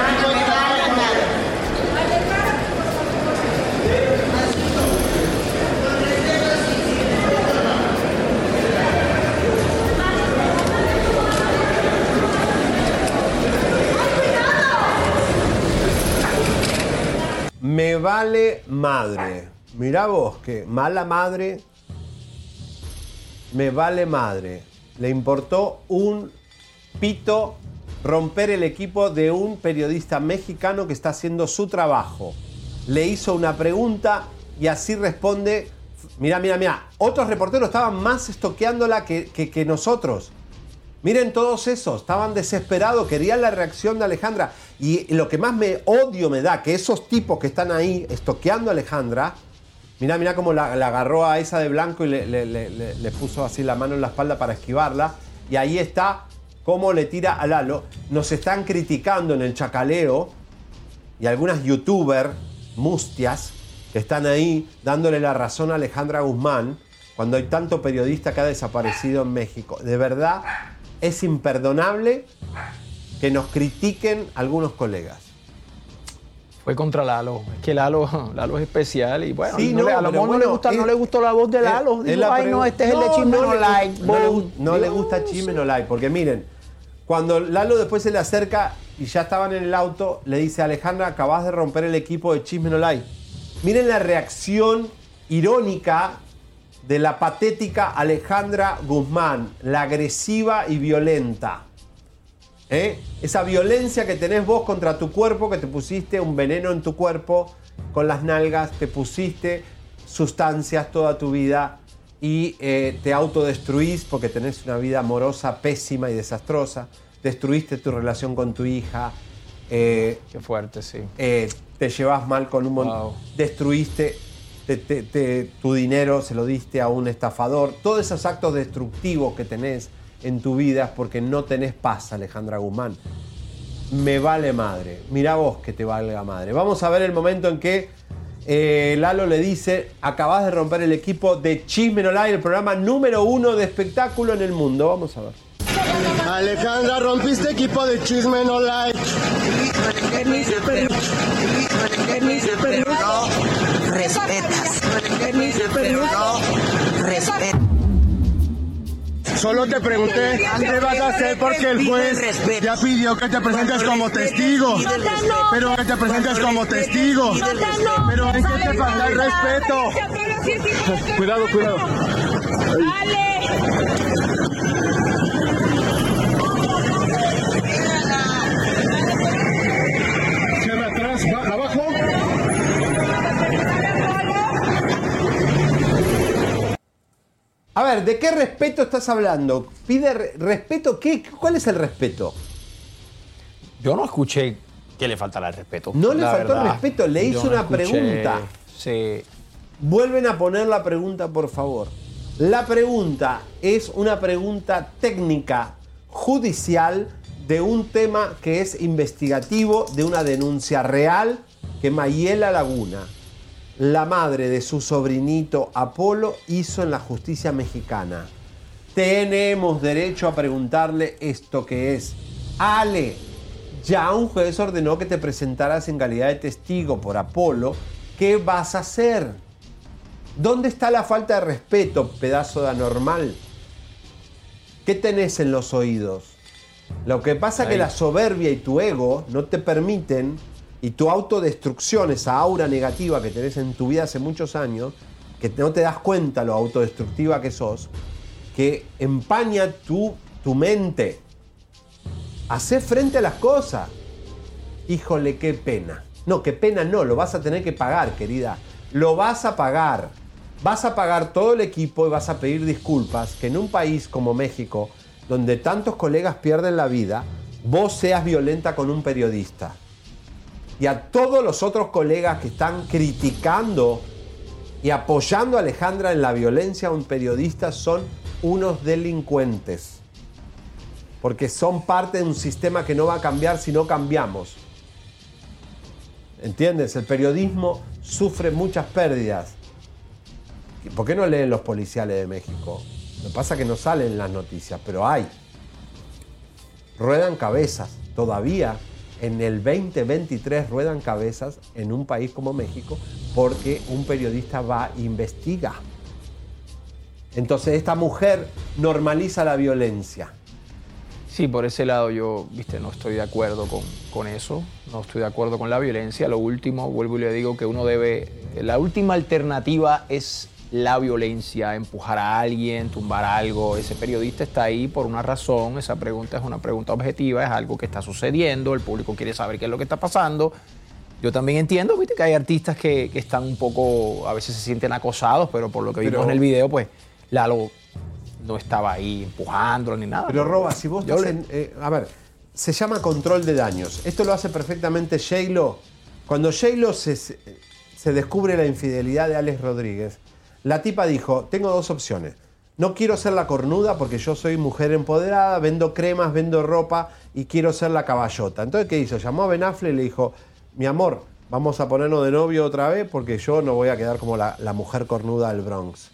Speaker 5: Me vale madre. Mirá vos, que mala madre. Me vale madre. Le importó un pito romper el equipo de un periodista mexicano que está haciendo su trabajo. Le hizo una pregunta y así responde. Mira, mira, mira. Otros reporteros estaban más estoqueándola que, nosotros. Miren todos esos, estaban desesperados, querían la reacción de Alejandra. Y lo que más me odio me da, que esos tipos que están ahí estoqueando a Alejandra, mira, mira cómo la, agarró a esa de blanco y le puso así la mano en la espalda para esquivarla. Y ahí está cómo le tira a Lalo. Nos están criticando en el chacaleo y algunas youtubers mustias que están ahí dándole la razón a Alejandra Guzmán cuando hay tanto periodista que ha desaparecido en México. De verdad, es imperdonable que nos critiquen algunos colegas.
Speaker 6: Fue contra Lalo. Es que Lalo, Lalo es especial y bueno,
Speaker 5: Sí,
Speaker 6: no le- a lo mejor no, le no gustó la voz de Lalo.
Speaker 5: es la
Speaker 6: Ay, no, este es el de
Speaker 5: No,
Speaker 6: Chisme
Speaker 5: no
Speaker 6: no
Speaker 5: le-
Speaker 6: like.
Speaker 5: No, no le gusta Chisme no like, porque miren, cuando Lalo después se le acerca y ya estaban en el auto, le dice Alejandra, acabas de romper el equipo de Chisme no like. Miren la reacción irónica de la patética Alejandra Guzmán, la agresiva y violenta. ¿Eh? Esa violencia que tenés vos contra tu cuerpo, que te pusiste un veneno en tu cuerpo con las nalgas, te pusiste sustancias toda tu vida y eh, te autodestruís porque tenés una vida amorosa pésima y desastrosa. Destruiste tu relación con tu hija. eh,
Speaker 6: Qué fuerte, sí.
Speaker 5: te llevas mal con un montón.
Speaker 6: Wow.
Speaker 5: Destruiste te- te- te- tu dinero, se lo diste a un estafador. Todos esos actos destructivos que tenés en tu vida es porque no tenés paz, Alejandra Guzmán. Me vale madre. Mirá vos que te valga madre. Vamos a ver el momento en que eh, Lalo le dice: Acabás de romper el equipo de Chisme No Like, el programa número uno de espectáculo en el mundo. Vamos a ver.
Speaker 30: Alejandra, rompiste equipo de chisme no like. Solo te pregunté qué vas a hacer porque el juez ya pidió que te presentes como testigo. Pero que te presentes como testigo. Pero en qué te falta el respeto. Cuidado, cuidado.
Speaker 25: Cierra atrás, va- abajo.
Speaker 5: A ver, ¿de qué respeto estás hablando? ¿Pide re- respeto? ¿Qué? ¿Cuál es el respeto?
Speaker 6: Yo no escuché que le faltara el respeto.
Speaker 5: No le faltó el respeto, le hizo
Speaker 6: no
Speaker 5: una
Speaker 6: escuché-
Speaker 5: pregunta.
Speaker 6: Sí.
Speaker 5: Vuelven a poner la pregunta, por favor. La pregunta es una pregunta técnica, judicial, de un tema que es investigativo, de una denuncia real que Mayela Laguna, la madre de su sobrinito Apolo, hizo en la justicia mexicana. Tenemos derecho a preguntarle esto que es. Ale, ya un juez ordenó que te presentaras en calidad de testigo por Apolo. ¿Qué vas a hacer? ¿Dónde está la falta de respeto, pedazo de anormal? ¿Qué tenés en los oídos? Lo que pasa es que la soberbia y tu ego no te permiten, y tu autodestrucción, esa aura negativa que tenés en tu vida hace muchos años, que no te das cuenta lo autodestructiva que sos, que empaña tu, tu mente. Hacé frente a las cosas. Híjole, qué pena. No, qué pena no, lo vas a tener que pagar, querida. Lo vas a pagar. Vas a pagar todo el equipo y vas a pedir disculpas que en un país como México, donde tantos colegas pierden la vida, vos seas violenta con un periodista. Y a todos los otros colegas que están criticando y apoyando a Alejandra en la violencia a un periodista son unos delincuentes. Porque son parte de un sistema que no va a cambiar si no cambiamos. ¿Entiendes? El periodismo sufre muchas pérdidas. ¿Por qué no leen los policiales de México? Lo que pasa es que no salen en las noticias, pero hay. Ruedan cabezas. Todavía en el 2023 ruedan cabezas en un país como México porque un periodista va e investiga. Entonces esta mujer normaliza la violencia.
Speaker 6: Sí, por ese lado yo, viste, no estoy de acuerdo con, con eso, no estoy de acuerdo con la violencia. Lo último, vuelvo y le digo que uno debe, la última alternativa es la violencia, empujar a alguien, tumbar algo. Ese periodista está ahí por una razón, esa pregunta es una pregunta objetiva, es algo que está sucediendo, el público quiere saber qué es lo que está pasando. Yo también entiendo, viste, que hay artistas que, que están un poco, a veces se sienten acosados, pero por lo que vimos
Speaker 5: Pero-
Speaker 6: en el video, pues Lalo no estaba ahí empujándolo ni nada.
Speaker 5: Pero Roba, si vos estás
Speaker 6: le-
Speaker 5: en- eh, a ver, se llama control de daños. Esto lo hace perfectamente J-Lo. Cuando J-Lo se, se descubre la infidelidad de Alex Rodríguez, la tipa dijo, tengo dos opciones. No quiero ser la cornuda porque yo soy mujer empoderada, vendo cremas, vendo ropa y quiero ser la caballota. Entonces, ¿qué hizo? Llamó a Ben Affleck y le dijo, mi amor, vamos a ponernos de novio otra vez porque yo no voy a quedar como la, mujer cornuda del Bronx.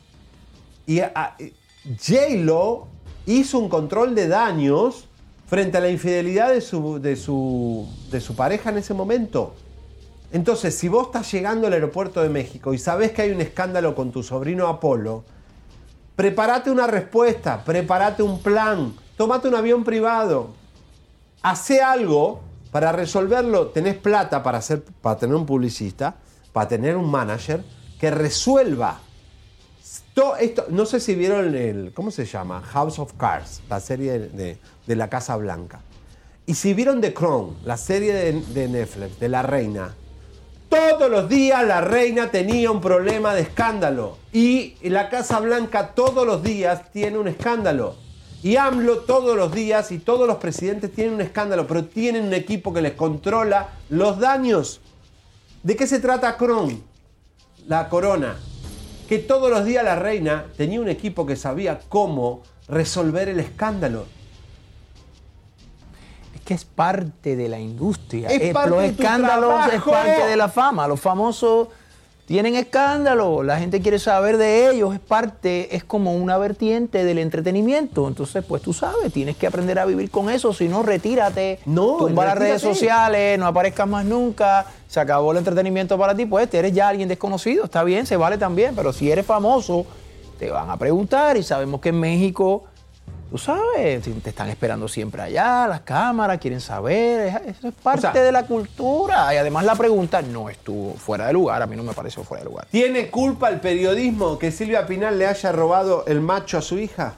Speaker 5: Y a- J-Lo hizo un control de daños frente a la infidelidad de su, de, su, de su pareja en ese momento. Entonces, si vos estás llegando al aeropuerto de México y sabés que hay un escándalo con tu sobrino Apolo, prepárate una respuesta, prepárate un plan, tomate un avión privado, hace algo para resolverlo. Tenés plata para, hacer, para tener un publicista, para tener un manager que resuelva. To- esto, no sé si vieron el, ¿cómo se llama? House of Cards, la serie de, de la Casa Blanca. Y si vieron The Crown, la serie de, de Netflix, de la reina, todos los días la reina tenía un problema de escándalo. Y la Casa Blanca todos los días tiene un escándalo. Y AMLO todos los días y todos los presidentes tienen un escándalo, pero tienen un equipo que les controla los daños. ¿De qué se trata Crown? La corona. Que todos los días la reina tenía un equipo que sabía cómo resolver el escándalo.
Speaker 6: Es que es parte de la industria.
Speaker 5: Es
Speaker 6: Eh,
Speaker 5: parte
Speaker 6: los
Speaker 5: de tu
Speaker 6: escándalos es parte de la fama. Los famosos tienen escándalo. La gente quiere saber de ellos. Es parte, es como una vertiente del entretenimiento. Entonces, pues tú sabes, tienes que aprender a vivir con eso. Si no, retírate. tumba las redes sociales, no aparezcas más nunca. Se acabó el entretenimiento para ti. Pues eres ya alguien desconocido. Está bien, se vale también. Pero si eres famoso, te van a preguntar. Y sabemos que en México Tú sabes, te están esperando siempre allá, las cámaras quieren saber, es- eso es parte de la cultura. Y además la pregunta no estuvo fuera de lugar, a mí no me pareció fuera de lugar.
Speaker 5: ¿Tiene culpa el periodismo que Silvia Pinal le haya robado el macho a su hija?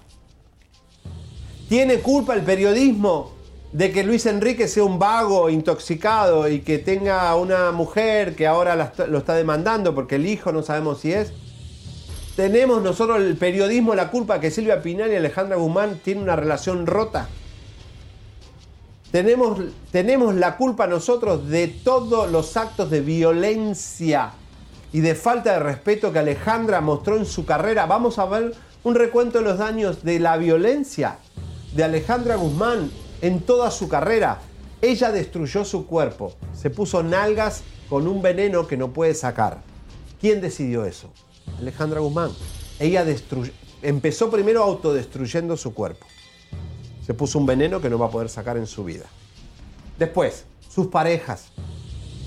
Speaker 5: ¿Tiene culpa el periodismo de que Luis Enrique sea un vago, intoxicado y que tenga una mujer que ahora lo está demandando porque el hijo no sabemos si es? ¿Tenemos nosotros el periodismo la culpa que Silvia Pinal y Alejandra Guzmán tienen una relación rota? Tenemos, tenemos la culpa nosotros de todos los actos de violencia y de falta de respeto que Alejandra mostró en su carrera. Vamos a ver un recuento de los daños de la violencia de Alejandra Guzmán en toda su carrera. Ella destruyó su cuerpo, se puso nalgas con un veneno que no puede sacar. ¿Quién decidió eso? Alejandra Guzmán. Ella destru- empezó primero autodestruyendo su cuerpo. Se puso un veneno que no va a poder sacar en su vida. Después, sus parejas.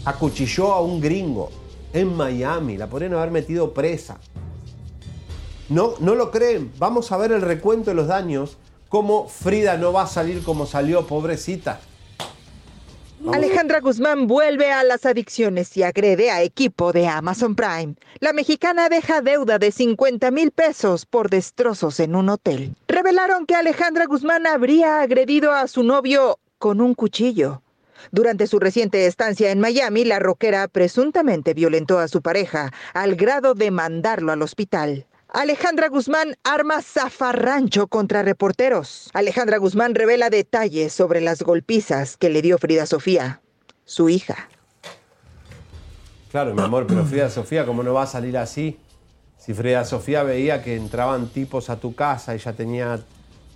Speaker 5: Acuchilló a un gringo en Miami. La podrían haber metido presa. No, no lo creen. Vamos a ver el recuento de los daños. Cómo Frida no va a salir como salió, pobrecita.
Speaker 7: Alejandra Guzmán vuelve a las adicciones y agrede a equipo de Amazon Prime. La mexicana deja deuda de 50 mil pesos por destrozos en un hotel. Revelaron que Alejandra Guzmán habría agredido a su novio con un cuchillo. Durante su reciente estancia en Miami, la rockera presuntamente violentó a su pareja al grado de mandarlo al hospital. Alejandra Guzmán arma zafarrancho contra reporteros. Alejandra Guzmán revela detalles sobre las golpizas que le dio Frida Sofía, su hija.
Speaker 5: Claro, mi amor, pero Frida Sofía, ¿cómo no va a salir así? Si Frida Sofía veía que entraban tipos a tu casa, ella tenía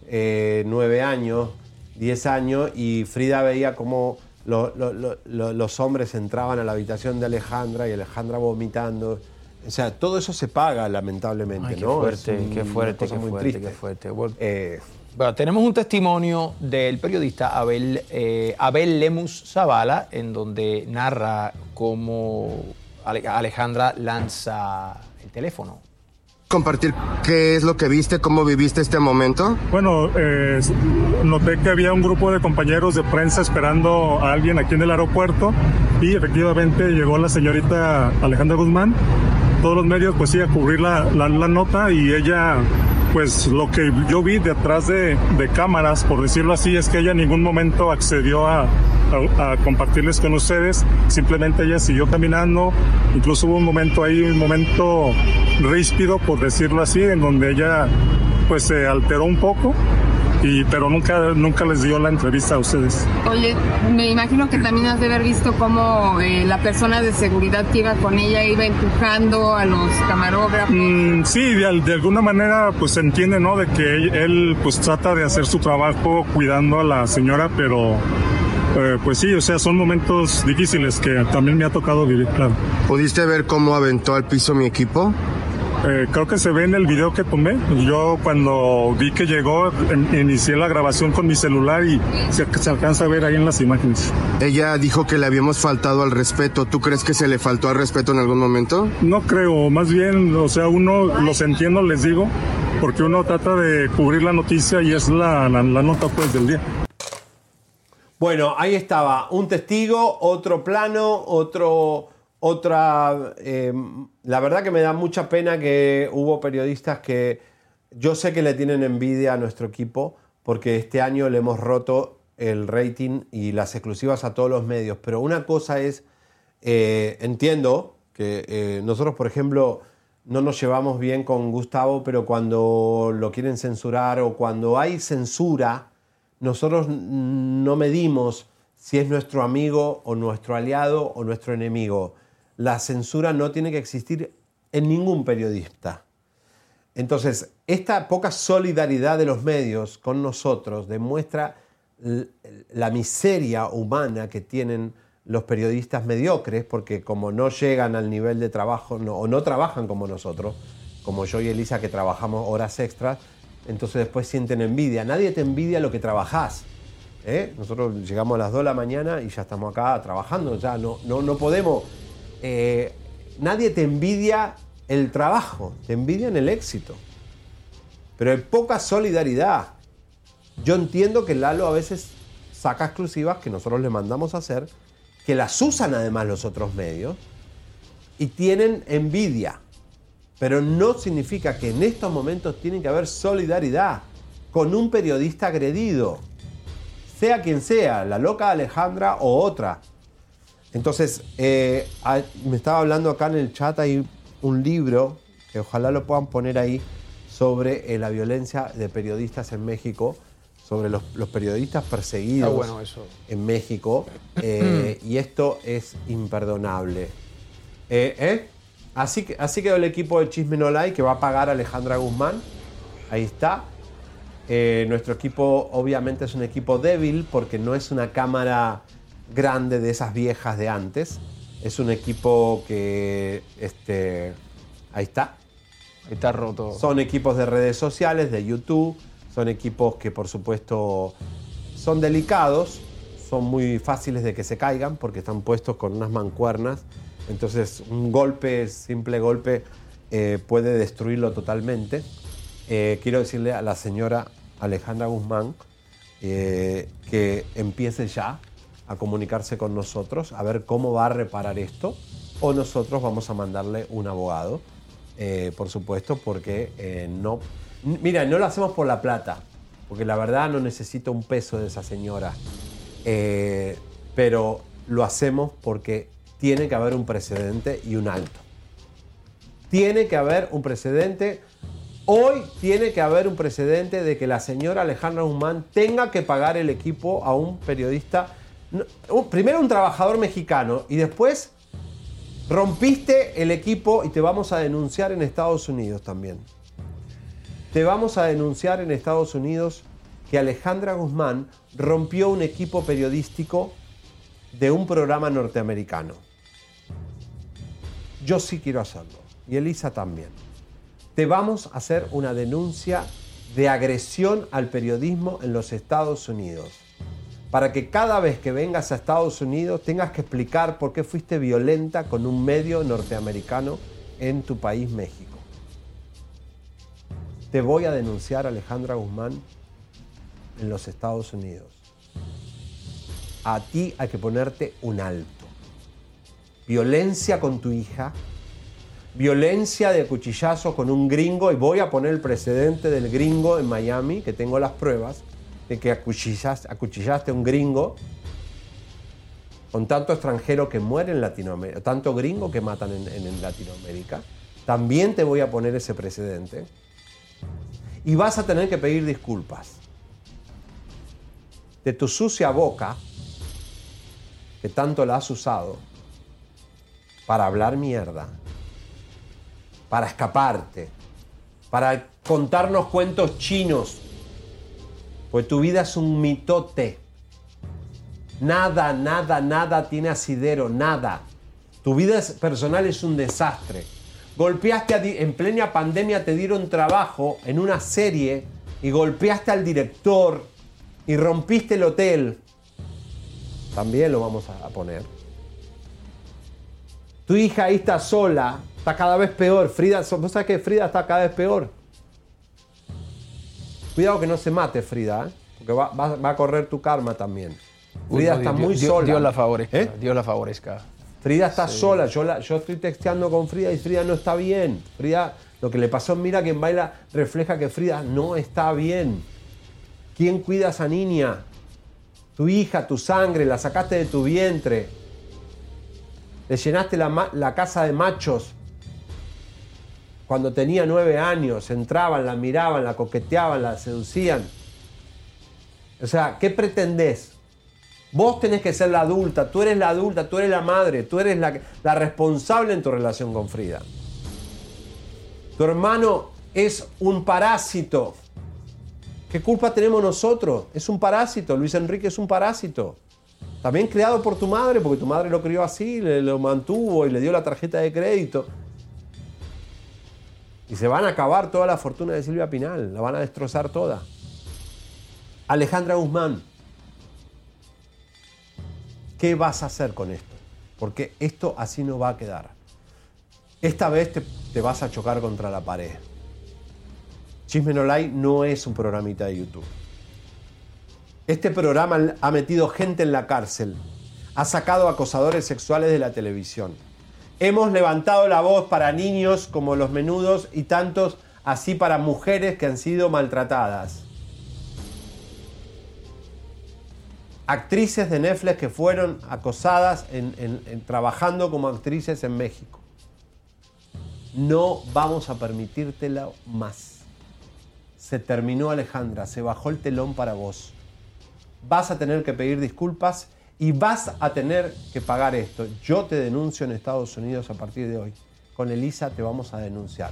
Speaker 5: eh, nueve años, diez años, y Frida veía cómo lo- lo- lo- lo- los hombres entraban a la habitación de Alejandra y Alejandra vomitando. O sea, todo eso se paga, lamentablemente,
Speaker 6: Ay, qué
Speaker 5: ¿no?
Speaker 6: fuerte,
Speaker 5: un-
Speaker 6: qué fuerte,
Speaker 5: cosa
Speaker 6: qué
Speaker 5: muy
Speaker 6: fuerte,
Speaker 5: triste.
Speaker 6: qué fuerte. Bueno,
Speaker 5: Eh,
Speaker 6: Bueno, tenemos un testimonio del periodista Abel, eh, Abel Lemus Zavala, en donde narra cómo Ale- Alejandra lanza el teléfono.
Speaker 15: Compartir qué es lo que viste, cómo viviste este momento.
Speaker 31: Bueno, eh, noté que había un grupo de compañeros de prensa esperando a alguien aquí en el aeropuerto y efectivamente llegó la señorita Alejandra Guzmán. Todos los medios pues sí a cubrir la, la- la nota y ella pues lo que yo vi detrás de, de cámaras, por decirlo así, es que ella en ningún momento accedió a, a- a compartirles con ustedes, simplemente ella siguió caminando, incluso hubo un momento ahí, un momento ríspido, por decirlo así, en donde ella pues se alteró un poco, y, pero nunca, nunca les dio la entrevista a ustedes.
Speaker 32: Oye, me imagino que también has de haber visto cómo eh, la persona de seguridad que iba con ella iba empujando a los camarógrafos.
Speaker 31: Mm, sí, de, al- de alguna manera pues se entiende, ¿no? De que él, él, pues trata de hacer su trabajo cuidando a la señora, pero eh, pues sí, o sea, son momentos difíciles que también me ha tocado vivir, claro.
Speaker 15: ¿Pudiste ver cómo aventó al piso mi equipo?
Speaker 31: Eh, creo que se ve en el video que tomé. Yo cuando vi que llegó, inicié la grabación con mi celular y se, se alcanza a ver ahí en las imágenes.
Speaker 15: Ella dijo que le habíamos faltado al respeto. ¿Tú crees que se le faltó al respeto en algún momento?
Speaker 31: No creo, más bien, o sea, uno los entiendo, les digo, porque uno trata de cubrir la noticia y es la, la, la nota pues del día.
Speaker 5: Bueno, ahí estaba un testigo, otro plano, otro, otra. eh, la verdad que me da mucha pena que hubo periodistas que yo sé que le tienen envidia a nuestro equipo porque este año le hemos roto el rating y las exclusivas a todos los medios. Pero una cosa es, eh, entiendo que eh, nosotros, por ejemplo, no nos llevamos bien con Gustavo, pero cuando lo quieren censurar o cuando hay censura, nosotros no medimos si es nuestro amigo o nuestro aliado o nuestro enemigo. La censura no tiene que existir en ningún periodista. Entonces, esta poca solidaridad de los medios con nosotros demuestra la miseria humana que tienen los periodistas mediocres, porque como no llegan al nivel de trabajo o no trabajan como nosotros, como yo y Elisa que trabajamos horas extras, entonces después sienten envidia. Nadie te envidia lo que trabajás. ¿eh? Nosotros llegamos a las 2 de la mañana y ya estamos acá trabajando, ya no, no, no podemos. Eh, nadie te envidia el trabajo, te envidian el éxito. Pero hay poca solidaridad. Yo entiendo que Lalo a veces saca exclusivas que nosotros le mandamos a hacer, que las usan además los otros medios y tienen envidia. Pero no significa que en estos momentos tiene que haber solidaridad con un periodista agredido, sea quien sea, la loca Alejandra o otra. Entonces, eh, a- me estaba hablando acá en el chat, hay un libro, que ojalá lo puedan poner ahí, sobre eh, la violencia de periodistas en México, sobre los, los periodistas perseguidos
Speaker 6: bueno eso.
Speaker 5: en México, eh, y esto es imperdonable. Así, que, así quedó el equipo de Chisme No Like que va a pagar a Alejandra Guzmán. Ahí está. Nuestro equipo obviamente es un equipo débil porque no es una cámara grande de esas viejas de antes. Es un equipo que, este, ahí está.
Speaker 6: Está roto.
Speaker 5: Son equipos de redes sociales, de YouTube. Son equipos que por supuesto son delicados, son muy fáciles de que se caigan porque están puestos con unas mancuernas. Entonces un golpe, simple golpe, eh, puede destruirlo totalmente. Eh, quiero decirle a la señora Alejandra Guzmán eh, que empiece ya a comunicarse con nosotros, a ver cómo va a reparar esto, o nosotros vamos a mandarle un abogado, eh, por supuesto, porque eh, no... Mira, no lo hacemos por la plata, porque la verdad no necesito un peso de esa señora, eh, pero lo hacemos porque tiene que haber un precedente y un alto. Tiene que haber un precedente. Hoy tiene que haber un precedente de que la señora Alejandra Guzmán tenga que pagar el equipo a un periodista, primero un trabajador mexicano y después rompiste el equipo y te vamos a denunciar en Estados Unidos también. Te vamos a denunciar en Estados Unidos que Alejandra Guzmán rompió un equipo periodístico de un programa norteamericano. Yo sí quiero hacerlo. Y Elisa también. Te vamos a hacer una denuncia de agresión al periodismo en los Estados Unidos. Para que cada vez que vengas a Estados Unidos tengas que explicar por qué fuiste violenta con un medio norteamericano en tu país, México. Te voy a denunciar, Alejandra Guzmán, en los Estados Unidos. A ti hay que ponerte un alto. Violencia con tu hija, violencia de cuchillazo con un gringo, y voy a poner el precedente del gringo en Miami, que tengo las pruebas de que acuchillaste, a un gringo con tanto extranjero que muere en Latinoamérica, tanto gringo que matan en, en- en Latinoamérica. También te voy a poner ese precedente. Y vas a tener que pedir disculpas de tu sucia boca, que tanto la has usado, para hablar mierda, para escaparte, para contarnos cuentos chinos, pues tu vida es un mitote. Nada, nada, nada tiene asidero, nada. Tu vida personal es un desastre. golpeaste a en plena pandemia, te dieron trabajo en una serie y golpeaste al director y rompiste el hotel. También lo vamos a poner. Tu hija ahí está sola, está cada vez peor. Frida, vos que Frida está cada vez peor. Cuidado que no se mate Frida, ¿eh? porque va, va- va a correr tu karma también. Frida está
Speaker 6: Dios-
Speaker 5: muy
Speaker 6: Dios-
Speaker 5: sola.
Speaker 6: Dios la favorezca.
Speaker 5: ¿Eh?
Speaker 6: Dios la favorezca.
Speaker 5: Frida está
Speaker 6: Sí.
Speaker 5: sola, yo, la- yo estoy texteando con Frida y Frida no está bien. Frida, lo que le pasó en Mira quien baila refleja que Frida no está bien. ¿Quién cuida a esa niña? Tu hija, tu sangre, la sacaste de tu vientre. Le llenaste la casa de machos. Cuando tenía nueve años, entraban, la miraban, la coqueteaban, la seducían. O sea, ¿qué pretendés? Vos tenés que ser la adulta, tú eres la adulta, tú eres la madre, tú eres la, la responsable en tu relación con Frida. Tu hermano es un parásito. ¿Qué culpa tenemos nosotros? Es un parásito, Luis Enrique es un parásito. También creado por tu madre, porque tu madre lo crió así, le, lo mantuvo y le dio la tarjeta de crédito. Y se van a acabar toda la fortuna de Silvia Pinal, la van a destrozar toda. Alejandra Guzmán, ¿qué vas a hacer con esto? Porque esto así no va a quedar. Esta vez te, vas a chocar contra la pared. Chisme No Like no es un programita de YouTube. Este programa ha metido gente en la cárcel, ha sacado acosadores sexuales de la televisión. Hemos levantado la voz para niños como los menudos y tantos así para mujeres que han sido maltratadas. Actrices de Netflix que fueron acosadas en- trabajando como actrices en México. No vamos a permitírtelo más. Se terminó Alejandra, se bajó el telón para vos. Vas a tener que pedir disculpas y vas a tener que pagar esto. Yo te denuncio en Estados Unidos a partir de hoy. Con Elisa te vamos a denunciar.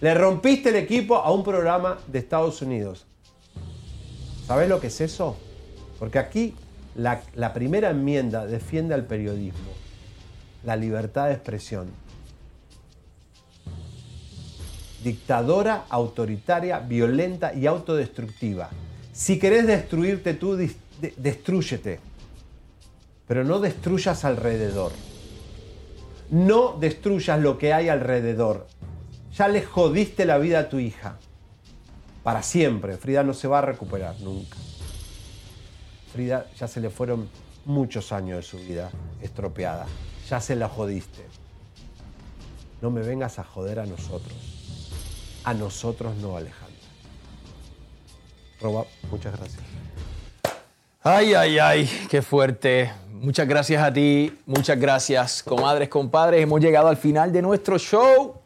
Speaker 5: Le rompiste el equipo a un programa de Estados Unidos. ¿Sabes lo que es eso? Porque aquí la, primera enmienda defiende al periodismo, la libertad de expresión. Dictadora, autoritaria, violenta y autodestructiva. Si querés destruirte tú, dis- de- destrúyete. Pero no destruyas alrededor. No destruyas lo que hay alrededor. Ya le jodiste la vida a tu hija. Para siempre. Frida no se va a recuperar nunca. Frida ya se le fueron muchos años de su vida estropeada. Ya se la jodiste. No me vengas a joder a nosotros. A nosotros no, Alejandra. Roba, muchas gracias.
Speaker 6: Ay, ay, ay, qué fuerte. Muchas gracias a ti, muchas gracias, comadres, compadres. Hemos llegado al final de nuestro show.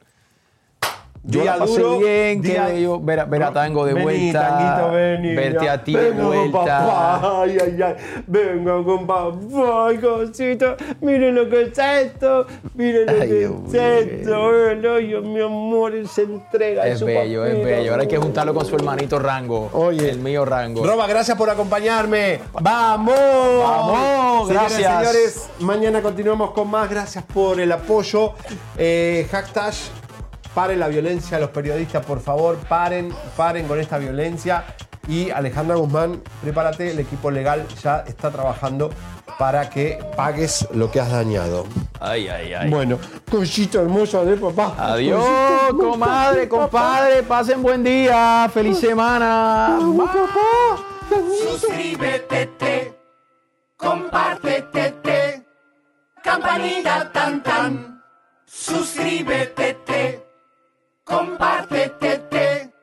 Speaker 6: Yo
Speaker 5: Día
Speaker 6: la pasé
Speaker 5: duro,
Speaker 6: bien,
Speaker 5: día-
Speaker 6: bello ver a, ver a Tango de
Speaker 5: Vení,
Speaker 6: vuelta,
Speaker 5: Tanguito, vení,
Speaker 6: verte
Speaker 5: ya.
Speaker 6: a ti de vuelta.
Speaker 5: papá. Ay, ay, ay. Venga con papá, ay, cosito. Miren lo que es esto. Miren lo que es esto. Yo, mi amor, él se entrega.
Speaker 6: Es
Speaker 5: su
Speaker 6: bello, es
Speaker 5: papito.
Speaker 6: bello. Ahora hay que juntarlo con su hermanito Rango, el mío Rango.
Speaker 5: Roba, gracias por acompañarme. ¡Vamos!
Speaker 6: ¡Vamos!
Speaker 5: Señoras
Speaker 6: Gracias.
Speaker 5: Señores, mañana continuamos con más. Gracias por el apoyo. Eh, hashtag, paren la violencia a los periodistas, por favor. Paren, paren con esta violencia. Y Alejandra Guzmán, prepárate, el equipo legal ya está trabajando para que pagues lo que has dañado.
Speaker 6: Ay, ay, ay.
Speaker 5: Bueno, cosito hermoso de papá.
Speaker 6: Adiós,
Speaker 5: hermoso.
Speaker 6: comadre, compadre. Pasen buen día. Feliz semana.
Speaker 30: Suscríbete, te, compártete, te, campanita tan tan. Suscríbete, te, compártete, te,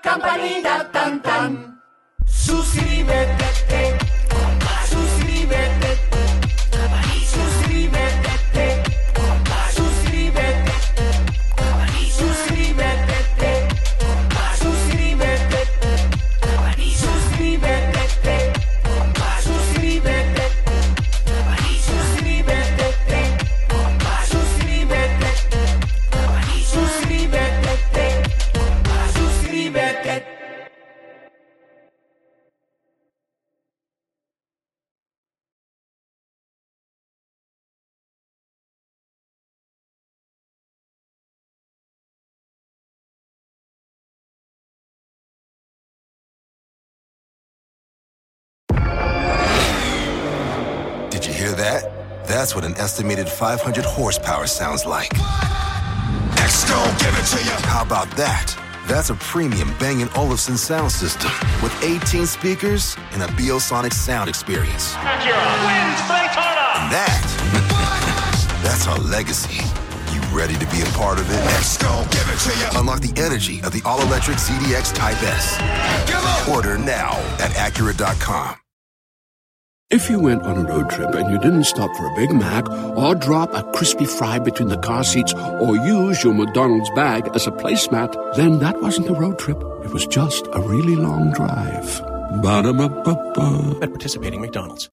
Speaker 30: campanita tan tan. Suscríbete, te,
Speaker 1: That's what an estimated 500 horsepower sounds like. X-Gon, give it to you. How about that? That's a premium Bang & Olufsen sound system with 18 speakers and a Biosonic sound experience.
Speaker 30: wins Daytona.
Speaker 1: And that, that's our legacy. You ready to be a part of it? X-Gon, give it to you. Unlock the energy of the all-electric ZDX Type S. Order now at Acura.com.
Speaker 3: If you went on a road trip and you didn't stop for a Big Mac or drop a crispy fry between the car seats or use your McDonald's bag as a placemat, then that wasn't a road trip. It was just a really long drive. Ba-da-ba-ba-ba.
Speaker 33: At participating McDonald's.